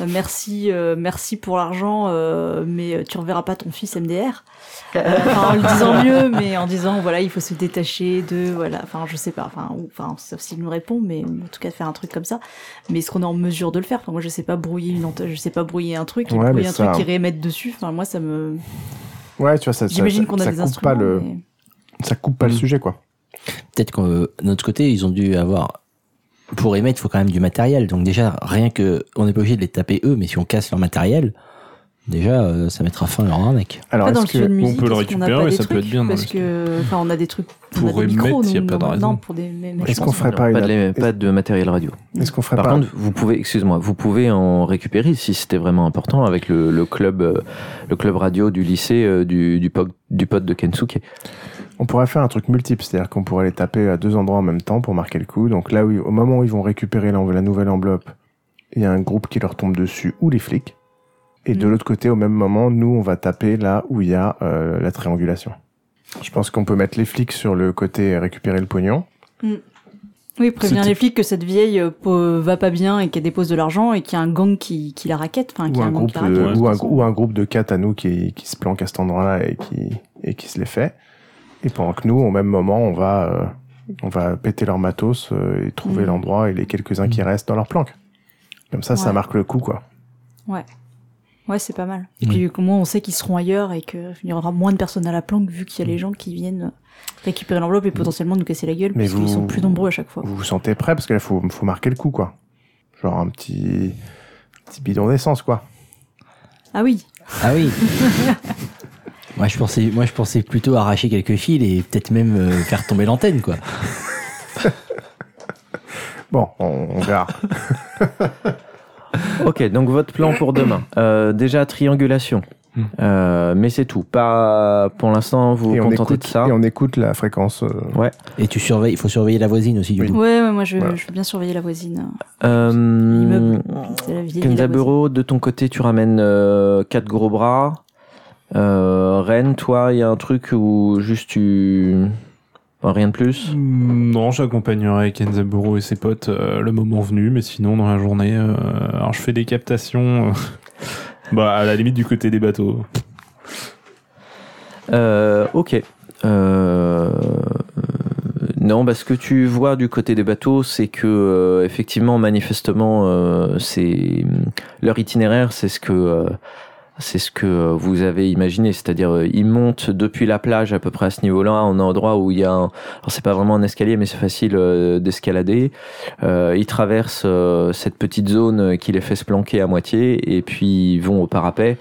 euh, merci, euh, merci pour l'argent, euh, mais tu reverras pas ton fils MDR. Euh, enfin, en le disant mieux, mais en disant voilà, il faut se détacher de voilà. Enfin, je sais pas. Enfin, enfin, sauf s'il nous répond, mais en tout cas de faire un truc comme ça. Mais est-ce qu'on est en mesure de le faire? Enfin, moi, je sais pas brouiller une, je sais pas brouiller un truc, et Ouais, brouiller un ça- truc qui réémette dessus. Enfin, moi, ça me. Ouais, tu vois, ça, J'imagine ça, qu'on a ça des coupe instruments. pas le, mais- ça coupe pas le Mm. sujet, quoi. Peut-être que euh, de notre côté, ils ont dû avoir. Pour émettre, il faut quand même du matériel. Donc déjà, rien que on n'est pas obligé de les taper eux, mais si on casse leur matériel, déjà, euh, ça mettra fin à leur arnaque. Alors, Après, dans le de que musique, peut le a récupérer, des ça peut être bien parce que, enfin, on a des trucs on a Pour émettre, y a nous, pas de non, raison. Non, pour des. est-ce qu'on ferait pas pas, une de, les- pas de matériel radio. est-ce qu'on ferait Par pas contre, vous pouvez, excuse-moi, vous pouvez en récupérer si c'était vraiment important avec le, le club, euh, le club radio du lycée euh, du, du, po- du pote de Kensuke. On pourrait faire un truc multiple, c'est-à-dire qu'on pourrait les taper à deux endroits en même temps pour marquer le coup. Donc là, ils- au moment où ils vont récupérer la nouvelle enveloppe, il y a un groupe qui leur tombe dessus ou les flics. Et de Mm. l'autre côté, au même moment, nous, on va taper là où il y a euh, la triangulation. Je pense qu'on peut mettre les flics sur le côté récupérer le pognon. Mm. Oui, prévenir les flics que cette vieille euh, va pas bien et qu'elle dépose de l'argent et qu'il y a un gang qui, qui la raquette. Enfin, ou un, groupe de, raquette, de ou, un, toute façon. ou un groupe de quatre à nous qui, qui se planque à cet endroit-là et qui, et qui se les fait. Et pendant que nous, au même moment, on va, euh, on va péter leur matos euh, et trouver Mhm. l'endroit et les quelques-uns qui restent dans leur planque. Comme ça, ça Ouais. marque le coup, quoi. Ouais, c'est pas mal. Et puis, comment on sait qu'ils seront ailleurs et qu'il y aura moins de personnes à la planque vu qu'il y a les gens qui viennent récupérer l'enveloppe et potentiellement nous casser la gueule Mais puisqu'ils vous- sont plus nombreux à chaque fois. Vous vous sentez prêt parce qu'il faut, faut marquer le coup, quoi. Genre un petit, petit bidon d'essence, quoi. Ah oui. Ah oui. moi je pensais, moi je pensais plutôt arracher quelques fils et peut-être même euh, faire tomber l'antenne quoi. Bon, on, on verra. Ok, donc votre plan pour demain. Euh, déjà, triangulation. Hmm. Euh, mais c'est tout. Pas pour l'instant, vous vous on contentez écoute, de ça. et on écoute la fréquence. euh, Et tu surveilles, il faut surveiller la voisine aussi du Oui. coup. Ouais, ouais, moi je, Voilà. je veux bien surveiller la voisine. Euh, L'immeuble. C'est la vieille villa Kenzaburo, de ton côté, tu ramènes euh, quatre gros bras. Euh, Rennes, toi, il y a un truc où juste tu. Enfin, rien de plus Mm, Non, j'accompagnerai Kenzaburo et ses potes euh, le moment venu, mais sinon dans la journée, euh, alors je fais des captations, euh, bah à la limite du côté des bateaux. Euh, ok. Euh, non, bah, ce que tu vois du côté des bateaux, c'est que euh, effectivement, manifestement, euh, c'est leur itinéraire, c'est ce que c'est ce que vous avez imaginé, c'est-à-dire euh, ils montent depuis la plage à peu près à ce niveau-là, on a un endroit où il y a, un, alors c'est pas vraiment un escalier, mais c'est facile euh, d'escalader. Euh, ils traversent euh, cette petite zone qui les fait se planquer à moitié, et puis ils vont au parapet.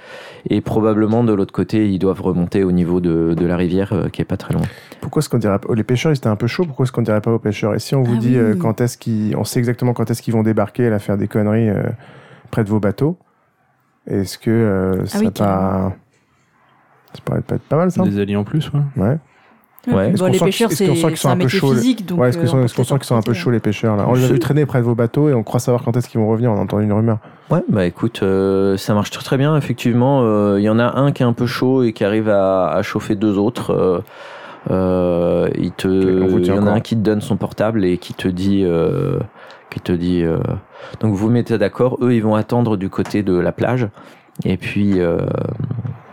Et probablement de l'autre côté, ils doivent remonter au niveau de, de la rivière euh, qui est pas très loin. Pourquoi est-ce qu'on dirait pas... Les pêcheurs, ils étaient un peu chauds. Pourquoi est-ce qu'on dirait pas aux pêcheurs? Et si on vous Ah dit oui. euh, quand est-ce qu'ils... On sait exactement quand est-ce qu'ils vont débarquer et à faire des conneries euh, près de vos bateaux. Est-ce que euh, ça Ah oui, pas... Ça pourrait pas être pas mal, ça Des alliés en plus, ouais. Ouais. Ouais. Est-ce Bon, qu'on les sent pêcheurs, c'est sont c'est un un peu métier physique. Donc, ouais, est-ce euh, qu'on sent qu'ils sont un peu chauds, les pêcheurs, là? On les a vus traîner près de vos bateaux et on croit savoir quand est-ce qu'ils vont revenir. On a entendu une rumeur. Ouais, bah écoute, euh, ça marche très très bien. Effectivement, euh, il y en a un qui est un peu chaud et qui arrive à, à chauffer deux autres. Euh, euh, il te, il y en a un qui te donne son portable et qui te dit, euh, qui te dit. euh, donc vous vous mettez d'accord. Eux, ils vont attendre du côté de la plage. Et puis, euh,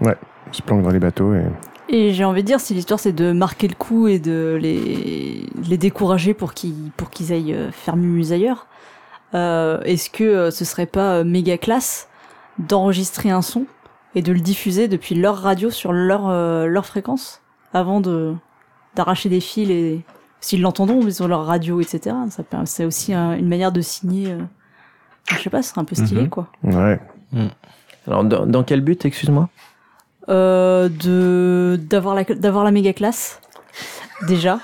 Ils se planquent dans les bateaux et... Et j'ai envie de dire, si l'histoire c'est de marquer le coup et de les, les décourager pour qu'ils pour qu'ils aillent euh, faire mumuse ailleurs, euh, est-ce que ce serait pas méga classe d'enregistrer un son et de le diffuser depuis leur radio sur leur euh, leur fréquence avant de d'arracher des fils et s'ils l'entendront mais sur leur radio etc. C'est aussi un- une manière de signer. euh, je sais pas, ce serait un peu stylé Mhm. quoi. Ouais. alors dans, dans quel but, excuse-moi? Euh, de d'avoir la d'avoir la méga classe déjà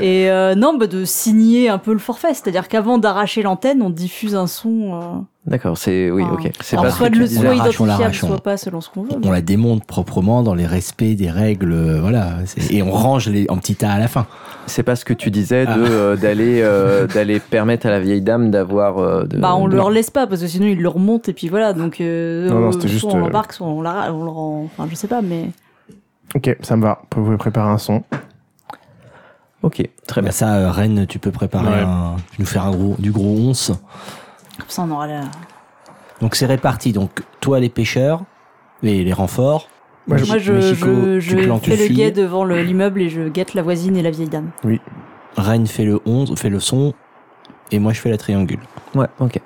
et euh, non bah de signer un peu le forfait c'est-à-dire qu'avant d'arracher l'antenne on diffuse un son euh, D'accord, c'est oui, Ah. ok. C'est pas soit de le soit identifiable soit pas selon ce qu'on veut On la démonte proprement dans les respects des règles, euh, voilà. Et on range les, en petit tas à la fin. C'est pas ce que tu disais de Ah. euh, d'aller euh, d'aller permettre à la vieille dame d'avoir. euh, bah on de- leur laisse pas parce que sinon ils le remontent et puis voilà donc euh, Non, non, c'était juste, soit on l'embarque soit on, la, on le rend enfin je sais pas mais Ok, ça me va. Vous pouvez préparer un son. Ok, très bien. Bah, ça, euh, Rennes, tu peux préparer Ouais. un, tu nous faire un gros, du gros once. comme ça on aura la Donc c'est réparti. Donc toi les pêcheurs, les, les renforts. Moi, je- moi je, Mexico, je, tu je plantes fais le guet devant le- l'immeuble et je guette la voisine et la vieille dame Rennes fait le 11, fait le son. Et moi je fais la triangule. Ouais, ok.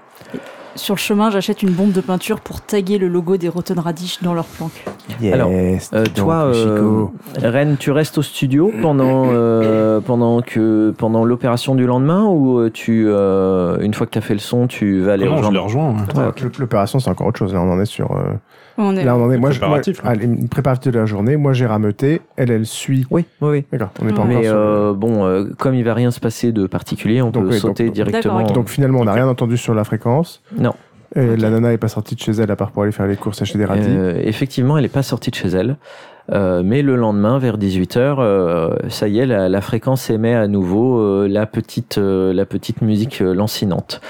Sur le chemin, j'achète une bombe de peinture pour taguer le logo des Rotten Radish dans leur planque. Yes, Alors, Euh, toi, euh, Chico. Ren, tu restes au studio pendant euh, pendant que pendant l'opération du lendemain ou tu euh, une fois que tu as fait le son, tu vas aller Ah non, je les rejoins. ouais. Ouais, ok. Le- L'opération, c'est encore autre chose. Là, on en est sur. Euh, On est... Là, on en est. Moi, je, moi, préparatif, allez, une préparatif de la journée. Moi, j'ai rameuté. Elle, elle suit. Oui, oui, oui. D'accord. On n'est pas encore Mais sur. le- euh, bon, euh, comme il va rien se passer de particulier, on Donc, peut oui, sauter donc- directement. D'accord, ok. Donc finalement, on n'a rien entendu sur la fréquence. Non. Et la nana est pas sortie de chez elle à part pour aller faire les courses acheter des radis. Euh, effectivement, elle n'est pas sortie de chez elle. Euh, mais le lendemain, vers 18h, ça y est, la, la fréquence émet à nouveau euh, la, petite, euh, la petite musique euh, lancinante.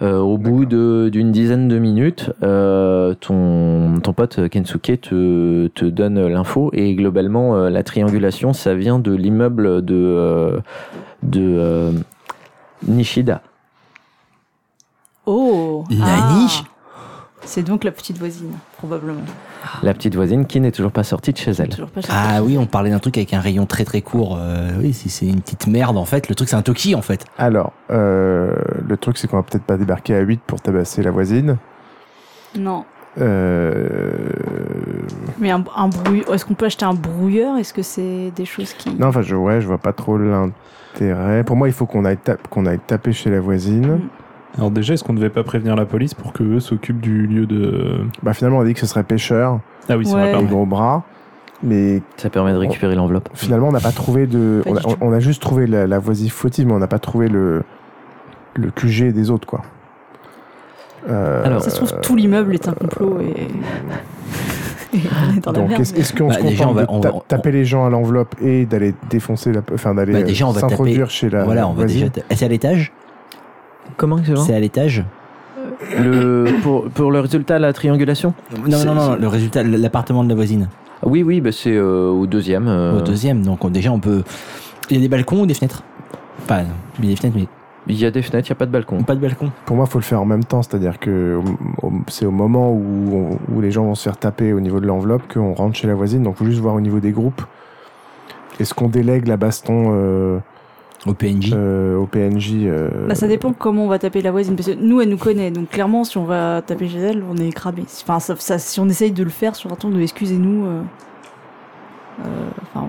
Euh, au bout de- d'une dizaine de minutes, euh, ton, ton pote Kensuke te, te donne l'info et globalement, euh, la triangulation, ça vient de l'immeuble de, euh, de, euh, Nishida. Oh Nani ah. C'est donc la petite voisine, probablement. La petite voisine qui n'est toujours pas sortie de chez elle. Ah oui, on parlait d'un truc avec un rayon très très court. Euh, oui, si c'est une petite merde en fait. Le truc c'est un Toki en fait. Alors, euh, le truc, c'est qu'on va peut-être pas débarquer à 8 pour tabasser la voisine. Non. Euh... Mais un, un brouilleur. Est-ce qu'on peut acheter un brouilleur? Est-ce que c'est des choses qui. Non, enfin, je, ouais, je vois pas trop l'intérêt. Pour moi, il faut qu'on aille, qu'on aille taper chez la voisine. Mm. Alors déjà, est-ce qu'on ne devait pas prévenir la police pour que eux s'occupent du lieu de... Bah, finalement, on a dit que ce serait pêcheur, Ah oui, c'est Ouais. vrai, gros bras. Mais Ça permet de récupérer l'enveloppe. finalement, on n'a pas trouvé de. Pas On a, on juste trouvé la, la voisine fautive, mais on n'a pas trouvé le, le QG des autres, quoi. Euh, Alors, Ça se trouve, tout l'immeuble est un complot et. et on est dans donc, est-ce qu'on Bah, se déjà, contente on va- de on taper les gens à l'enveloppe et d'aller défoncer la, enfin d'aller Bah, déjà, on va s'introduire taper- chez la voilà, on va voisine déjà. C'est à l'étage. Comment c'est C'est à l'étage. le, pour, pour le résultat, la triangulation Non, non, non, le résultat, l'appartement de la voisine. Oui, oui, bah c'est euh, au deuxième. euh, Au deuxième, donc on- déjà on peut. Il y a des balcons ou des fenêtres? Pas, il y a des fenêtres, mais Il y a des fenêtres, il n'y a pas de balcon. pas de balcon. Pour moi, il faut le faire en même temps, c'est-à-dire que c'est au moment où, on- où les gens vont se faire taper au niveau de l'enveloppe qu'on rentre chez la voisine. Donc, il faut juste voir au niveau des groupes. Est-ce qu'on délègue la baston euh, Au PNJ. euh, au PNJ euh, Bah, ça dépend comment on va taper la voisine. Parce que nous, elle nous connaît. Donc, clairement, si on va taper chez elle, on est cramé. Enfin, sauf ça, si on essaye de le faire sur un ton de excusez-nous. euh, euh, Enfin,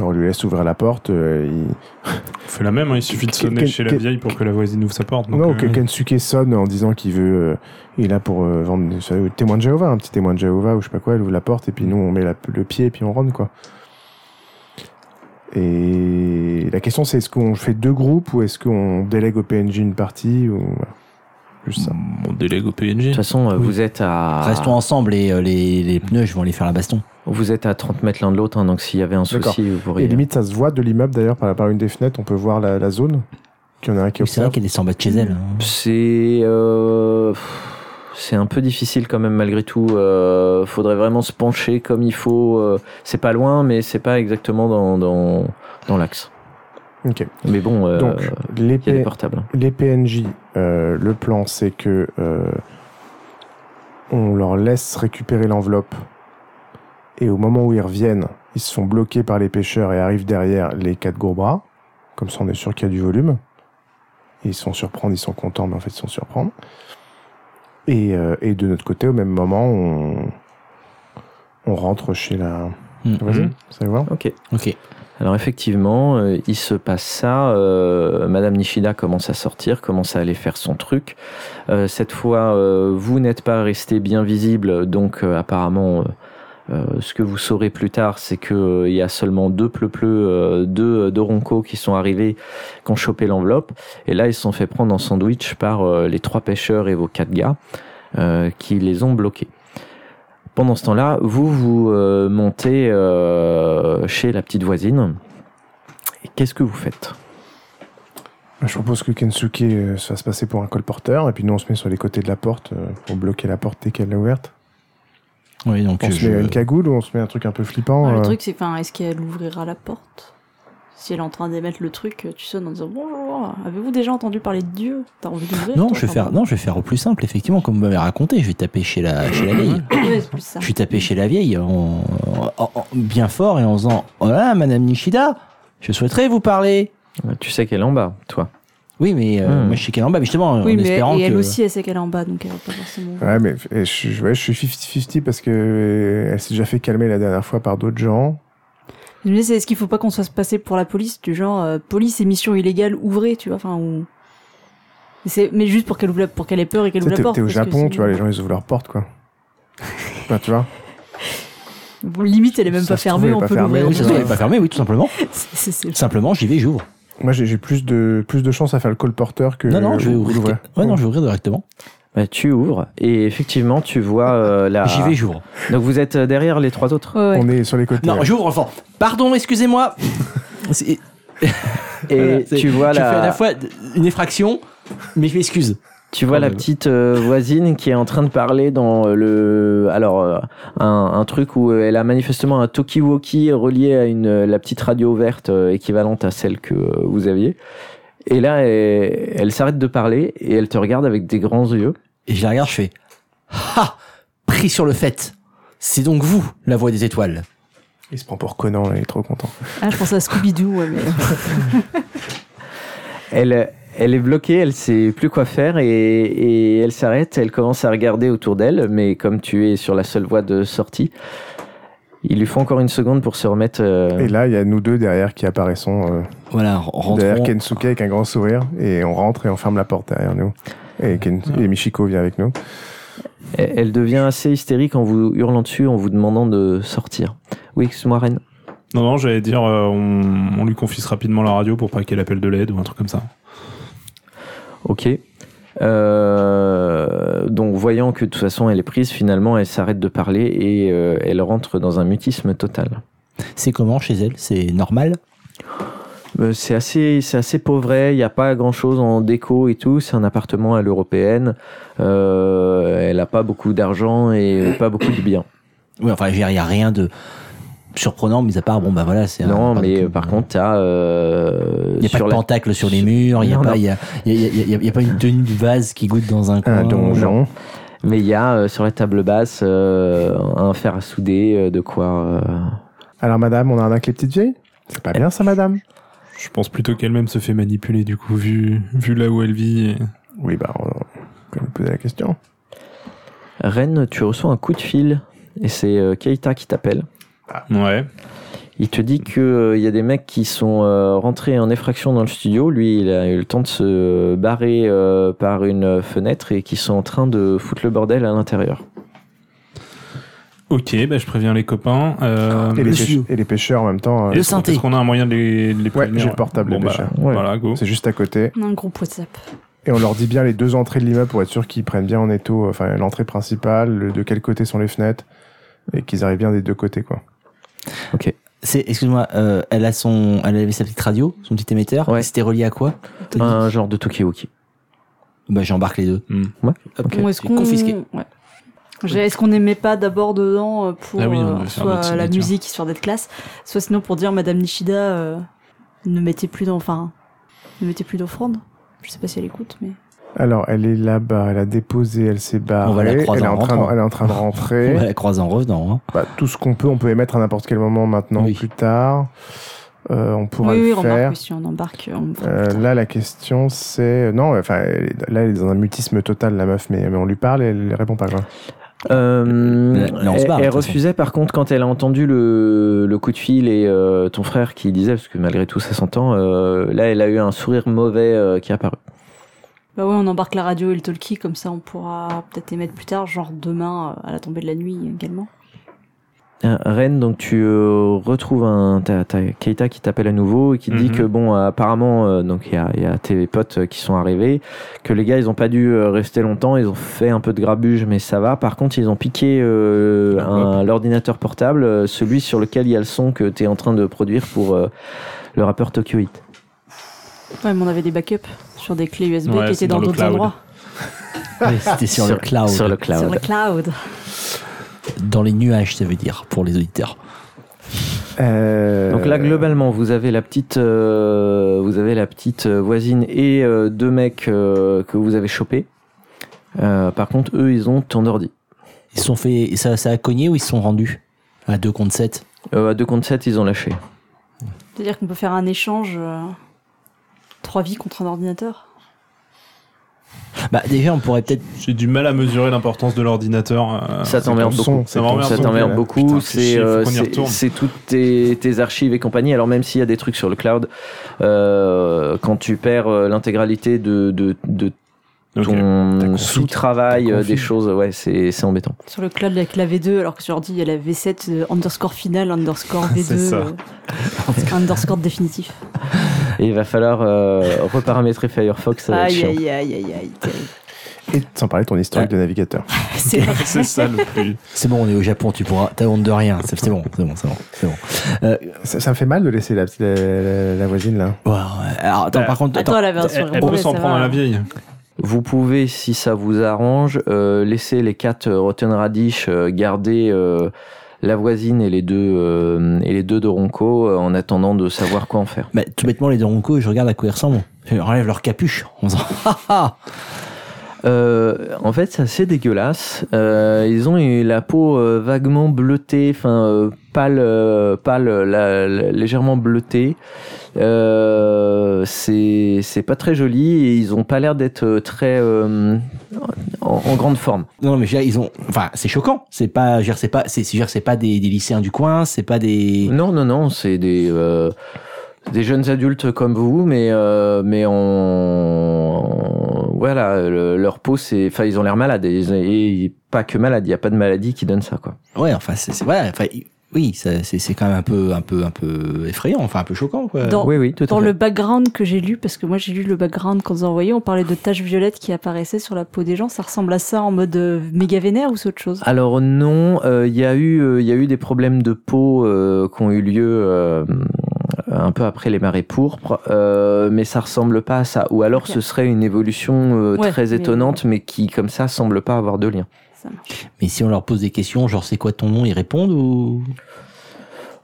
On lui laisse ouvrir la porte. euh, il- On fait la même, hein, il suffit de sonner chez la vieille pour que la voisine ouvre sa porte. donc, non, euh, que Kensuke sonne en disant qu'il veut. euh, il est là pour euh, vendre des euh, témoin de Jéhovah, un petit témoin de Jéhovah ou je sais pas quoi. Elle ouvre la porte et puis nous on met la- le pied et puis on rentre quoi. Et la question c'est est-ce qu'on fait deux groupes ou est-ce qu'on délègue au PNJ une partie ou voilà. juste ça. On délègue au De PNJ. toute façon, euh, Oui. vous êtes à Restons ensemble et euh, les, les pneus, je vais aller faire la baston. vous êtes à 30 mètres l'un de l'autre, hein, donc s'il y avait un souci, vous Et pourriez. limite ça se voit de l'immeuble d'ailleurs par, par une des fenêtres, on peut voir la, la zone. Qu'il y en a un qui C'est vrai qu'elle est en bas de chez elle. hein. C'est euh, c'est un peu difficile quand même malgré tout. Euh, faudrait vraiment se pencher comme il faut. euh, c'est pas loin, mais c'est pas exactement dans dans, dans l'axe. Ok. Mais bon, euh, Donc les, il y a des P- portables. les PNJ, euh, le plan c'est que euh, on leur laisse récupérer l'enveloppe et au moment où ils reviennent, ils se font bloquer par les pêcheurs et arrivent derrière les quatre gros bras. Comme ça, on est sûr qu'il y a du volume. Ils se font surprendre, ils sont contents, mais en fait, ils se font surprendre. Et, euh, et de notre côté, au même moment, on, on rentre chez la Mm. voisine. Mhm. Ça va? Ok. Ok. Alors effectivement, euh, il se passe ça. euh, Madame Nishida commence à sortir, commence à aller faire son truc. Euh, cette fois, euh, vous n'êtes pas resté bien visible, donc euh, apparemment, ce que vous saurez plus tard, c'est que euh, y a seulement deux pleu-pleu, euh, deux, deux roncos qui sont arrivés, qui ont chopé l'enveloppe. Et là, ils se sont fait prendre en sandwich par euh, les trois pêcheurs et vos quatre gars euh, qui les ont bloqués. Pendant ce temps-là, vous vous euh, montez euh, chez la petite voisine. Et qu'est-ce que vous faites? Je propose que Kensuke euh, se fasse passer pour un colporteur et puis nous, on se met sur les côtés de la porte euh, pour bloquer la porte dès qu'elle est ouverte. Oui, donc On euh, se je- met une cagoule ou on se met un truc un peu flippant le euh, truc, c'est, enfin, est-ce qu'elle ouvrira la porte? Si elle est en train d'émettre le truc, tu sonnes en disant bonjour. Avez-vous déjà entendu parler de Dieu? T'as envie d'ouvrir Non, toi, je vais faire, non, je vais faire au plus simple, effectivement, comme vous m'avez raconté. Je vais taper chez la, chez la vieille. Plus. Je suis tapé chez la vieille, en- en- en- bien fort et en faisant Voilà, Madame Nishida, je souhaiterais vous parler. Tu sais qu'elle est en bas, toi. Oui, mais euh, Hmm. moi je sais qu'elle est en bas, mais justement, Oui, en mais espérant et elle que. aussi, elle sait qu'elle est en bas, donc elle va pas forcément. Ouais, mais je, je- ouais, je suis 50-50 parce que euh, elle s'est déjà fait calmer la dernière fois par d'autres gens. Je me est-ce qu'il faut pas qu'on se fasse passer pour la police, du genre euh, police et mission illégale, ouvrez, tu vois, enfin ou. Mais c'est- Mais juste pour qu'elle ouvre la- pour qu'elle ait peur et qu'elle ouvre la porte. t'es au Japon, tu vois, les gens ils ouvrent leur porte quoi. Enfin, tu vois Bon, limite, elle est même Ça pas fermée, on pas peut fermée, l'ouvrir. Oui, ça se trouve, elle est pas fermée, oui, tout simplement. Simplement, j'y vais, j'ouvre. Moi j'ai plus de, plus de chance à faire le colporteur que. Non, non, je vais ou ouvrir. l'ouvrir. Ouais, non, je vais ouvrir directement. Bah, tu ouvres et effectivement, tu vois euh, la. J'y vais, j'ouvre. Donc vous êtes euh, derrière les trois autres. Ouais. On est sur les côtés. Non, ouais. j'ouvre enfin. Pardon, excusez-moi. Et voilà, tu vois je la. fais à la fois une effraction, mais je m'excuse. Tu vois la même. petite euh, voisine qui est en train de parler dans le alors euh, un, un truc où elle a manifestement un talkie-walkie relié à une la petite radio verte euh, équivalente à celle que euh, vous aviez Et là, elle, elle s'arrête de parler et elle te regarde avec des grands yeux. Et je la regarde, je fais Ha Pris sur le fait. C'est donc vous, la voix des étoiles. Il se prend pour Conan, il est trop content. Ah, je pensais à Scooby-Doo, ouais, mais... Elle, elle est bloquée, elle sait plus quoi faire et, et elle s'arrête. Elle commence à regarder autour d'elle, mais comme tu es sur la seule voie de sortie, il lui faut encore une seconde pour se remettre. euh, Et là, il y a nous deux derrière qui apparaissons. euh, Voilà, rentrons. derrière Kensuke avec un grand sourire. Et on rentre et on ferme la porte derrière nous. Et, Ken- et Michiko vient avec nous. elle elle devient assez hystérique en vous hurlant dessus, en vous demandant de sortir. Oui, excuse-moi, Ren. Non, non, j'allais dire, euh, on, on lui confisque rapidement la radio pour pas qu'elle appelle de l'aide ou un truc comme ça. Ok. Euh, donc, voyant que de toute façon elle est prise, finalement, elle s'arrête de parler et euh, elle rentre dans un mutisme total. C'est comment chez elle? C'est normal? Euh, C'est assez, c'est assez pauvret. Il n'y a pas grand chose en déco et tout. C'est un appartement à l'européenne. Elle n'a pas beaucoup d'argent et pas beaucoup de biens. Oui, enfin, il n'y a rien de surprenant, mis à part, bon, bah voilà, c'est. un- Non, mais de- euh, par contre, tu as. Euh, Il n'y a pas de la- pentacle sur les murs, il n'y a, pas- y a, y a- y a- y a pas une tenue de vase qui goûte dans un coin. Un donjon. Mais il y a euh, sur la table basse euh, un fer à souder, euh, de quoi. euh, Alors, madame, on arnaque les petites vieilles C'est pas bien ça, madame? Je pense plutôt qu'elle-même se fait manipuler, du coup, vu, vu là où elle vit. et- Oui, bah, on peut nous poser la question. Ren, tu reçois un coup de fil et c'est euh, Keita qui t'appelle. Ouais. Il te dit que euh, il y a des mecs qui sont euh, rentrés en effraction dans le studio. Lui, il a eu le temps de se barrer euh, par une fenêtre et qui sont en train de foutre le bordel à l'intérieur. Ok, bah, je préviens les copains. Euh, Et les, pêche- et les pêcheurs en même temps. euh, Le est-ce qu'on- synthé. Est-ce qu'on a un moyen de les, de les prévenir j'ai le portable Bon, des bah, pêcheurs. Ouais. Voilà, go. C'est juste à côté. On a un groupe WhatsApp. Et on leur dit bien les deux entrées de l'immeuble pour être sûr qu'ils prennent bien en étau, enfin l'entrée principale, le- de quel côté sont les fenêtres, et qu'ils arrivent bien des deux côtés, quoi. C'est, excuse-moi, euh, elle a son, elle avait sa petite radio, son petit émetteur. Ouais. et C'était relié à quoi Un genre de Tokiwoki. Bah, j'embarque les deux. Hmm. Hop, Bon, est-ce qu'on confisqué. ouais. Est-ce qu'on n'aimait pas d'abord dedans euh, pour Ah oui, euh, soit la musique histoire d'être classe, soit sinon pour dire Madame Nishida euh, ne mettez plus d'en- enfin ne mettez plus d'offrande. Je sais pas si elle écoute, mais Alors, elle est là-bas, elle a déposé, elle s'est barrée, On va la croiser elle, est en en train elle est en train de On rentrer. va la croiser en revenant. Hein. Bah, tout ce qu'on peut, on peut émettre à n'importe quel moment maintenant, Oui. plus tard. Euh, on pourra oui, oui, le faire. oui, si on embarque, on Euh, là, la question, c'est... Non, enfin, elle est- là, elle est dans un mutisme total, la meuf, mais, mais on lui parle et elle répond pas, quoi. Euh, on elle, barre, elle refusait par contre quand elle a entendu le, le coup de fil et euh, ton frère qui disait, parce que malgré tout ça s'entend, euh, là elle a eu un sourire mauvais euh, qui est apparu. Bah ouais, on embarque la radio et le talkie comme ça on pourra peut-être émettre plus tard, genre demain euh, à la tombée de la nuit également. Euh, Ren, donc tu euh, retrouves un t'as, t'as Keita qui t'appelle à nouveau et qui te dit Mhm. que bon euh, apparemment euh, donc il y a, il y a tes potes qui sont arrivés, que les gars ils ont pas dû rester longtemps, ils ont fait un peu de grabuge mais ça va. Par contre ils ont piqué euh, un- l'ordinateur portable, celui sur lequel il y a le son que tu es en train de produire pour euh, le rappeur Tokyo Hit. Ouais, mais on avait des backups sur des clés USB Ouais, qui étaient dans d'autres endroits. C'était sur, le cloud. Sur le cloud. Sur le cloud. Dans les nuages, ça veut dire, pour les auditeurs. Euh, Donc là, globalement, vous avez la petite, euh, vous avez la petite euh, voisine et euh, deux mecs euh, que vous avez chopés. Euh, par contre, eux, ils ont ton ordi. Ils sont fait, ça, ça a cogné ou ils se sont rendus à 2 contre 7 Euh, à deux contre 7, ils ont lâché. C'est-à-dire qu'on peut faire un échange euh, trois vies contre un ordinateur. Bah, déjà, on pourrait peut-être. J'ai du mal à mesurer l'importance de l'ordinateur. euh, ça t'emmerde beaucoup. Ça t'emmerde beaucoup. C'est euh, c'est- toutes tes, tes archives et compagnie. Alors même s'il y a des trucs sur le cloud, euh, quand tu perds l'intégralité de, ton sous-travail, des choses, ouais, c'est c'est embêtant. Sur le cloud avec la V2, alors que sur l'ordi, il y a la V7 euh, underscore final, underscore V2, C'est ça. euh, underscore définitif. Et il va falloir euh, reparamétrer Firefox. Aïe, aïe, aïe, aïe, aïe. Et sans parler de ton historique de navigateur. C'est ça le plus. C'est bon, on est au Japon, tu pourras. T'as honte de rien. C'est bon, c'est bon, c'est bon. C'est bon. Euh, Ça, ça me fait mal de laisser la, la, voisine, là. Alors, attends, Bah, par contre, Attends, la version japonaise, peut s'en prendre à la vieille. Vous pouvez, si ça vous arrange, euh, laisser les quatre euh, Rotten Radish euh, garder euh, la voisine et les deux euh, et les deux de Ronco euh, en attendant de savoir quoi en faire. Bah, tout bêtement, les deux roncos, je regarde à quoi ils ressemblent. Ils enlèvent leur capuche en ah Euh, en fait, c'est assez dégueulasse. Euh, ils ont eu la peau euh, vaguement bleutée, enfin euh, pâle, euh, pâle, la- la- légèrement bleutée. Euh, c'est pas très joli et ils ont pas l'air d'être euh, très euh, en, en grande forme. Non, mais ils ont. Enfin, c'est choquant. C'est pas. C'est pas. C'est, pas des, des lycéens du coin. C'est pas des. Non, non, non, c'est des euh, des jeunes adultes comme vous, mais mais en voilà, le- leur peau, c'est, enfin, ils ont l'air malades et, et pas que malades. Il y a pas de maladie qui donne ça, quoi. Ouais, enfin, c'est, c'est voilà. Enfin, oui, c'est, quand même un peu, un peu, un peu effrayant. Enfin, un peu choquant, quoi. Dans- oui, oui, tout à Dans fait. le background que j'ai lu, parce que moi j'ai lu le background quand vous envoyé, on parlait de taches violettes qui apparaissaient sur la peau des gens. Ça ressemble à ça en mode euh, méga vénère ou c'est autre chose? Alors non, euh, il y a eu euh, il y a eu des problèmes de peau euh, qui ont eu lieu euh, un peu après les marées pourpres, euh, mais ça ressemble pas à ça. Ou alors ce serait une évolution euh, Ouais, très mais- étonnante, mais qui comme ça semble pas avoir de lien. Mais si on leur pose des questions, genre, c'est quoi ton nom, ils répondent ou?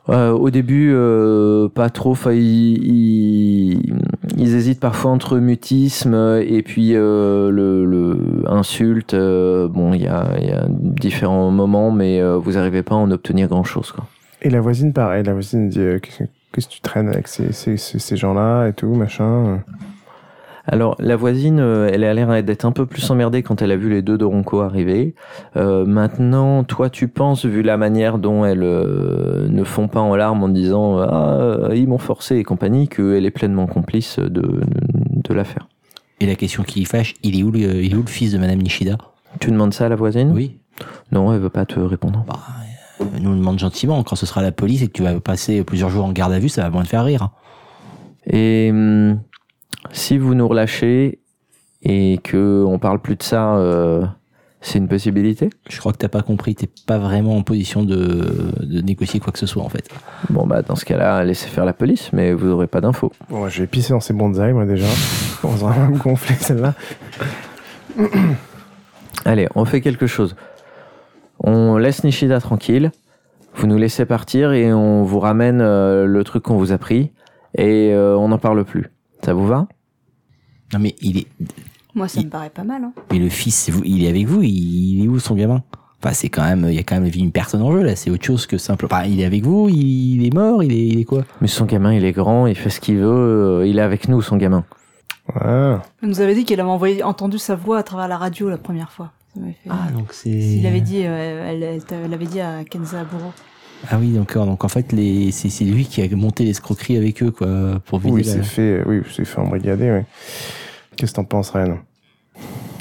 Euh, au début, euh, pas trop. Enfin, ils, ils, ils hésitent parfois entre mutisme et puis euh, le, le insulte. euh, bon, il y a, y a différents moments, mais euh, vous arrivez pas à en obtenir grand chose. Quoi. Et la voisine, pareil, la voisine dit euh, Qu'est-ce que- qu'est-ce que tu traînes avec ces, ces, ces, ces gens-là et tout, machin. Alors, la voisine, euh, elle a l'air d'être un peu plus emmerdée quand elle a vu les deux de Ronco arriver. Euh, maintenant, toi, tu penses, vu la manière dont elles euh, ne font pas en larmes en disant Ah, euh, ils m'ont forcé et compagnie, qu'elle est pleinement complice de, de, de l'affaire. Et la question qui fâche, il est où le, il est où le fils de Madame Nishida? Tu demandes ça à la voisine? Oui. Non, elle veut pas te répondre. Bah, euh, nous demande gentiment. Quand ce sera la police et que tu vas passer plusieurs jours en garde à vue, ça va moins te faire rire. hein. Et hum, si vous nous relâchez et que on parle plus de ça, euh, c'est une possibilité Je crois que t'as pas compris. T'es pas vraiment en position de, de négocier quoi que ce soit en fait. Bon, bah, dans ce cas-là, laissez faire la police, mais vous aurez pas d'infos. Bon, je vais pisser dans ces bonsaïs, moi déjà. On va vraiment me gonfler celle-là. Allez, on fait quelque chose. On laisse Nishida tranquille. Vous nous laissez partir et on vous ramène euh, le truc qu'on vous a pris et euh, on n'en parle plus. Ça vous va Non mais il est, Moi ça Il- me paraît pas mal. Hein. mais le fils, vous, il est avec vous. Il, il est où son gamin Enfin, c'est quand même, il y a quand même une personne en jeu là. C'est autre chose que simple. Enfin, il est avec vous. Il, il est mort. Il est, il est quoi Mais son gamin, il est grand, il fait ce qu'il veut. euh, il est avec nous, son gamin. Ah. Elle nous avait dit qu'elle avait envoyé, entendu sa voix à travers la radio la première fois. Ça m'avait fait- Ah donc c'est. Il avait dit, euh, elle, elle, avait dit à Kenza Aburo. Ah oui, d'accord. Donc en fait, les, c'est, c'est lui qui a monté l'escroquerie avec eux quoi pour vider Oui, la- c'est fait, oui, c'est fait embrigader, oui. Qu'est-ce que t'en penses, Ryan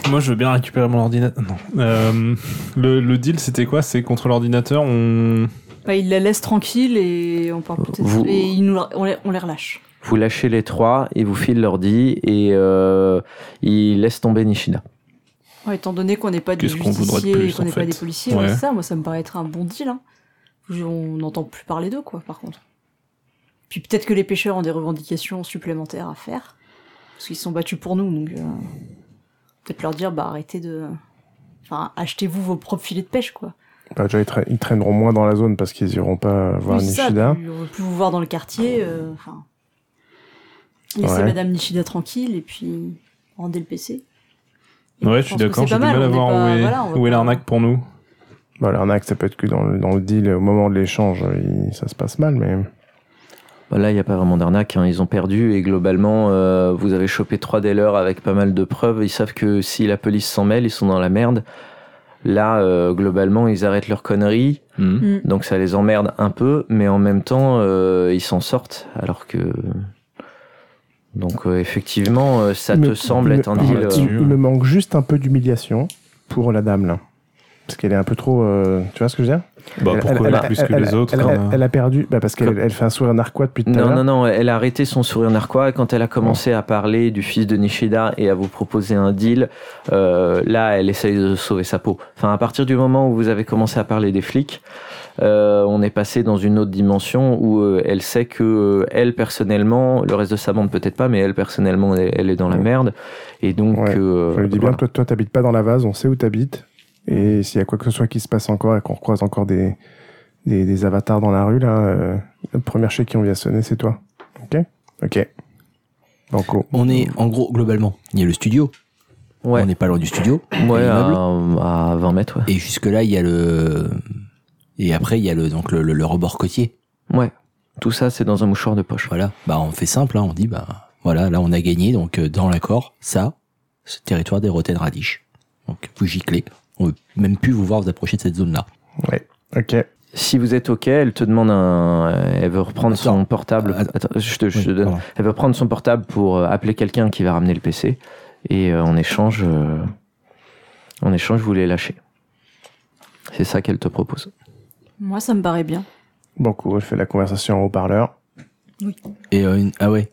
Moi, je veux bien récupérer mon ordinateur. Non. Euh, le, le deal, c'était quoi? C'est contre l'ordinateur, on. Bah, il la laisse tranquille et on parle peut-être. Vous- Et il nous, on, les, on les relâche. Vous lâchez les trois, ils vous filent l'ordi et euh, ils laissent tomber Nishida. Ouais, étant donné qu'on n'est pas des Qu'est-ce qu'on voudrait de justiciers, plus, et qu'on en n'est pas des policiers, Ouais. ouais, c'est ça, moi ça me paraît être un bon deal. Hein. On n'entend plus parler d'eux, quoi, par contre. Puis peut-être que les pêcheurs ont des revendications supplémentaires à faire. Parce qu'ils se sont battus pour nous, donc euh, peut-être leur dire, bah arrêtez de. Enfin, achetez-vous vos propres filets de pêche, quoi. bah, Déjà, ils, tra- ils traîneront moins dans la zone parce qu'ils iront pas voir Oui, ça, Nishida. puis on veut plus vous voir dans le quartier. euh, Enfin, laissez Ouais. Madame Nishida tranquille et puis rendez le PC. Et Ouais, je suis d'accord. c'est J'ai pas du mal à voir où est, voilà, où l'arnaque pour nous. Bah, l'arnaque, ça peut être que dans le, dans le deal, au moment de l'échange, il- ça se passe mal, mais. Bah Là, il n'y a pas vraiment d'arnaque. hein. Ils ont perdu et globalement, euh, vous avez chopé trois dealers avec pas mal de preuves. Ils savent que si la police s'en mêle, ils sont dans la merde. Là, euh, globalement, ils arrêtent leurs conneries. Hmm. Mm. Donc ça les emmerde un peu, mais en même temps, euh, ils s'en sortent. Alors que. Donc euh, effectivement, euh, ça te me- semble être un deal. euh, il me manque juste un peu d'humiliation pour la dame, là. Parce qu'elle est un peu trop. euh, tu vois ce que je veux dire? Bah, Elle- pourquoi elle- elle, elle- plus que elle- les autres elle, quand elle- a perdu. Bah, parce qu'elle elle fait un sourire narquois depuis tout à Non, l'heure. non, non, elle a arrêté son sourire narquois et quand elle a commencé à parler du fils de Nishida et à vous proposer un deal, euh, là, elle essaye de sauver sa peau. Enfin, à partir du moment où vous avez commencé à parler des flics, euh, on est passé dans une autre dimension où euh, elle sait que euh, elle personnellement, le reste de sa bande peut-être pas, mais elle personnellement, elle, elle est dans la merde. Et donc, Ouais, euh, Je lui dis bien, voilà. toi, toi, t'habites pas dans la vase, on sait où t'habites. Et s'il y a quoi que ce soit qui se passe encore et qu'on recroise encore des, des, des avatars dans la rue, là, euh, la première chez qui on vient sonner, c'est toi. Ok? Ok. Banco. On est, en gros, globalement, il y a le studio. Ouais, On n'est pas loin du studio. ouais à, à 20 mètres, ouais. Et jusque-là, il y a le. Et après, il y a le, donc le, le, le rebord côtier. Ouais. Tout ça, c'est dans un mouchoir de poche. Voilà. Bah, on fait simple, hein. On dit, bah, voilà, là, on a gagné. Donc, euh, dans l'accord, ça, c'est le territoire des Rotten Radish. Donc, vous giclez. On veut même plus vous voir vous approcher de cette zone-là. Ouais. Ok. Si vous êtes OK, elle te demande un. Elle veut reprendre Attends. son portable. Attends. Je te, je te Oui, donne. pardon. Elle veut prendre son portable pour euh, appeler quelqu'un qui va ramener le PC. Et euh, en échange, euh, en échange, vous les lâchez. C'est ça qu'elle te propose. Moi, ça me paraît bien. Banco, elle fait la conversation en haut-parleur. Et euh, une- ah ouais.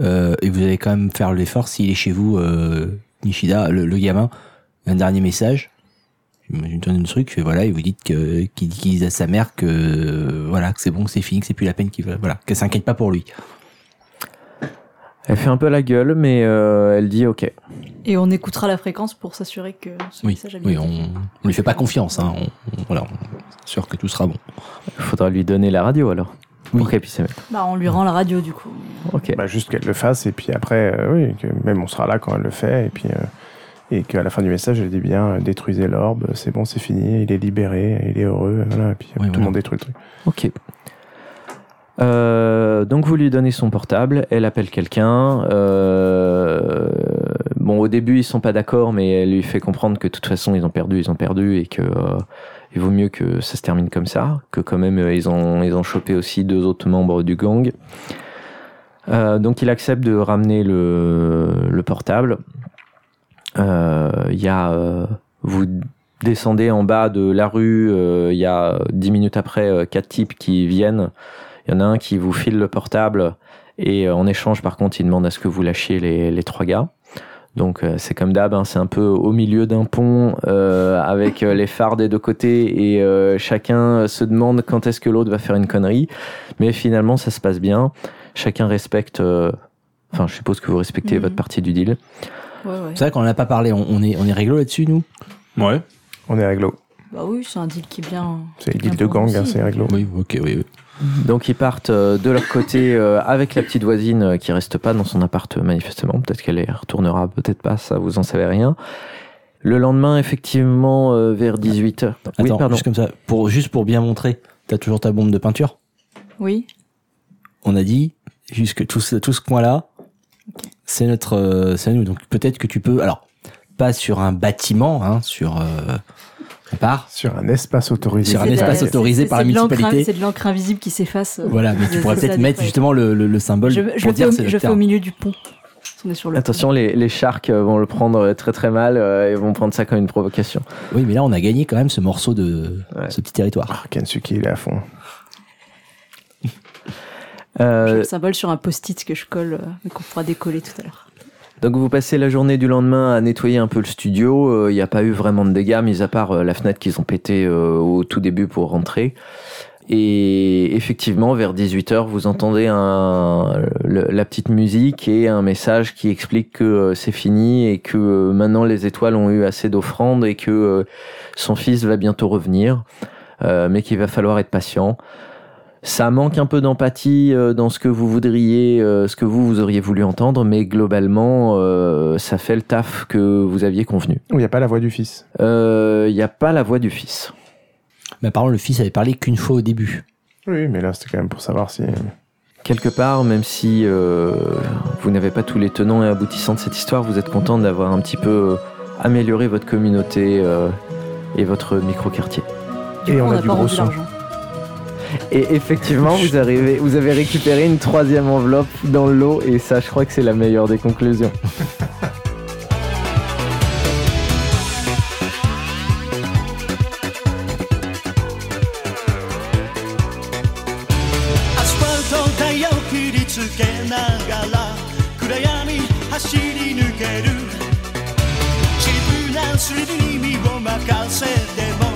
Euh, et vous allez quand même faire l'effort s'il est chez vous, euh, Nishida, le, le gamin, un dernier message. Donne un truc, et voilà, et vous dites que qu'il qu'il dise à sa mère que voilà, que c'est bon, que c'est fini, que c'est plus la peine qu'il va, voilà, qu'elle s'inquiète pas pour lui. Elle fait un peu la gueule, mais euh, elle dit OK. Et on écoutera la fréquence pour s'assurer que ce Oui, message a bien oui, on, on lui fait pas confiance, hein. On, on- voilà, on sûr que tout sera bon. Il faudra lui donner la radio alors. Oui. Pour qu'elle puisse émettre. Bah, on lui rend la radio du coup. OK. Bah, juste qu'elle le fasse, et puis après, euh, oui, que même on sera là quand elle le fait, et puis. euh, et qu'à la fin du message, elle dit bien, euh, détruisez l'orbe, c'est bon, c'est fini, il est libéré, il est heureux, voilà, et puis Oui, tout voilà. le monde détruit le truc. Ok. Euh, donc vous lui donnez son portable, elle appelle quelqu'un. euh, bon, au début ils sont pas d'accord, mais elle lui fait comprendre que de toute façon ils ont perdu, ils ont perdu et que euh, il vaut mieux que ça se termine comme ça, que quand même ils ont ils ont chopé aussi deux autres membres du gang. Donc il accepte de ramener le, le portable. Euh, Il y a euh, vous descendez en bas de la rue, euh, il y a dix minutes après euh, quatre types qui viennent. Il y en a un qui vous file le portable et euh, en échange, par contre, il demande à ce que vous lâchiez les, les trois gars. Donc euh, c'est comme d'hab, hein, c'est un peu au milieu d'un pont euh, avec euh, les phares des deux côtés et euh, chacun se demande quand est-ce que l'autre va faire une connerie. Mais finalement, ça se passe bien. Chacun respecte. euh, Enfin, je suppose que vous respectez Mhm. votre partie du deal. Ouais, ouais. C'est vrai qu'on en a pas parlé, on, on est, on est réglo là-dessus, nous? Ouais. On est réglo. Bah oui, c'est un deal qui est bien. C'est bien l'île de gang, hein, c'est réglo. Oui, ok, oui, oui. Donc ils partent euh, de leur côté euh, avec la petite voisine euh, qui reste pas dans son appart manifestement. Peut-être qu'elle y retournera, peut-être pas, ça vous en savez rien. Le lendemain, effectivement, euh, vers 18h. Oui, Attends, pardon. juste comme ça, pour, juste pour bien montrer, t'as toujours ta bombe de peinture? Oui. on a dit jusque tout ce, tout ce coin-là, c'est notre, euh, c'est à nous. Donc peut-être que tu peux, alors pas sur un bâtiment, hein, sur euh, part, Sur un espace autorisé. Sur un espace autorisé par la municipalité. C'est de l'encre invisible qui s'efface. euh, voilà. Mais tu pourrais peut-être mettre justement le, le, le symbole Je, je pour dire au, je fais au milieu du pont. On est sur le Attention, les, les sharks vont le prendre très très mal euh, et vont prendre ça comme une provocation. Oui, mais là on a gagné quand même ce morceau de Ouais. ce petit territoire. Ah, Kensuke, il est à fond. Euh, J'ai le symbole sur un post-it que je colle, euh, mais qu'on pourra décoller tout à l'heure. Donc vous passez la journée du lendemain à nettoyer un peu le studio. Euh, Il n'y a pas eu vraiment de dégâts, mis à part euh, la fenêtre qu'ils ont pété euh, au tout début pour rentrer. Et effectivement, vers 18h, vous entendez un, le- la petite musique et un message qui explique que euh, c'est fini et que euh, maintenant les étoiles ont eu assez d'offrandes et que euh, son fils va bientôt revenir, euh, mais qu'il va falloir être patient. Ça manque un peu d'empathie euh, dans ce que vous voudriez, euh, ce que vous, vous auriez voulu entendre, mais globalement, euh, ça fait le taf que vous aviez convenu. Il n'y a pas la voix du fils. Il n'y a pas la voix du fils. Mais par contre, le fils avait parlé qu'une fois au début. Oui, mais là, c'était quand même pour savoir si. Quelque part, même si euh, vous n'avez pas tous les tenants et aboutissants de cette histoire, vous êtes content d'avoir un petit peu amélioré votre communauté euh, et votre micro-quartier. Et coup, on on a n'a du gros son. l'argent. Et effectivement, vous, arrivez, vous avez récupéré une troisième enveloppe dans le lot, et ça, je crois que c'est la meilleure des conclusions.「アスファルトタイヤを切りつけながら暗闇走り抜ける」「自分なスリルに身を任せても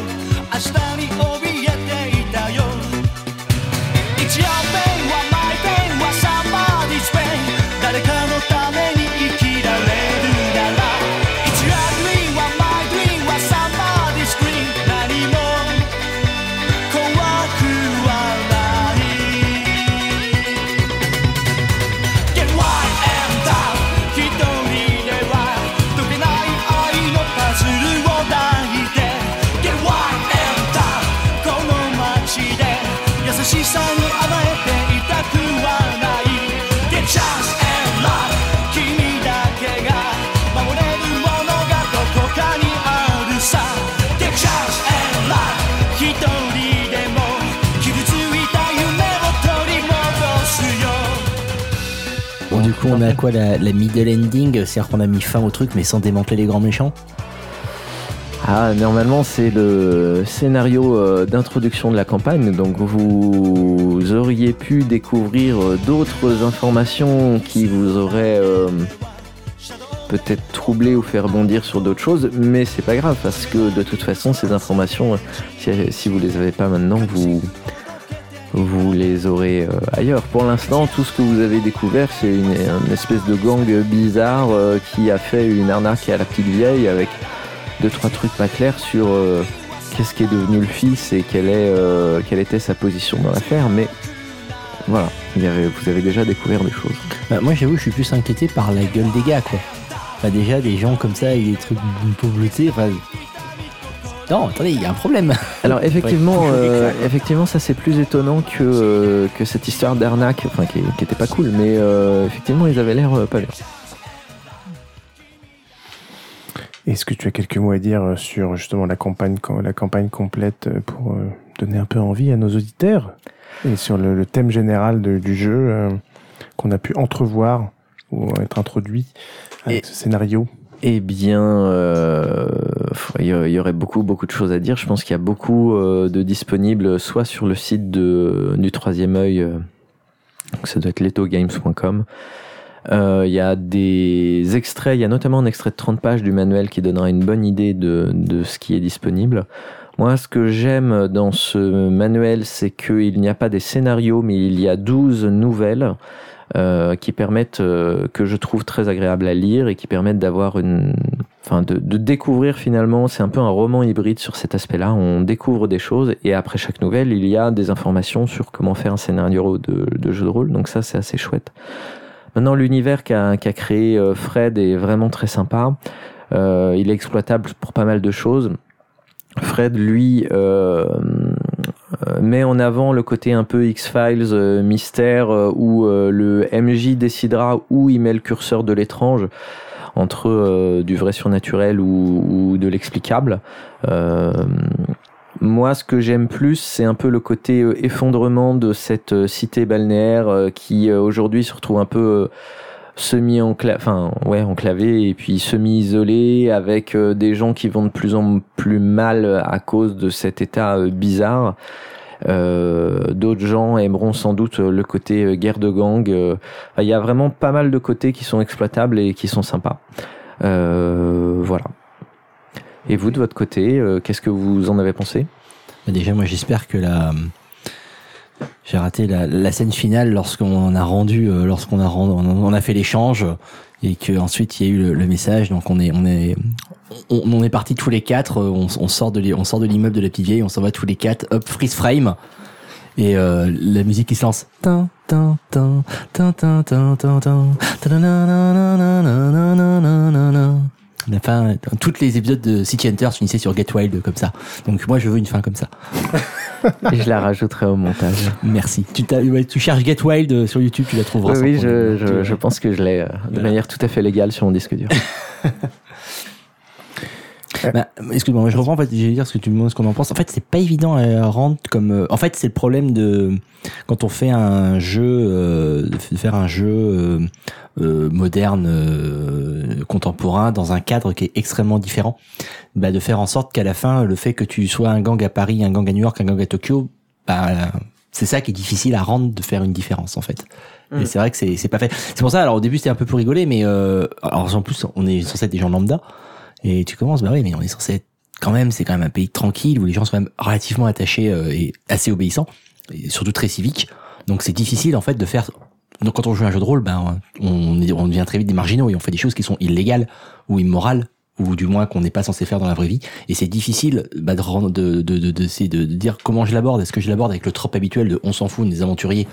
on a quoi la, middle ending C'est-à-dire qu'on a mis fin au truc, mais sans démanteler les grands méchants Ah, normalement, c'est le scénario euh, d'introduction de la campagne. Donc, vous auriez pu découvrir euh, d'autres informations qui vous auraient euh, peut-être troublé ou fait rebondir sur d'autres choses. Mais c'est pas grave parce que de toute façon, ces informations, si, si vous les avez pas maintenant, vous, vous les aurez euh, ailleurs. Pour l'instant, tout ce que vous avez découvert, c'est une, espèce de gang bizarre euh, qui a fait une arnaque à la petite vieille avec deux trois trucs pas clairs sur euh, qu'est-ce qui est devenu le fils et quelle, était sa position dans l'affaire. Mais voilà, vous avez déjà découvert des choses. Bah, Moi, j'avoue, je suis plus inquiété par la gueule des gars, quoi. Bah, déjà, des gens comme ça, avec des trucs bleutés, enfin... Non, attendez, il y a un problème. Alors effectivement, euh, effectivement, ça c'est plus étonnant que, euh, que cette histoire d'arnaque, enfin qui, qui était pas cool, mais euh, effectivement ils avaient l'air euh, pas bien. Est-ce que tu as quelques mots à dire sur justement la campagne, la campagne complète pour donner un peu envie à nos auditeurs et sur le, le thème général de- du jeu euh, qu'on a pu entrevoir ou être introduit avec Et- ce scénario? Eh bien, euh, il y aurait beaucoup beaucoup de choses à dire. Je pense qu'il y a beaucoup euh, de disponibles, soit sur le site du troisième œil, euh, ça doit être letogames.com. Il y a des extraits, il y a notamment un extrait de 30 pages du manuel qui donnera une bonne idée de, de ce qui est disponible. Moi, ce que j'aime dans ce manuel, c'est qu'il n'y a pas des scénarios, mais il y a 12 nouvelles euh, qui permettent, euh, que je trouve très agréables à lire et qui permettent d'avoir une, enfin, de, de découvrir finalement. C'est un peu un roman hybride sur cet aspect-là. On découvre des choses et après chaque nouvelle, il y a des informations sur comment faire un scénario de, de jeu de rôle. Donc ça, c'est assez chouette. Maintenant, l'univers qu'a qu'a créé euh, Fred est vraiment très sympa. Euh, il est exploitable pour pas mal de choses. Fred, lui, euh, met en avant le côté un peu X-Files, euh, mystère, euh, où euh, le MJ décidera où il met le curseur de l'étrange entre euh, du vrai surnaturel ou, ou de l'explicable. Euh, moi, ce que j'aime plus, c'est un peu le côté euh, effondrement de cette euh, cité balnéaire euh, qui euh, aujourd'hui se retrouve un peu euh, semi enclavé, enfin ouais enclavé et puis semi isolé avec euh, des gens qui vont de plus en plus mal à cause de cet état euh, bizarre. Euh, D'autres gens aimeront sans doute euh, le côté euh, guerre de gang. euh. Il y a vraiment pas mal de côtés qui sont exploitables et qui sont sympas. Euh, voilà. Et vous, de votre côté, euh, qu'est-ce que vous en avez pensé? Bah, déjà, moi, j'espère que la. J'ai raté la, la scène finale lorsqu'on a rendu, euh, lorsqu'on a rendu, on a fait l'échange et que ensuite il y a eu le, le message. Donc on est, on est, on, est parti tous les quatre. euh, On, on sort de, l'i- on sort de l'immeuble de la petite vieille. On s'en va tous les quatre. Hop, freeze frame et euh, la musique qui se lance la fin, toutes les épisodes de City Hunter finissaient sur Get Wild comme ça. Donc moi, je veux une fin comme ça. Et je la rajouterai au montage. Merci. Tu, cherches Get Wild euh, sur YouTube, tu la trouveras. Oui, oui je, pense que je l'ai euh, de manière tout à fait légale sur mon disque dur. Bah, excuse-moi, moi, je reprends en fait, j'ai dire ce que tu me demandes ce qu'on en pense. En fait, c'est pas évident à rendre comme. euh, en fait, c'est le problème de quand on fait un jeu, euh, de faire un jeu euh, euh, moderne, euh, contemporain, dans un cadre qui est extrêmement différent. Bah, de faire en sorte qu'à la fin, le fait que tu sois un gang à Paris, un gang à New York, un gang à Tokyo, bah, c'est ça qui est difficile à rendre de faire une différence en fait. Et Mm. c'est vrai que c'est c'est pas fait. C'est pour ça. Alors au début, c'était un peu pour rigoler, mais euh, alors en plus, on est censé être des gens lambda. Et tu commences, bah oui, mais on est censé être quand même, c'est quand même un pays tranquille où les gens sont même relativement attachés euh, et assez obéissants, et surtout très civiques. Donc c'est difficile en fait de faire. Donc quand on joue un jeu de rôle, ben on, on devient très vite des marginaux et on fait des choses qui sont illégales ou immorales ou du moins qu'on n'est pas censé faire dans la vraie vie. Et c'est difficile bah, de, de, de, de, dire comment je l'aborde. Est-ce que je l'aborde avec le trope habituel de on s'en fout, des aventuriers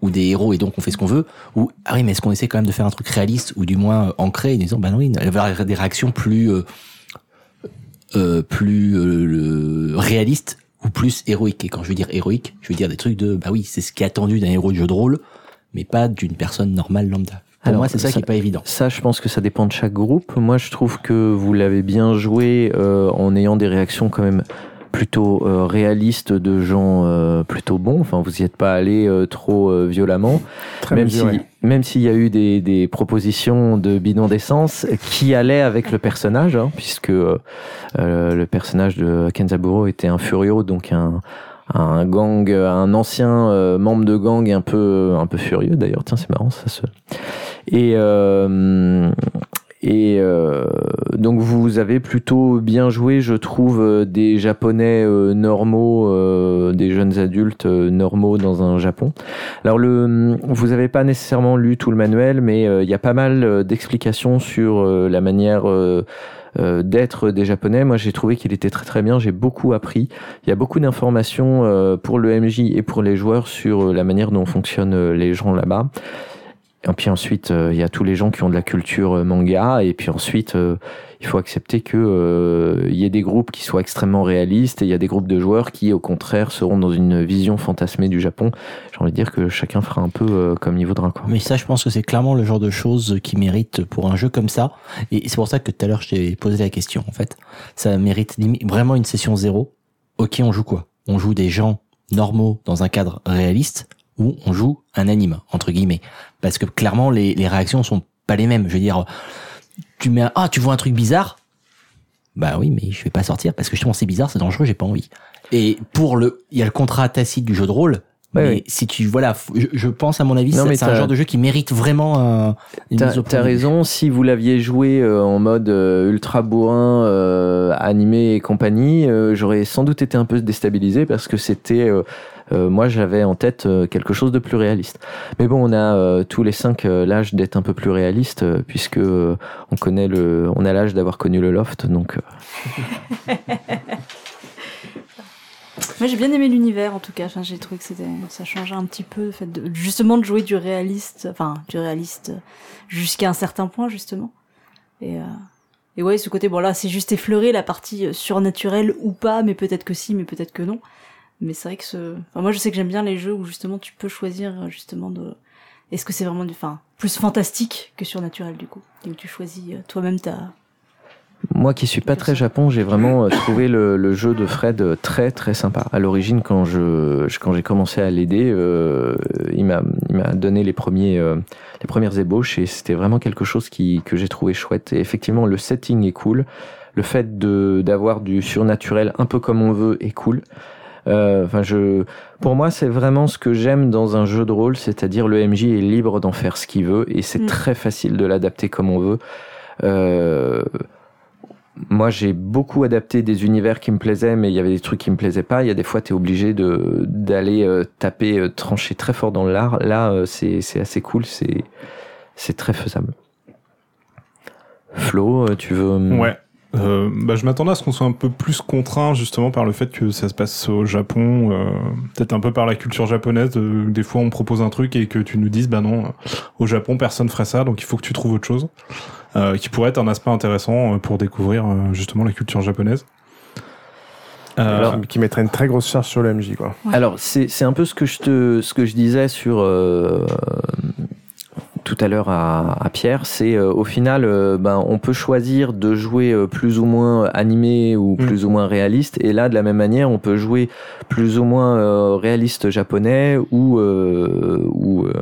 ou des héros et donc on fait ce qu'on veut ou ah oui mais est-ce qu'on essaie quand même de faire un truc réaliste ou du moins euh, ancré en disant bah non, oui il va y avoir des réactions plus euh, euh, plus euh, réalistes ou plus héroïques. Et quand je veux dire héroïque je veux dire des trucs de bah oui c'est ce qui est attendu d'un héros de jeu de rôle mais pas d'une personne normale lambda. Pour Alors, moi c'est ça, ça- qui est pas évident. Ça, je pense que ça dépend de chaque groupe. Moi, je trouve que vous l'avez bien joué euh, en ayant des réactions quand même plutôt euh, réaliste de gens euh, plutôt bons. Enfin, vous n'y êtes pas allé euh, trop violemment. Très même mesuré. si, même s'il y a eu des, des propositions de bidon d'essence qui allaient avec le personnage, hein, puisque le personnage de Kenzaburo était un furio, donc un, un gang, un ancien euh, membre de gang un peu, un peu furieux d'ailleurs. Tiens, c'est marrant, ça se. Et euh, et euh, donc vous avez plutôt bien joué, je trouve, euh, des Japonais euh, normaux, euh, des jeunes adultes euh, normaux dans un Japon. Alors le, vous n'avez pas nécessairement lu tout le manuel, mais il y a pas mal d'explications sur la manière d'être des Japonais. Moi, j'ai trouvé qu'il était très très bien. J'ai beaucoup appris. Il y a beaucoup d'informations pour le MJ et pour les joueurs sur la manière dont fonctionnent les gens là-bas. Et puis ensuite, euh, il y a tous les gens qui ont de la culture euh, manga. Et puis ensuite, euh, il faut accepter que euh, y ait des groupes qui soient extrêmement réalistes et il y a des groupes de joueurs qui, au contraire, seront dans une vision fantasmée du Japon. J'ai envie de dire que chacun fera un peu comme il voudra. Quoi. Mais ça, je pense que c'est clairement le genre de choses qui mérite pour un jeu comme ça. Et c'est pour ça que tout à l'heure, je t'ai posé la question, en fait. Ça mérite vraiment une session zéro. Ok, on joue quoi? On joue des gens normaux dans un cadre réaliste ou on joue un anime, entre guillemets. Parce que clairement, les, les réactions sont pas les mêmes. Je veux dire, tu mets un, ah, tu vois un truc bizarre? Bah oui, mais je vais pas sortir parce que justement c'est bizarre, c'est dangereux, j'ai pas envie. Et pour le, il y a le contrat tacite du jeu de rôle. Ouais, mais oui. si tu, voilà, je, je pense à mon avis, c'est un genre de jeu qui mérite vraiment un, une T'as raison, si vous l'aviez joué euh, en mode euh, ultra bourrin, euh, animé et compagnie, euh, j'aurais sans doute été un peu déstabilisé parce que c'était, euh, moi j'avais en tête euh, quelque chose de plus réaliste. Mais bon, on a euh, tous les cinq l'âge d'être un peu plus réaliste puisque on connaît le, on a l'âge d'avoir connu le loft, donc Moi j'ai bien aimé l'univers en tout cas. J'ai trouvé que ça changeait un petit peu le fait justement de jouer du réaliste, enfin du réaliste jusqu'à un certain point justement. Et euh, et ouais, ce côté bon là c'est juste effleuré la partie surnaturelle ou pas, mais peut-être que si, mais peut-être que non. Mais c'est vrai que ce, enfin, moi je sais que j'aime bien les jeux où justement tu peux choisir euh, justement de est-ce que c'est vraiment du, enfin plus fantastique que surnaturel du coup, et où tu choisis euh, toi-même ta Moi qui suis pas très Japon, j'ai vraiment euh, trouvé le, le jeu de Fred très très sympa. À l'origine, quand je, je- quand j'ai commencé à l'aider, euh, il m'a il m'a donné les premiers euh, les premières ébauches et c'était vraiment quelque chose qui que j'ai trouvé chouette. Et effectivement, le setting est cool. Le fait de d'avoir du surnaturel un peu comme on veut est cool. Euh, Enfin, je, pour moi, c'est vraiment ce que j'aime dans un jeu de rôle, c'est-à-dire le MJ est libre d'en faire ce qu'il veut et c'est Mm. très facile de l'adapter comme on veut. Euh, moi, j'ai beaucoup adapté des univers qui me plaisaient, mais il y avait des trucs qui me plaisaient pas. Il y a des fois, tu es obligé de d'aller euh, taper, euh, trancher très fort dans l'art. Là, euh, c'est c'est assez cool, c'est c'est très faisable. Flo, tu veux Ouais. Euh, bah, je m'attendais à ce qu'on soit un peu plus contraint justement par le fait que ça se passe au Japon, euh, peut-être un peu par la culture japonaise. euh, des fois, on propose un truc et que tu nous dises, bah non, euh, au Japon, personne ferait ça, donc il faut que tu trouves autre chose, euh, qui pourrait être un aspect intéressant euh, pour découvrir euh, justement la culture japonaise. Euh, Alors, Qui mettrait une très grosse charge sur le MJ, quoi. Alors, c'est c'est un peu ce que je te ce que je disais sur euh, tout à l'heure à, à Pierre, c'est euh, au final, euh, ben, on peut choisir de jouer euh, plus ou moins animé ou Mm. plus ou moins réaliste, et là, de la même manière, on peut jouer plus ou moins euh, réaliste japonais ou euh, ou euh,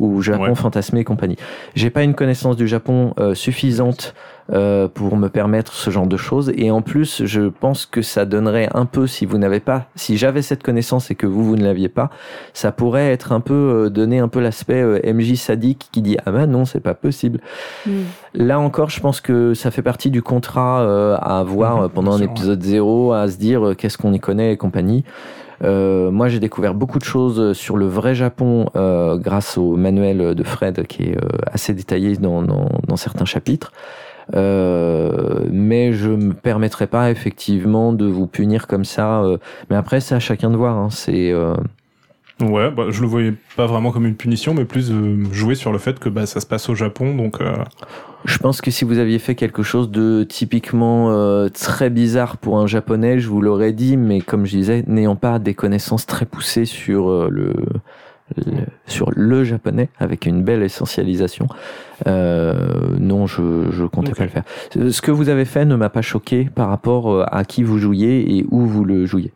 ou Japon Ouais. fantasmé et compagnie. J'ai pas une connaissance du Japon euh, suffisante euh, pour me permettre ce genre de choses. Et en plus, je pense que ça donnerait un peu, si vous n'avez pas, si j'avais cette connaissance et que vous, vous ne l'aviez pas, ça pourrait être un peu, euh, donner un peu l'aspect euh, MJ sadique qui dit, ah ben non, c'est pas possible. Hmm. Là encore, je pense que ça fait partie du contrat à avoir Mhm, euh, pendant un épisode zéro, à se dire qu'est-ce qu'on y connaît et compagnie. Euh, moi, j'ai découvert beaucoup de choses sur le vrai Japon euh, grâce au manuel de Fred qui est euh, assez détaillé dans, dans, dans certains chapitres. Euh, mais je me permettrai pas effectivement de vous punir comme ça. euh, mais après, c'est à chacun de voir. Hein, c'est euh, Ouais, bah, je le voyais pas vraiment comme une punition, mais plus euh, jouer sur le fait que bah, ça se passe au Japon, donc euh, Je pense que si vous aviez fait quelque chose de typiquement euh, très bizarre pour un japonais, je vous l'aurais dit, mais comme je disais, n'ayant pas des connaissances très poussées sur le, le, sur le japonais avec une belle essentialisation. Euh, non, je, je comptais pas le faire. Ce que vous avez fait ne m'a pas choqué par rapport euh, à qui vous jouiez et où vous le jouiez.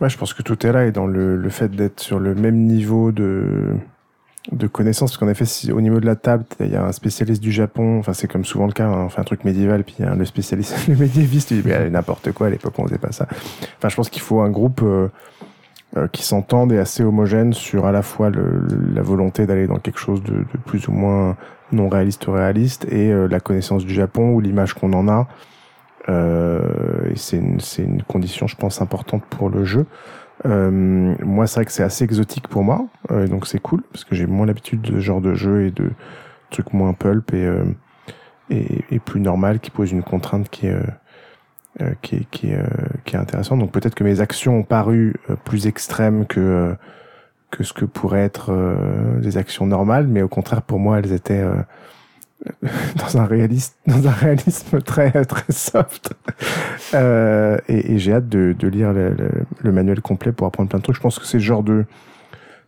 Ouais, je pense que tout est là et dans le, le fait d'être sur le même niveau de, de connaissances. Parce qu'en effet, si, au niveau de la table, il y a un spécialiste du Japon. Enfin, c'est comme souvent le cas. hein, on fait un truc médiéval, puis a le spécialiste, le médiéviste, il dit, n'importe quoi, à l'époque, on faisait pas ça. Enfin, je pense qu'il faut un groupe euh, qui s'entende et assez homogène sur à la fois le, la volonté d'aller dans quelque chose de, de plus ou moins non réaliste ou réaliste et euh, la connaissance du Japon ou l'image qu'on en a. Euh, et c'est une, une condition, je pense, importante pour le jeu. Euh, moi, c'est vrai que c'est assez exotique pour moi, euh, donc c'est cool parce que j'ai moins l'habitude de ce genre de jeu et de trucs moins pulp et, euh, et, et plus normal qui pose une contrainte qui est euh, qui est qui est, euh, qui est intéressante. Donc peut-être que mes actions ont paru euh, plus extrêmes que euh, que ce que pourraient être des actions normales, mais au contraire pour moi elles étaient dans un réalisme dans un réalisme très très soft. Euh, et, et j'ai hâte de, de lire le, le, manuel complet pour apprendre plein de trucs. Je pense que c'est genre de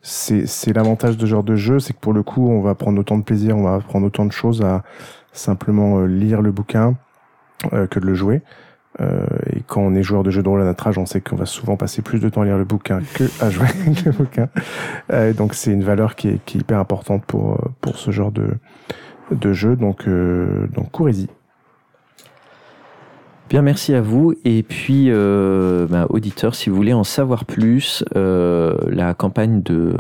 c'est l'avantage de ce genre de jeu c'est que pour le coup on va prendre autant de plaisir on va apprendre autant de choses à simplement lire le bouquin euh, que de le jouer euh, et quand on est joueur de jeux de rôle à notre âge, on sait qu'on va souvent passer plus de temps à lire le bouquin que à jouer avec le bouquin. Euh, donc c'est une valeur qui est, qui est hyper importante pour, euh, pour ce genre de, de jeu. Donc, euh, donc courez-y. Bien, merci à vous. Et puis, euh, bah, auditeurs, si vous voulez en savoir plus, euh, la campagne de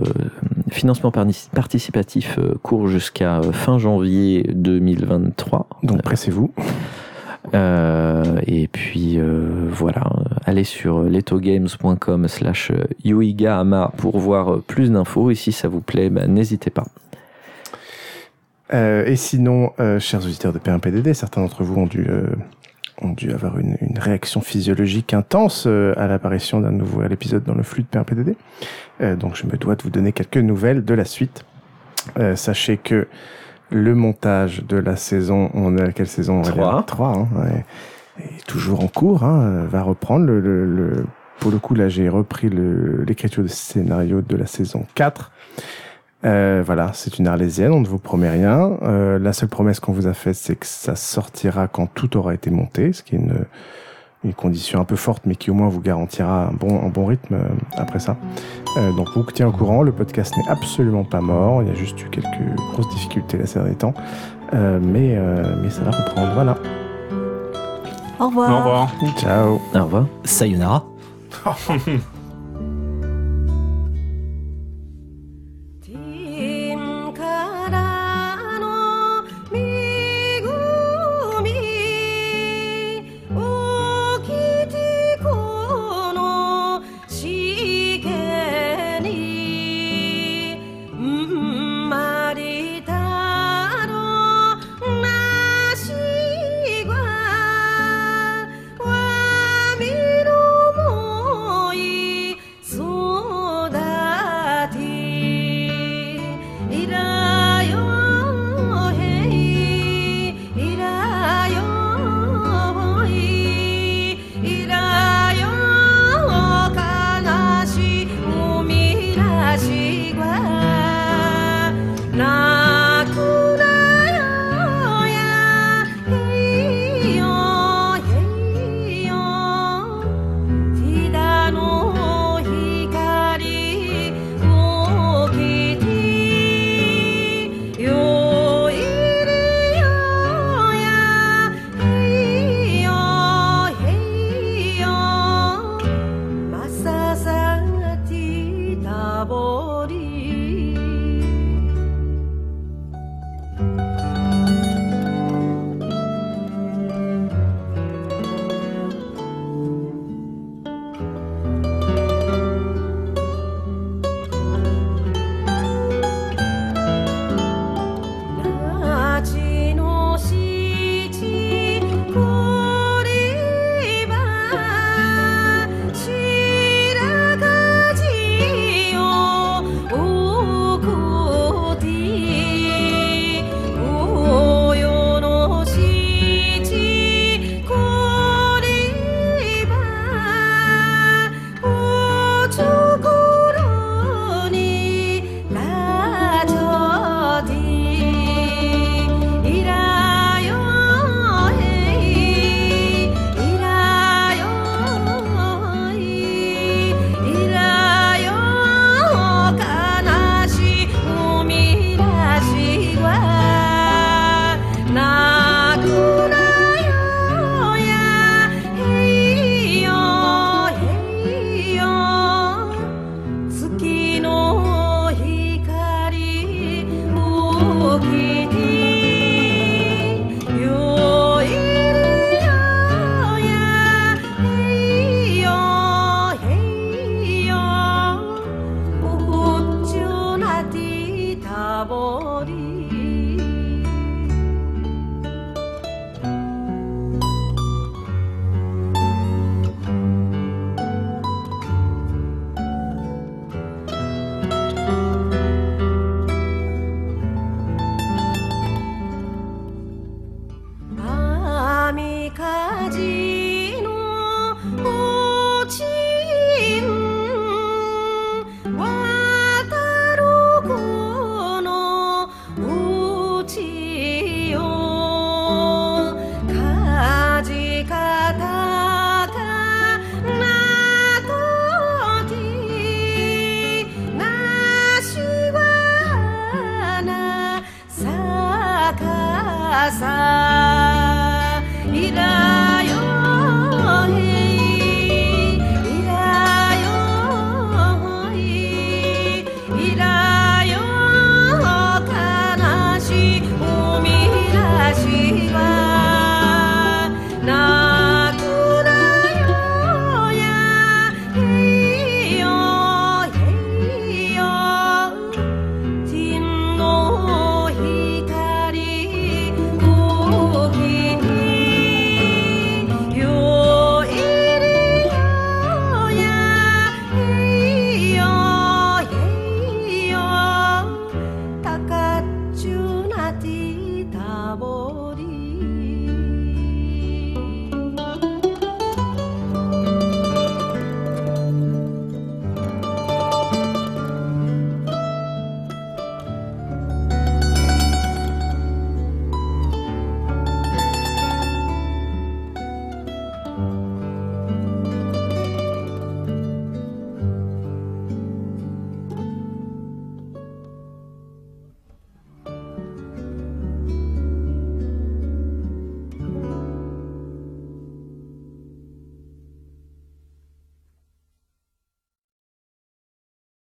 financement participatif court jusqu'à fin janvier 2023. Donc pressez-vous. Euh, et puis euh, voilà, allez sur letogames.com slash yuigahama pour voir plus d'infos. Et si ça vous plaît, bah, n'hésitez pas. Euh, et sinon, chers auditeurs de P1PDD, certains d'entre vous ont dû, avoir une, une réaction physiologique intense à l'apparition d'un nouveau l'épisode dans le flux de P1PDD. Euh, donc je me dois de vous donner quelques nouvelles de la suite. Sachez que le montage de la saison, on est à quelle saison Trois. 3, hein, ouais, est toujours en cours, hein, euh, va reprendre. Le, le- le- pour le coup, là, j'ai repris l'écriture du scénario de la saison 4. Euh, voilà, c'est une arlésienne, on ne vous promet rien. Euh, la seule promesse qu'on vous a faite, c'est que ça sortira quand tout aura été monté, ce qui est une, une condition un peu forte, mais qui au moins vous garantira un bon, un bon rythme euh, après ça. Euh, donc on vous tient au courant, le podcast n'est absolument pas mort, il y a juste eu quelques grosses difficultés là ces derniers temps, Euh, mais, euh, mais ça va reprendre, voilà. Au revoir. Au revoir. Ciao Au revoir. Sayonara.